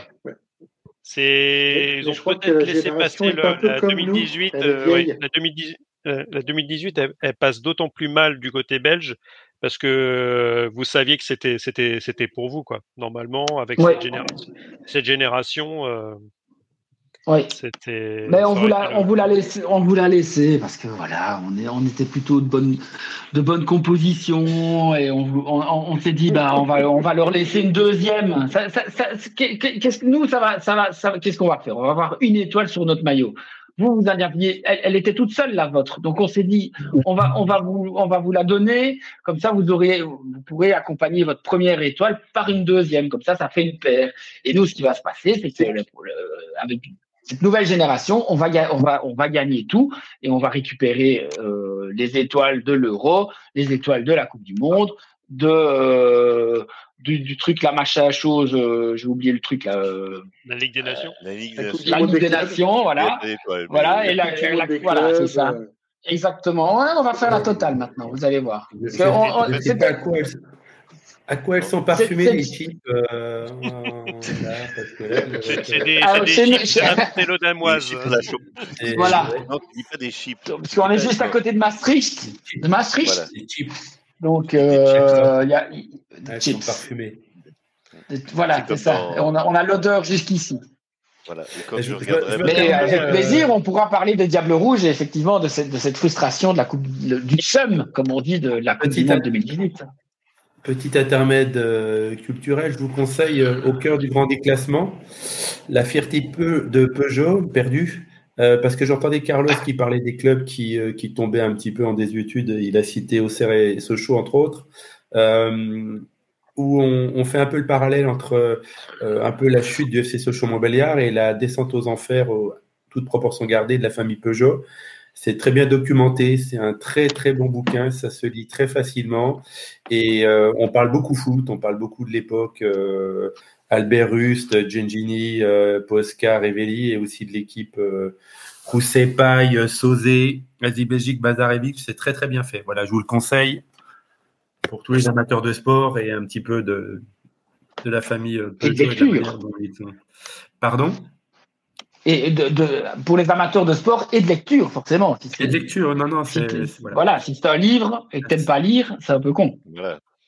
C'est ils ont peut-être laissé passer le, la, 2018, nous, ouais, la 2018. la 2018, elle, elle passe d'autant plus mal du côté belge parce que vous saviez que c'était c'était c'était pour vous quoi. Normalement, avec ouais. cette génération, cette génération oui. Mais on vous, l'a, on vous l'a laissé, on vous l'a laissé parce que voilà, on est, on était plutôt de bonne, de bonne composition et on, on, on s'est dit bah on va, on va leur laisser une deuxième. Ça, ça, ça, qu'est-ce que nous ça va, ça va, ça, qu'est-ce qu'on va faire? On va avoir une étoile sur notre maillot. Vous vous aviez, elle, elle, était toute seule la vôtre. Donc on s'est dit on va, on va vous, on va vous la donner. Comme ça vous aurez, vous pourrez accompagner votre première étoile par une deuxième. Comme ça ça fait une paire. Et nous ce qui va se passer c'est que le, le, avec cette nouvelle génération, on va, on va, on va gagner tout et on va récupérer euh, les étoiles de l'euro, les étoiles de la Coupe du Monde, de euh, du, du, truc la machin chose, euh, j'ai oublié le truc là. Euh, la Ligue des Nations. la Ligue des Nations. La Ligue des Nations, voilà. voilà et la, la, la voilà, c'est ça. Exactement. Ouais, on va faire la totale maintenant. Vous allez voir. C'est pas quoi À quoi elles sont parfumées les chips euh, C'est des, ah, chips amstélodamoises. Voilà. Non, pas des chips. Parce qu'on est juste à côté de Maastricht. De Maastricht. Voilà. Des chips. Donc, euh, il y a. Elles sont parfumées. Voilà, c'est ça. On a, on a l'odeur jusqu'ici. Voilà. Mais avec euh, plaisir, on pourra parler des Diables Rouges et effectivement de cette, de cette frustration de la coupe du SEM, comme on dit, de la Coupe du Monde 2018. Petit intermède euh, culturel, je vous conseille euh, au cœur du grand déclassement la fierté de Peugeot perdue. parce que j'entendais Carlos qui parlait des clubs qui, qui tombaient un petit peu en désuétude. Il a cité Auxerre et Sochaux, entre autres où on, fait un peu le parallèle entre euh, un peu la chute du FC Sochaux-Montbéliard et la descente aux enfers, toute proportion gardée, de la famille Peugeot. C'est très bien documenté, c'est un très très bon bouquin, ça se lit très facilement et euh, on parle beaucoup foot, on parle beaucoup de l'époque euh, Albert Rust, Gengini, Posca, Revelli et aussi de l'équipe Rousset, Paille, Sauzé, Asie Belgique, Bazarevic, c'est très très bien fait. Voilà, je vous le conseille pour tous les amateurs de sport et un petit peu de, de la famille euh, et de lecture. Pardon? Et de, pour les amateurs de sport et de lecture, forcément. et de lecture, non, non. voilà. si c'est un livre et que tu n'aimes pas lire, c'est un peu con.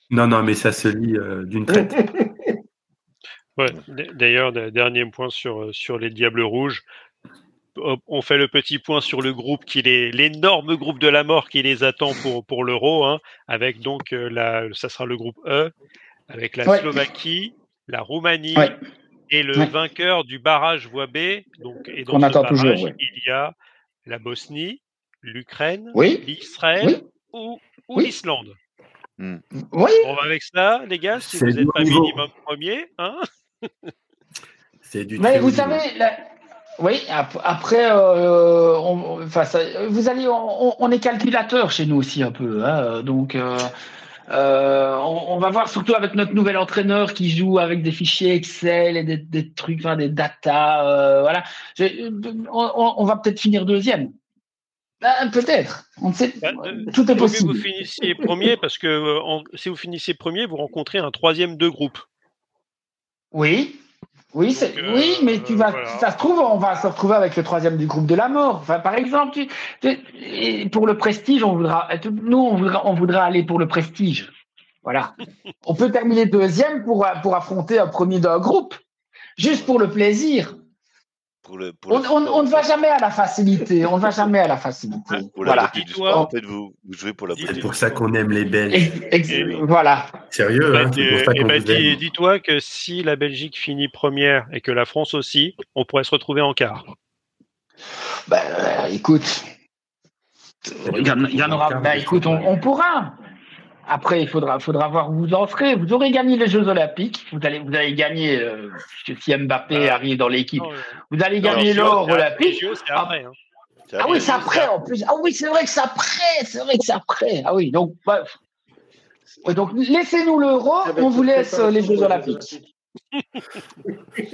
Non, non, mais ça se lit euh, d'une traite. [laughs] ouais, D'ailleurs, dernier point sur, euh, sur les Diables Rouges on fait le petit point sur le groupe qui est l'énorme groupe de la mort qui les attend pour pour l'euro, hein, avec donc euh, la, ça sera le groupe E, avec la Slovaquie, la Roumanie et le vainqueur du barrage voie B. Donc et dans ce attend barrage, toujours, il y a la Bosnie, l'Ukraine, l'Israël ou, l'Islande. Hmm. Oui. On va avec ça, les gars, si vous n'êtes pas minimum premier, hein [laughs] C'est du. Mais vous savez, oui, après, euh, on, vous allez, on, est calculateur chez nous aussi un peu, hein, donc euh, euh, on, va voir surtout avec notre nouvel entraîneur qui joue avec des fichiers Excel et des, trucs, enfin, des data, voilà. On, va peut-être finir deuxième. Ben, peut-être. On sait. Ben, tout est possible. Vous finissiez premier parce que si vous finissez premier, vous rencontrez un troisième de groupe. Oui, oui, oui, euh, mais tu vas, ça se trouve, on va se retrouver avec le troisième du groupe de la mort. Enfin, par exemple, pour le prestige, on voudra, nous, on voudra, on voudra aller pour le prestige. Voilà. on peut terminer deuxième pour, pour affronter un premier d'un groupe, juste pour le plaisir on, ne va jamais à la facilité. On ne va jamais à la facilité. voilà. en fait, vous, jouez pour la C'est pour ça qu'on aime les Belges. voilà. Sérieux, hein, bah, Dis-toi que si la Belgique finit première et que la France aussi, on pourrait se retrouver en quart. Bah, écoute, il y, en, aura. Bah, écoute, on pourra. Après, il faudra, faudra voir où vous en serez. Vous aurez gagné les Jeux Olympiques. Vous allez, vous allez gagner, euh, si Mbappé ah. arrive dans l'équipe, vous allez gagner l'or olympique. Ah, hein. ah, oui, c'est après en plus. Ah oui, c'est vrai que c'est après. C'est vrai que c'est après. Ah oui, donc, donc laissez-nous l'euro. On vous laisse euh, les Jeux Olympiques.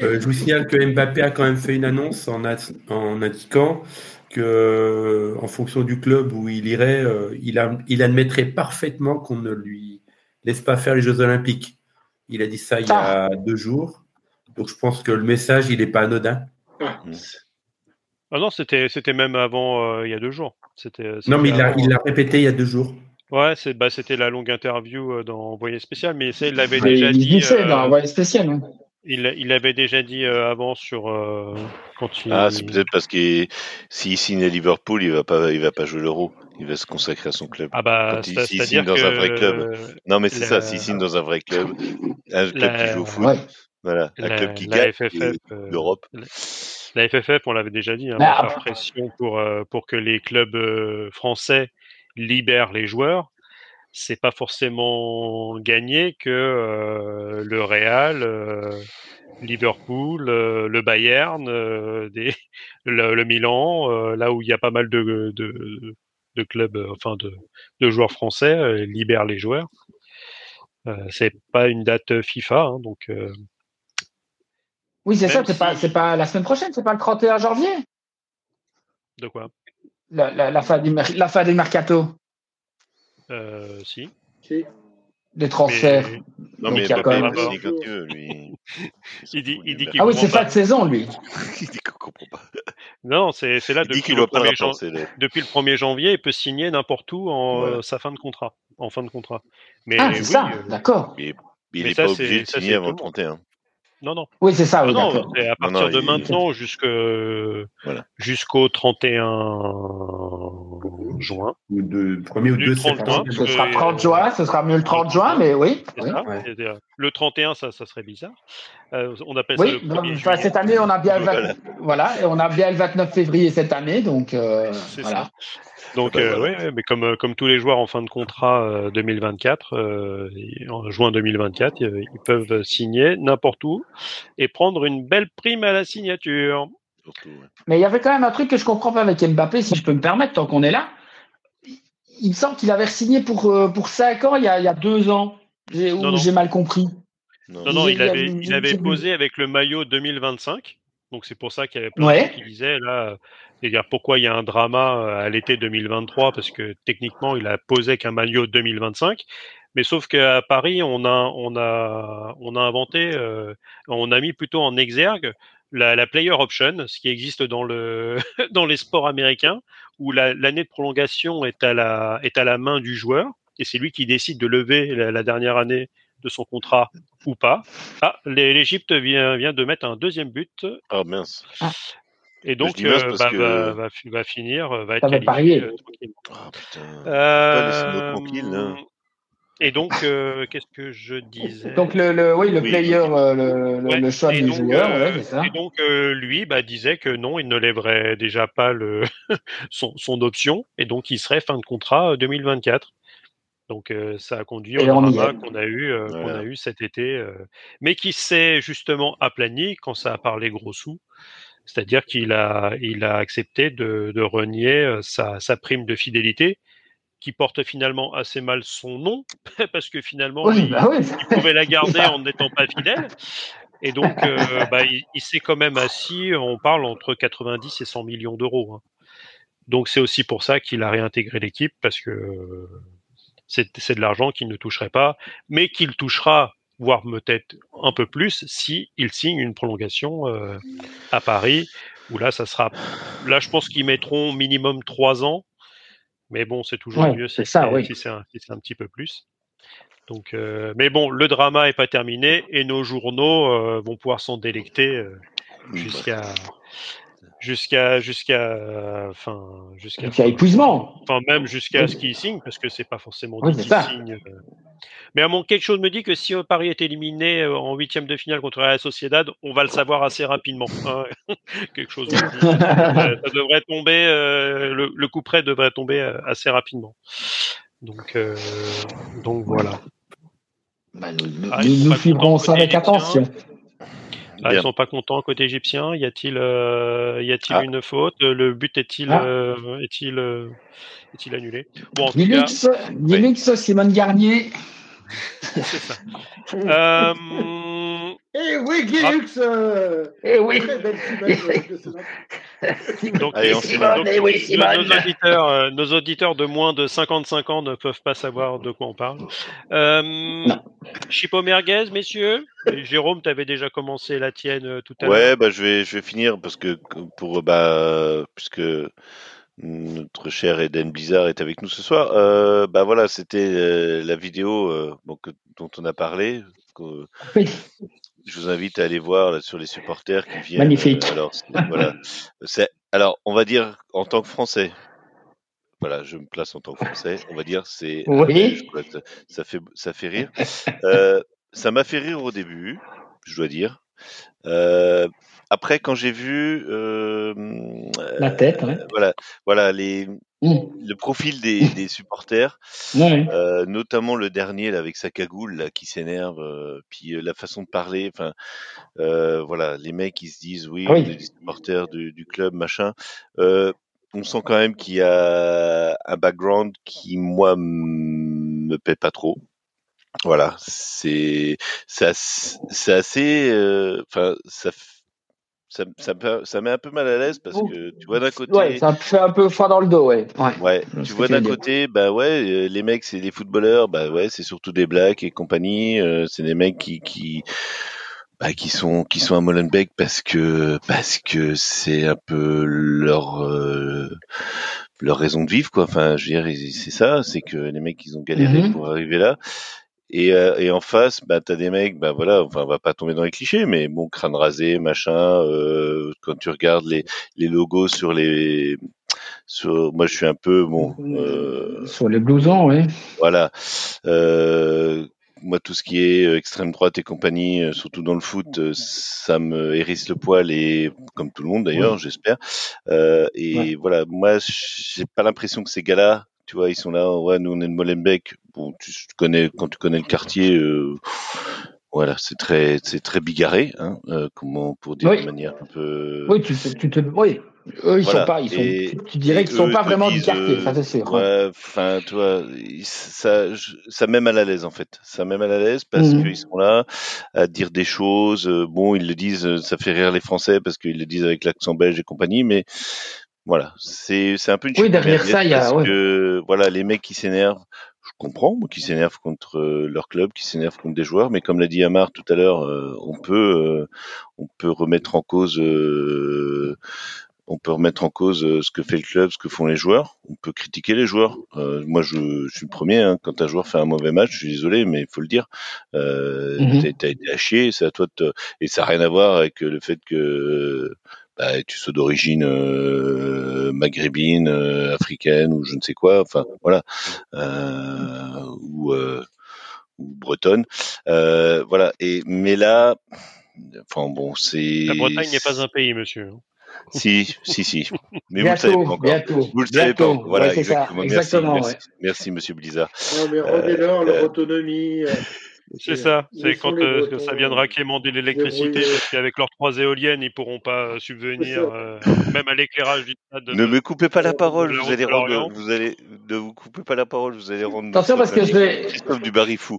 Euh, je vous signale que Mbappé a quand même fait une annonce en, en indiquant que, en fonction du club où il irait, euh, il, admettrait parfaitement qu'on ne lui laisse pas faire les Jeux Olympiques. Il a dit ça il y a ah. deux jours. Donc je pense que le message, il n'est pas anodin. Ah non, c'était, c'était même avant euh, il y a deux jours. C'était, non, mais il l'a, répété il y a deux jours. Ouais, c'est, bah, c'était la longue interview euh, dans Envoyé spécial, mais il l'avait déjà dit. Il dans Envoyé spécial. Hein. Il, il avait déjà dit euh, avant sur euh, quand il... Ah, c'est peut-être parce que s'il signe à Liverpool, il va pas, il va pas jouer l'Euro. Il va se consacrer à son club. Ah bah, s'il signe dans un vrai club. Non, mais c'est ça. S'il signe dans un vrai club, un club qui joue au foot, voilà, un club qui gagne l'Europe. La FFF, on l'avait déjà dit, hein, bah, faire pression pour pour que les clubs français libèrent les joueurs c'est pas forcément gagné que euh, le Real, euh, Liverpool, euh, le Bayern, des, [laughs] le, Milan, là où il y a pas mal de, de, de clubs, enfin de, de, joueurs français, libèrent les joueurs. c'est pas une date FIFA, hein, donc. oui, c'est ça. C'est pas, c'est pas la semaine prochaine. C'est pas le 31 janvier. De quoi? La, la, fin du, la fin du mercato. Euh, si. Si. des transferts. Non, mais il, a quand même... lui. il dit, [laughs] il dit Ah oui, c'est pas de saison, lui. il dit qu'on comprend pas. Non, c'est là depuis, le 1er janvier, depuis le 1er janvier, il peut signer n'importe où en euh, sa fin de contrat, en fin de contrat. Mais ah, c'est ça, euh, d'accord. Mais, il n'est pas obligé de signer avant le 31. Non, non. Oui, c'est ça. Oui, non, à partir de maintenant jusqu'au 31 juin. Ou de 1er ou 2 septembre. Ce sera 30 juin, ce sera mieux le 30 juin, mais oui. Le 31, ça, ça serait bizarre. Euh, on appelle ça le non, enfin, cette année, on a bien le voilà. et on a bien le 29 février cette année, donc euh, voilà. Ça. Donc, euh, ouais, mais comme, comme tous les joueurs en fin de contrat 2024, euh, euh, en juin 2024, ils peuvent signer n'importe où et prendre une belle prime à la signature. Mais il y avait quand même un truc que je comprends pas avec Mbappé, si je peux me permettre, tant qu'on est là. Il me semble qu'il avait signé pour, pour 5 ans il y a, il y a deux ans. Ou j'ai mal compris. Non, non, il, avait, il avait posé avec le maillot 2025. Donc c'est pour ça qu'il y avait plein de gens qui disaient là, c'est-à-dire pourquoi il y a un drama euh, à l'été 2023 parce que techniquement il a posé qu'un maillot 2025. Mais sauf qu'à Paris, on a, on a, on a inventé, euh, on a mis plutôt en exergue la, la, player option, ce qui existe dans le [laughs] dans les sports américains, où l'année de prolongation est à la est à la main du joueur et c'est lui qui décide de lever la, dernière année de son contrat ou pas. Ah, l'Égypte vient, vient de mettre un deuxième but. Oh mince. Ah. Et donc, euh, bah, va, va, va, finir, va être qualifié euh, oh, putain. Euh, tranquille, hein. Et donc, euh, qu'est-ce que je disais Donc, le, le, oui, le player, le, le, le, choix du joueur, ouais, c'est ça. Et donc, lui, bah, disait que non, il ne lèverait déjà pas le [laughs] son, son option, et donc il serait fin de contrat 2024. Donc ça a conduit au drama qu'on a eu qu'on a eu cet été, mais qui s'est justement aplani quand ça a parlé gros sous. C'est-à-dire qu'il a, il a accepté de, de renier euh, sa, sa, prime de fidélité, qui porte finalement assez mal son nom, [laughs] parce que finalement, oui, il, bah oui. il, pouvait la [laughs] garder en n'étant pas fidèle. Et donc, euh, bah, il, il s'est quand même assis, on parle entre 90 et 100 millions d'euros. Hein. Donc, c'est aussi pour ça qu'il a réintégré l'équipe, parce que c'est de l'argent qu'il ne toucherait pas, mais qu'il touchera voire peut-être un peu plus, si il signe une prolongation euh, à Paris, où là, ça sera. Là, je pense qu'ils mettront minimum trois ans, mais bon, c'est toujours mieux si c'est un, un, petit peu plus. Donc, euh, mais bon, le drama est pas terminé et nos journaux euh, vont pouvoir s'en délecter jusqu'à jusqu'à jusqu'à enfin jusqu'à épuisement enfin même jusqu'à ce qu'il signe parce que c'est pas forcément oui, qu'il signe mais à mon quelque chose me dit que si Paris est éliminé euh, en huitième de finale contre la Sociedad, on va le savoir assez rapidement. Hein. [laughs] quelque chose. Me dit. [laughs] ça devrait tomber, euh, le, le, coup près devrait tomber euh, assez rapidement. Donc, donc voilà. Bah, nous, ah, nous, suivrons ça avec attention. Ah, ils sont pas contents côté égyptien? Y a-t-il, y a-t-il ah. une faute? Le but est-il, est-il, est-il annulé? Bon, en Linux, cas, Linux, Simone Garnier [laughs] c'est ça. [laughs] Eh oui, Guilux euh... Eh oui [laughs] Donc, Allez, on Simone, donc, oui, Simone. Nos, auditeurs, euh, nos auditeurs de moins de 55 ans ne peuvent pas savoir de quoi on parle. Euh, Chipo Merguez, messieurs Jérôme, tu avais déjà commencé la tienne euh, tout à l'heure. Ouais, bah, je, vais, je vais finir parce que pour bah, puisque notre cher Eden Blizzard est avec nous ce soir. Euh, bah voilà, c'était euh, la vidéo euh, dont on a parlé. Que, oui. Je vous invite à aller voir là, sur les supporters qui viennent. Magnifique. Euh, alors, voilà. alors, on va dire en tant que Français. Voilà, je me place en tant que Français. On va dire c'est. Oui. Ça fait ça fait rire. ça m'a fait rire au début, je dois dire. Euh, après, quand j'ai vu euh, la tête, ouais. voilà, voilà les, mmh. le profil des, des supporters, ouais. euh, notamment le dernier là, avec sa cagoule là, qui s'énerve, euh, puis euh, la façon de parler, enfin, euh, voilà, les mecs ils se disent oui, oui. on est des supporters du, du club, machin. on sent quand même qu'il y a un background qui moi me paie pas trop. Voilà, c'est c'est assez, enfin ça ça, ça, ça, met un peu mal à l'aise parce que tu vois d'un côté. Ouais, ça fait un peu froid dans le dos, ouais. Ouais, tu vois d'un côté, bah ouais, euh, les mecs, c'est des footballeurs, bah ouais, c'est surtout des blacks et compagnie. Euh, c'est des mecs qui, qui, bah, qui sont, qui sont à Molenbeek parce que, parce que c'est un peu leur, euh, leur raison de vivre, quoi. Enfin, je veux dire, c'est ça, c'est que les mecs, ils ont galéré mhm. pour arriver là. Et, euh, et en face, bah, t'as des mecs, bah voilà, enfin, on va pas tomber dans les clichés, mais bon, crâne rasé, machin. Euh, quand tu regardes les, les logos sur les, sur, moi, je suis un peu bon. Euh, sur les blousons, oui. Voilà. Euh, moi, tout ce qui est euh, extrême droite et compagnie, euh, surtout dans le foot, ça me hérisse le poil et comme tout le monde d'ailleurs, j'espère. Euh, et voilà, moi, j'ai pas l'impression que ces gars-là tu vois, ils sont là, ouais, nous on est de Molenbeek. Bon, tu connais, quand tu connais le quartier, euh, voilà, c'est très, c'est très bigarré, hein, euh, comment pour dire de manière un peu. Oui, tu, tu te, oui. Eux, ils sont pas, ils sont, tu, dirais qu'ils sont pas vraiment du quartier, ça c'est sûr. Ouais, enfin, tu vois, ça, ça met mal à l'aise en fait. Ça mal à l'aise parce mmh. qu'ils sont là à dire des choses. Euh, bon, ils le disent, ça fait rire les Français parce qu'ils le disent avec l'accent belge et compagnie, mais voilà, c'est c'est un peu une Oui, derrière ça, il y a que, voilà, les mecs qui s'énervent, je comprends, qui s'énervent contre euh, leur club, qui s'énervent contre des joueurs, mais comme l'a dit Amar tout à l'heure, euh, on peut euh, on peut remettre en cause on peut remettre en cause ce que fait le club, ce que font les joueurs. On peut critiquer les joueurs. moi, je, je, suis le premier. Hein, quand un joueur fait un mauvais match, je suis désolé, mais il faut le dire. Euh, mm-hmm. T'as été à chier, c'est à toi de et ça n'a rien à voir avec le fait que bah, tu sois d'origine euh, maghrébine, euh, africaine ou je ne sais quoi, enfin voilà, euh, ou, ou, bretonne, voilà. Et mais là, enfin bon, c'est. La Bretagne n'est pas un pays, monsieur. Hein. Si, si, si. [laughs] Mais vous le savez pas encore. Bientôt, vous le savez pas. Voilà, exactement. exactement. Merci, merci, merci, monsieur Blizzard. Non, mais revenez-leur leur autonomie. C'est ça, c'est quand euh, ça viendra quémander l'électricité, parce qu'avec leurs trois éoliennes, ils pourront pas subvenir euh, même à l'éclairage du stade. Ne me coupez pas la parole, vous allez rendre, vous allez, ne vous coupez pas la parole, vous allez rendre. Attention parce que je vais. Comme du barifou,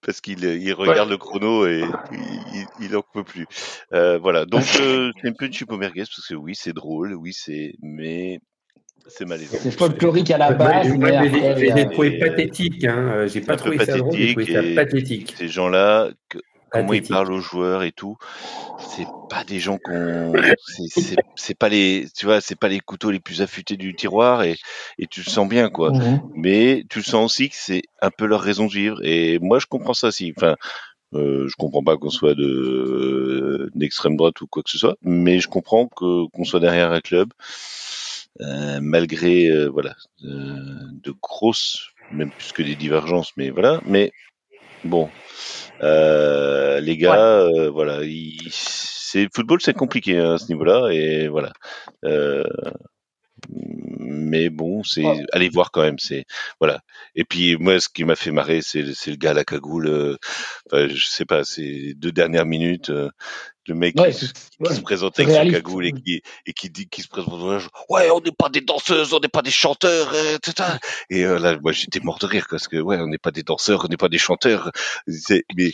parce qu'il il regarde le chrono et il, il en peut plus. Euh, voilà, donc euh, c'est un peu une chupo merguez parce que oui, c'est drôle, oui, c'est, mais c'est malaisant. C'est folklorique à la base. mais j'ai trouvé pathétique. Hein. J'ai pas trouvé ça drôle, j'ai trouvé ça pathétique. Ces gens-là, comment ils parlent aux joueurs et tout, c'est pas des gens qu'on, c'est pas les, tu vois, c'est pas les couteaux les plus affûtés du tiroir et, et tu le sens bien quoi. Mhm. Mais tu le sens aussi que c'est un peu leur raison de vivre et moi je comprends ça aussi. Enfin, euh, je comprends pas qu'on soit de d'extrême droite ou quoi que ce soit, mais je comprends que qu'on soit derrière un club euh, malgré euh, voilà euh, de grosses, même plus que des divergences, mais voilà. Mais bon, les gars, voilà, c'est football, c'est compliqué hein, à ce niveau-là, et voilà mais bon, c'est allez voir quand même, c'est voilà. Et puis moi, ce qui m'a fait marrer, c'est le gars à la cagoule. Euh, enfin, je sais pas, c'est deux dernières minutes. Euh, le mec qui, se présente avec sa cagoule et qui et qui dit qui se présente ouais on n'est pas des danseuses on n'est pas des chanteurs etc. et euh, là moi j'étais mort de rire parce que ouais on n'est pas des danseurs on n'est pas des chanteurs mais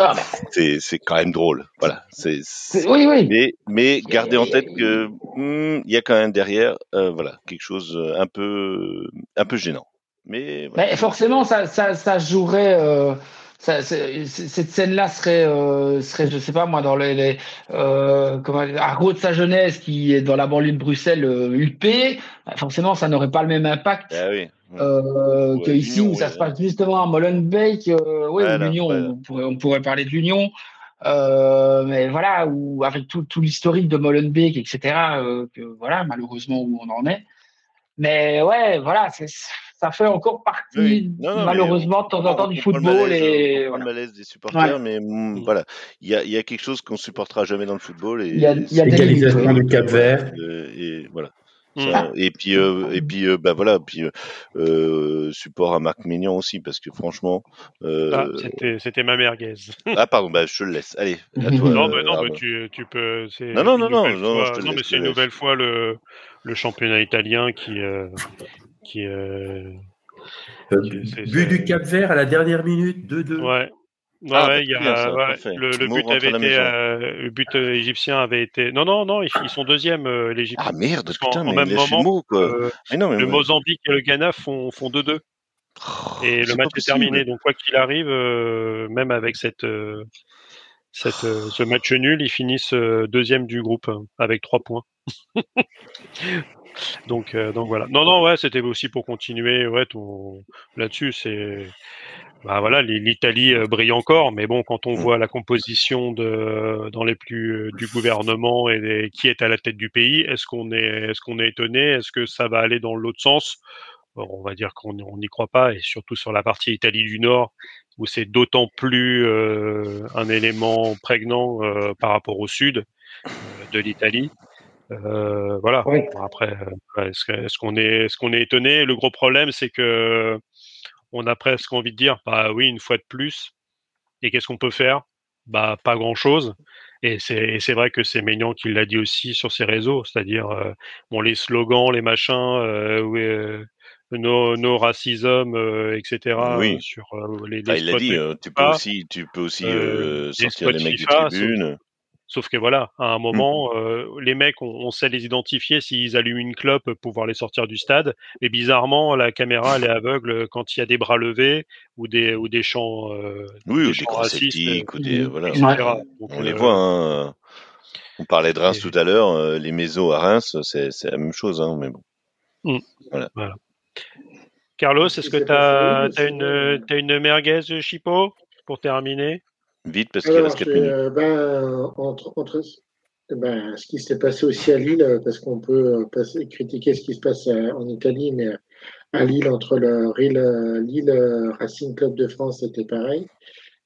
ah. c'est quand même drôle. Voilà. C'est oui, oui. Mais, mais gardez en tête que hmm, il y a quand même derrière, euh, voilà, quelque chose euh, un peu, un peu gênant. Mais, forcément, ça, ça, ça jouerait. Euh, ça, cette scène-là serait, euh, serait, je sais pas moi, dans les, les euh, comment, de sa jeunesse qui est dans la banlieue de Bruxelles, euh, UP. Bah, forcément, ça n'aurait pas le même impact ah oui. euh, que ici où ça se passe justement à Molenbeek. Euh, oui, l'Union, on, pourrait, on pourrait parler de l'Union. Euh, mais voilà, ou avec tout, tout l'historique de Molenbeek, etc. Euh, que voilà, malheureusement où on en est. Mais ouais, voilà, c'est ça fait encore partie, malheureusement, de temps en temps du football. et le malaise des supporters, mais mm, voilà, il y a, y a, quelque chose qu'on supportera jamais dans le football. Il y a, y a l'égalisation du Cap Vert. Euh, et voilà. Mm. et puis euh, et puis euh, bah voilà puis euh, support à Marc Mignon aussi parce que franchement ah, c'était ma merguez [laughs] ah pardon bah je te le laisse allez à toi, non mais non mais tu, tu peux non non non non, non, non mais c'est une nouvelle fois le le championnat italien qui qui euh, but du Cap Vert à la dernière minute, 2-2. Ouais. Ouais, y a, le, but avait été, euh, le but euh, égyptien avait été. Non, non, non, ils, sont deuxième euh, l'Égypte. Ah merde, putain, mais même moment, quoi. mais non, mais le Mozambique et le Ghana font font 2-2. Oh, et le match est terminé. Donc quoi qu'il arrive, même avec cette cette ce match nul, ils finissent deuxième du groupe hein, avec trois points. [laughs] donc donc voilà. Non non ouais, c'était aussi pour continuer ouais là-dessus c'est bah voilà, l'Italie euh, brille encore, mais bon, quand on mm. voit la composition de dans les plus euh, du gouvernement et qui est à la tête du pays, est-ce qu'on est est-ce qu'on est étonné? Est-ce que ça va aller dans l'autre sens? On va dire qu'on n'y croit pas, et surtout sur la partie Italie du Nord, où c'est d'autant plus euh, un élément prégnant par rapport au sud de l'Italie. voilà. Après, est-ce qu'on est, est-ce qu'on est étonné? Le gros problème, c'est que on a presque envie de dire, bah oui, une fois de plus. Et qu'est-ce qu'on peut faire? Bah pas grand-chose. Et c'est vrai que c'est Maignan qui l'a dit aussi sur ses réseaux, c'est-à-dire euh, bon les slogans, les machins, euh, euh nos, nos racismes, euh, etc. Oui. Sur les, les ah, il l'a dit. tu peux aussi, tu peux aussi sortir les mecs FIFA, des tribunes. Sauf que voilà, à un mmh. moment, euh, les mecs, on, sait les identifier s'ils allument une clope pour pouvoir les sortir du stade. Mais bizarrement, la caméra, elle est aveugle quand il y a des bras levés ou des ou des chants. Euh, oui, des, chants racistes, ou voilà. on les voit. Hein. On parlait de Reims tout à l'heure. les mésos à Reims, c'est la même chose, hein, mais bon. Mmh. Voilà. Carlos, est-ce que tu as, une, as une merguez Chipo pour terminer? Vite, parce qu'il reste euh, ben, entre, entre, ben, ce qui s'est passé aussi à Lille, parce qu'on peut passer, critiquer ce qui se passe euh, en Italie, mais à Lille, entre le Lille, Racing Club de France, c'était pareil.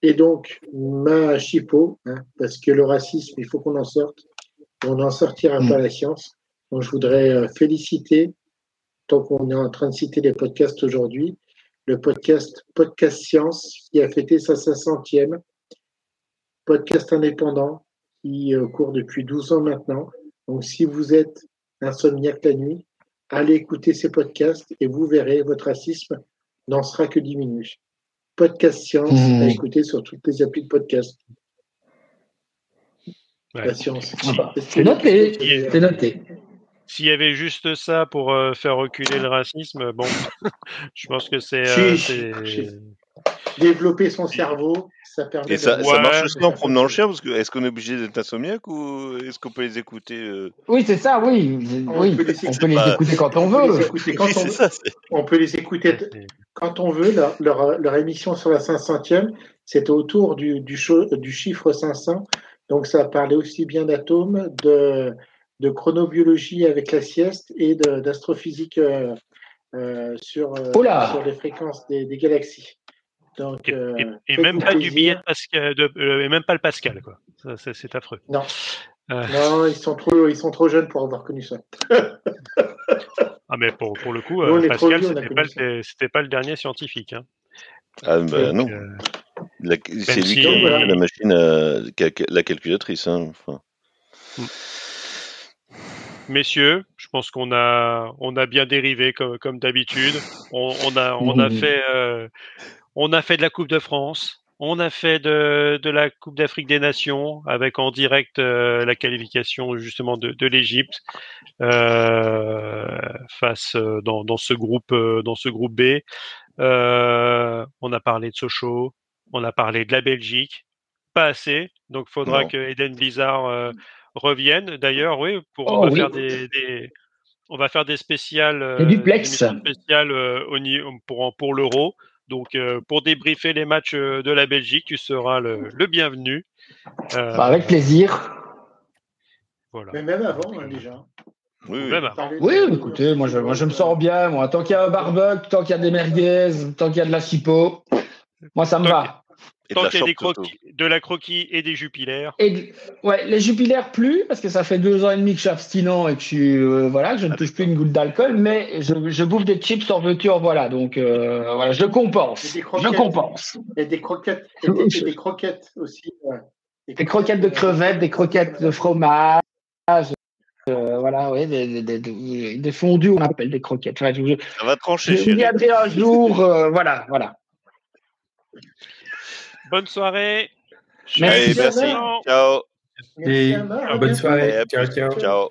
Et donc, ma chipot, hein, parce que le racisme, il faut qu'on en sorte. On n'en sortira pas mm. la science. Donc, je voudrais euh, féliciter, tant qu'on est en train de citer les podcasts aujourd'hui, le podcast Podcast Science qui a fêté sa 500e podcast indépendant qui euh, court depuis 12 ans maintenant. Donc, si vous êtes insomniaque la nuit, allez écouter ces podcasts et vous verrez, votre racisme n'en sera que diminué. Podcast Science mmh. à écouter sur toutes les applis de podcast. La science. Ah bah, c'est noté. C'est noté. S'il y avait juste ça pour euh, faire reculer le racisme, bon, [laughs] je pense que c'est. Euh, Développer son cerveau, ça permet. Et ça, ça marche aussi en promenant le chien, parce que est-ce qu'on est obligé d'être insomniaque ou est-ce qu'on peut les écouter euh? Oui, c'est ça, oui. On oui. Peut les on peut les écouter quand on veut. On, peut les écouter quand on veut. Leur, leur, émission sur la 500e, c'était autour du, du, du chiffre 500. Donc, ça parlait aussi bien d'atomes, de, de chronobiologie avec la sieste et d'astrophysique euh, euh, sur, sur les fréquences des, des galaxies. Donc, et, euh, même pas du billet de Pascal, de, euh, et même pas le Pascal, quoi. C'est affreux. Non. Euh. Non, ils sont trop, ils sont trop jeunes pour avoir connu ça. [laughs] ah mais pour, pour le coup, Pascal, c'était pas, pas, le dernier scientifique. Hein. Ah bah non. C'est lui qui a la machine, la calculatrice. Hein, enfin. Messieurs, je pense qu'on a, on a bien dérivé comme, comme d'habitude. On, on, a, on a [laughs] fait, on a fait de la Coupe de France, on a fait de, de la Coupe d'Afrique des Nations avec en direct euh, la qualification justement de, de l'Égypte euh, face euh, dans, dans, ce groupe euh, dans ce groupe B. on a parlé de Sochaux, on a parlé de la Belgique, pas assez. Donc faudra que Eden Blizzard revienne. D'ailleurs, oui, pour on oh va faire des, des, on va faire des spéciales, des duplex. spéciales au, pour pour l'Euro. Donc, euh, pour débriefer les matchs euh, de la Belgique, tu seras le, bienvenu. Euh, bah, avec plaisir. Voilà. Mais même avant, hein, déjà. Oui, oui. écoutez, moi je, moi je me sens bien. Moi, tant qu'il y a un barbecue, tant qu'il y a des merguez, tant qu'il y a de la cipo, moi ça me va. Tant qu'il y a des croquis, de la croquis et des jupilaires. Et, ouais, les jupilaires plus, parce que ça fait deux ans et demi que je suis abstinent et que je, euh, voilà, que je ne touche plus une goutte d'alcool, mais je, je, bouffe des chips en voiture, voilà. Donc euh, voilà, je compense. Je compense. Et des croquettes, et des, croquettes aussi. Des, croquettes de crevettes, des croquettes de fromage. Euh, voilà, oui, des, des, des, fondus, on appelle des croquettes. ça va trancher. Je viendrai un jour, voilà, voilà. Bonne soirée. Merci. Allez, merci. Ciao. Et bonne soirée. ciao. ciao. ciao.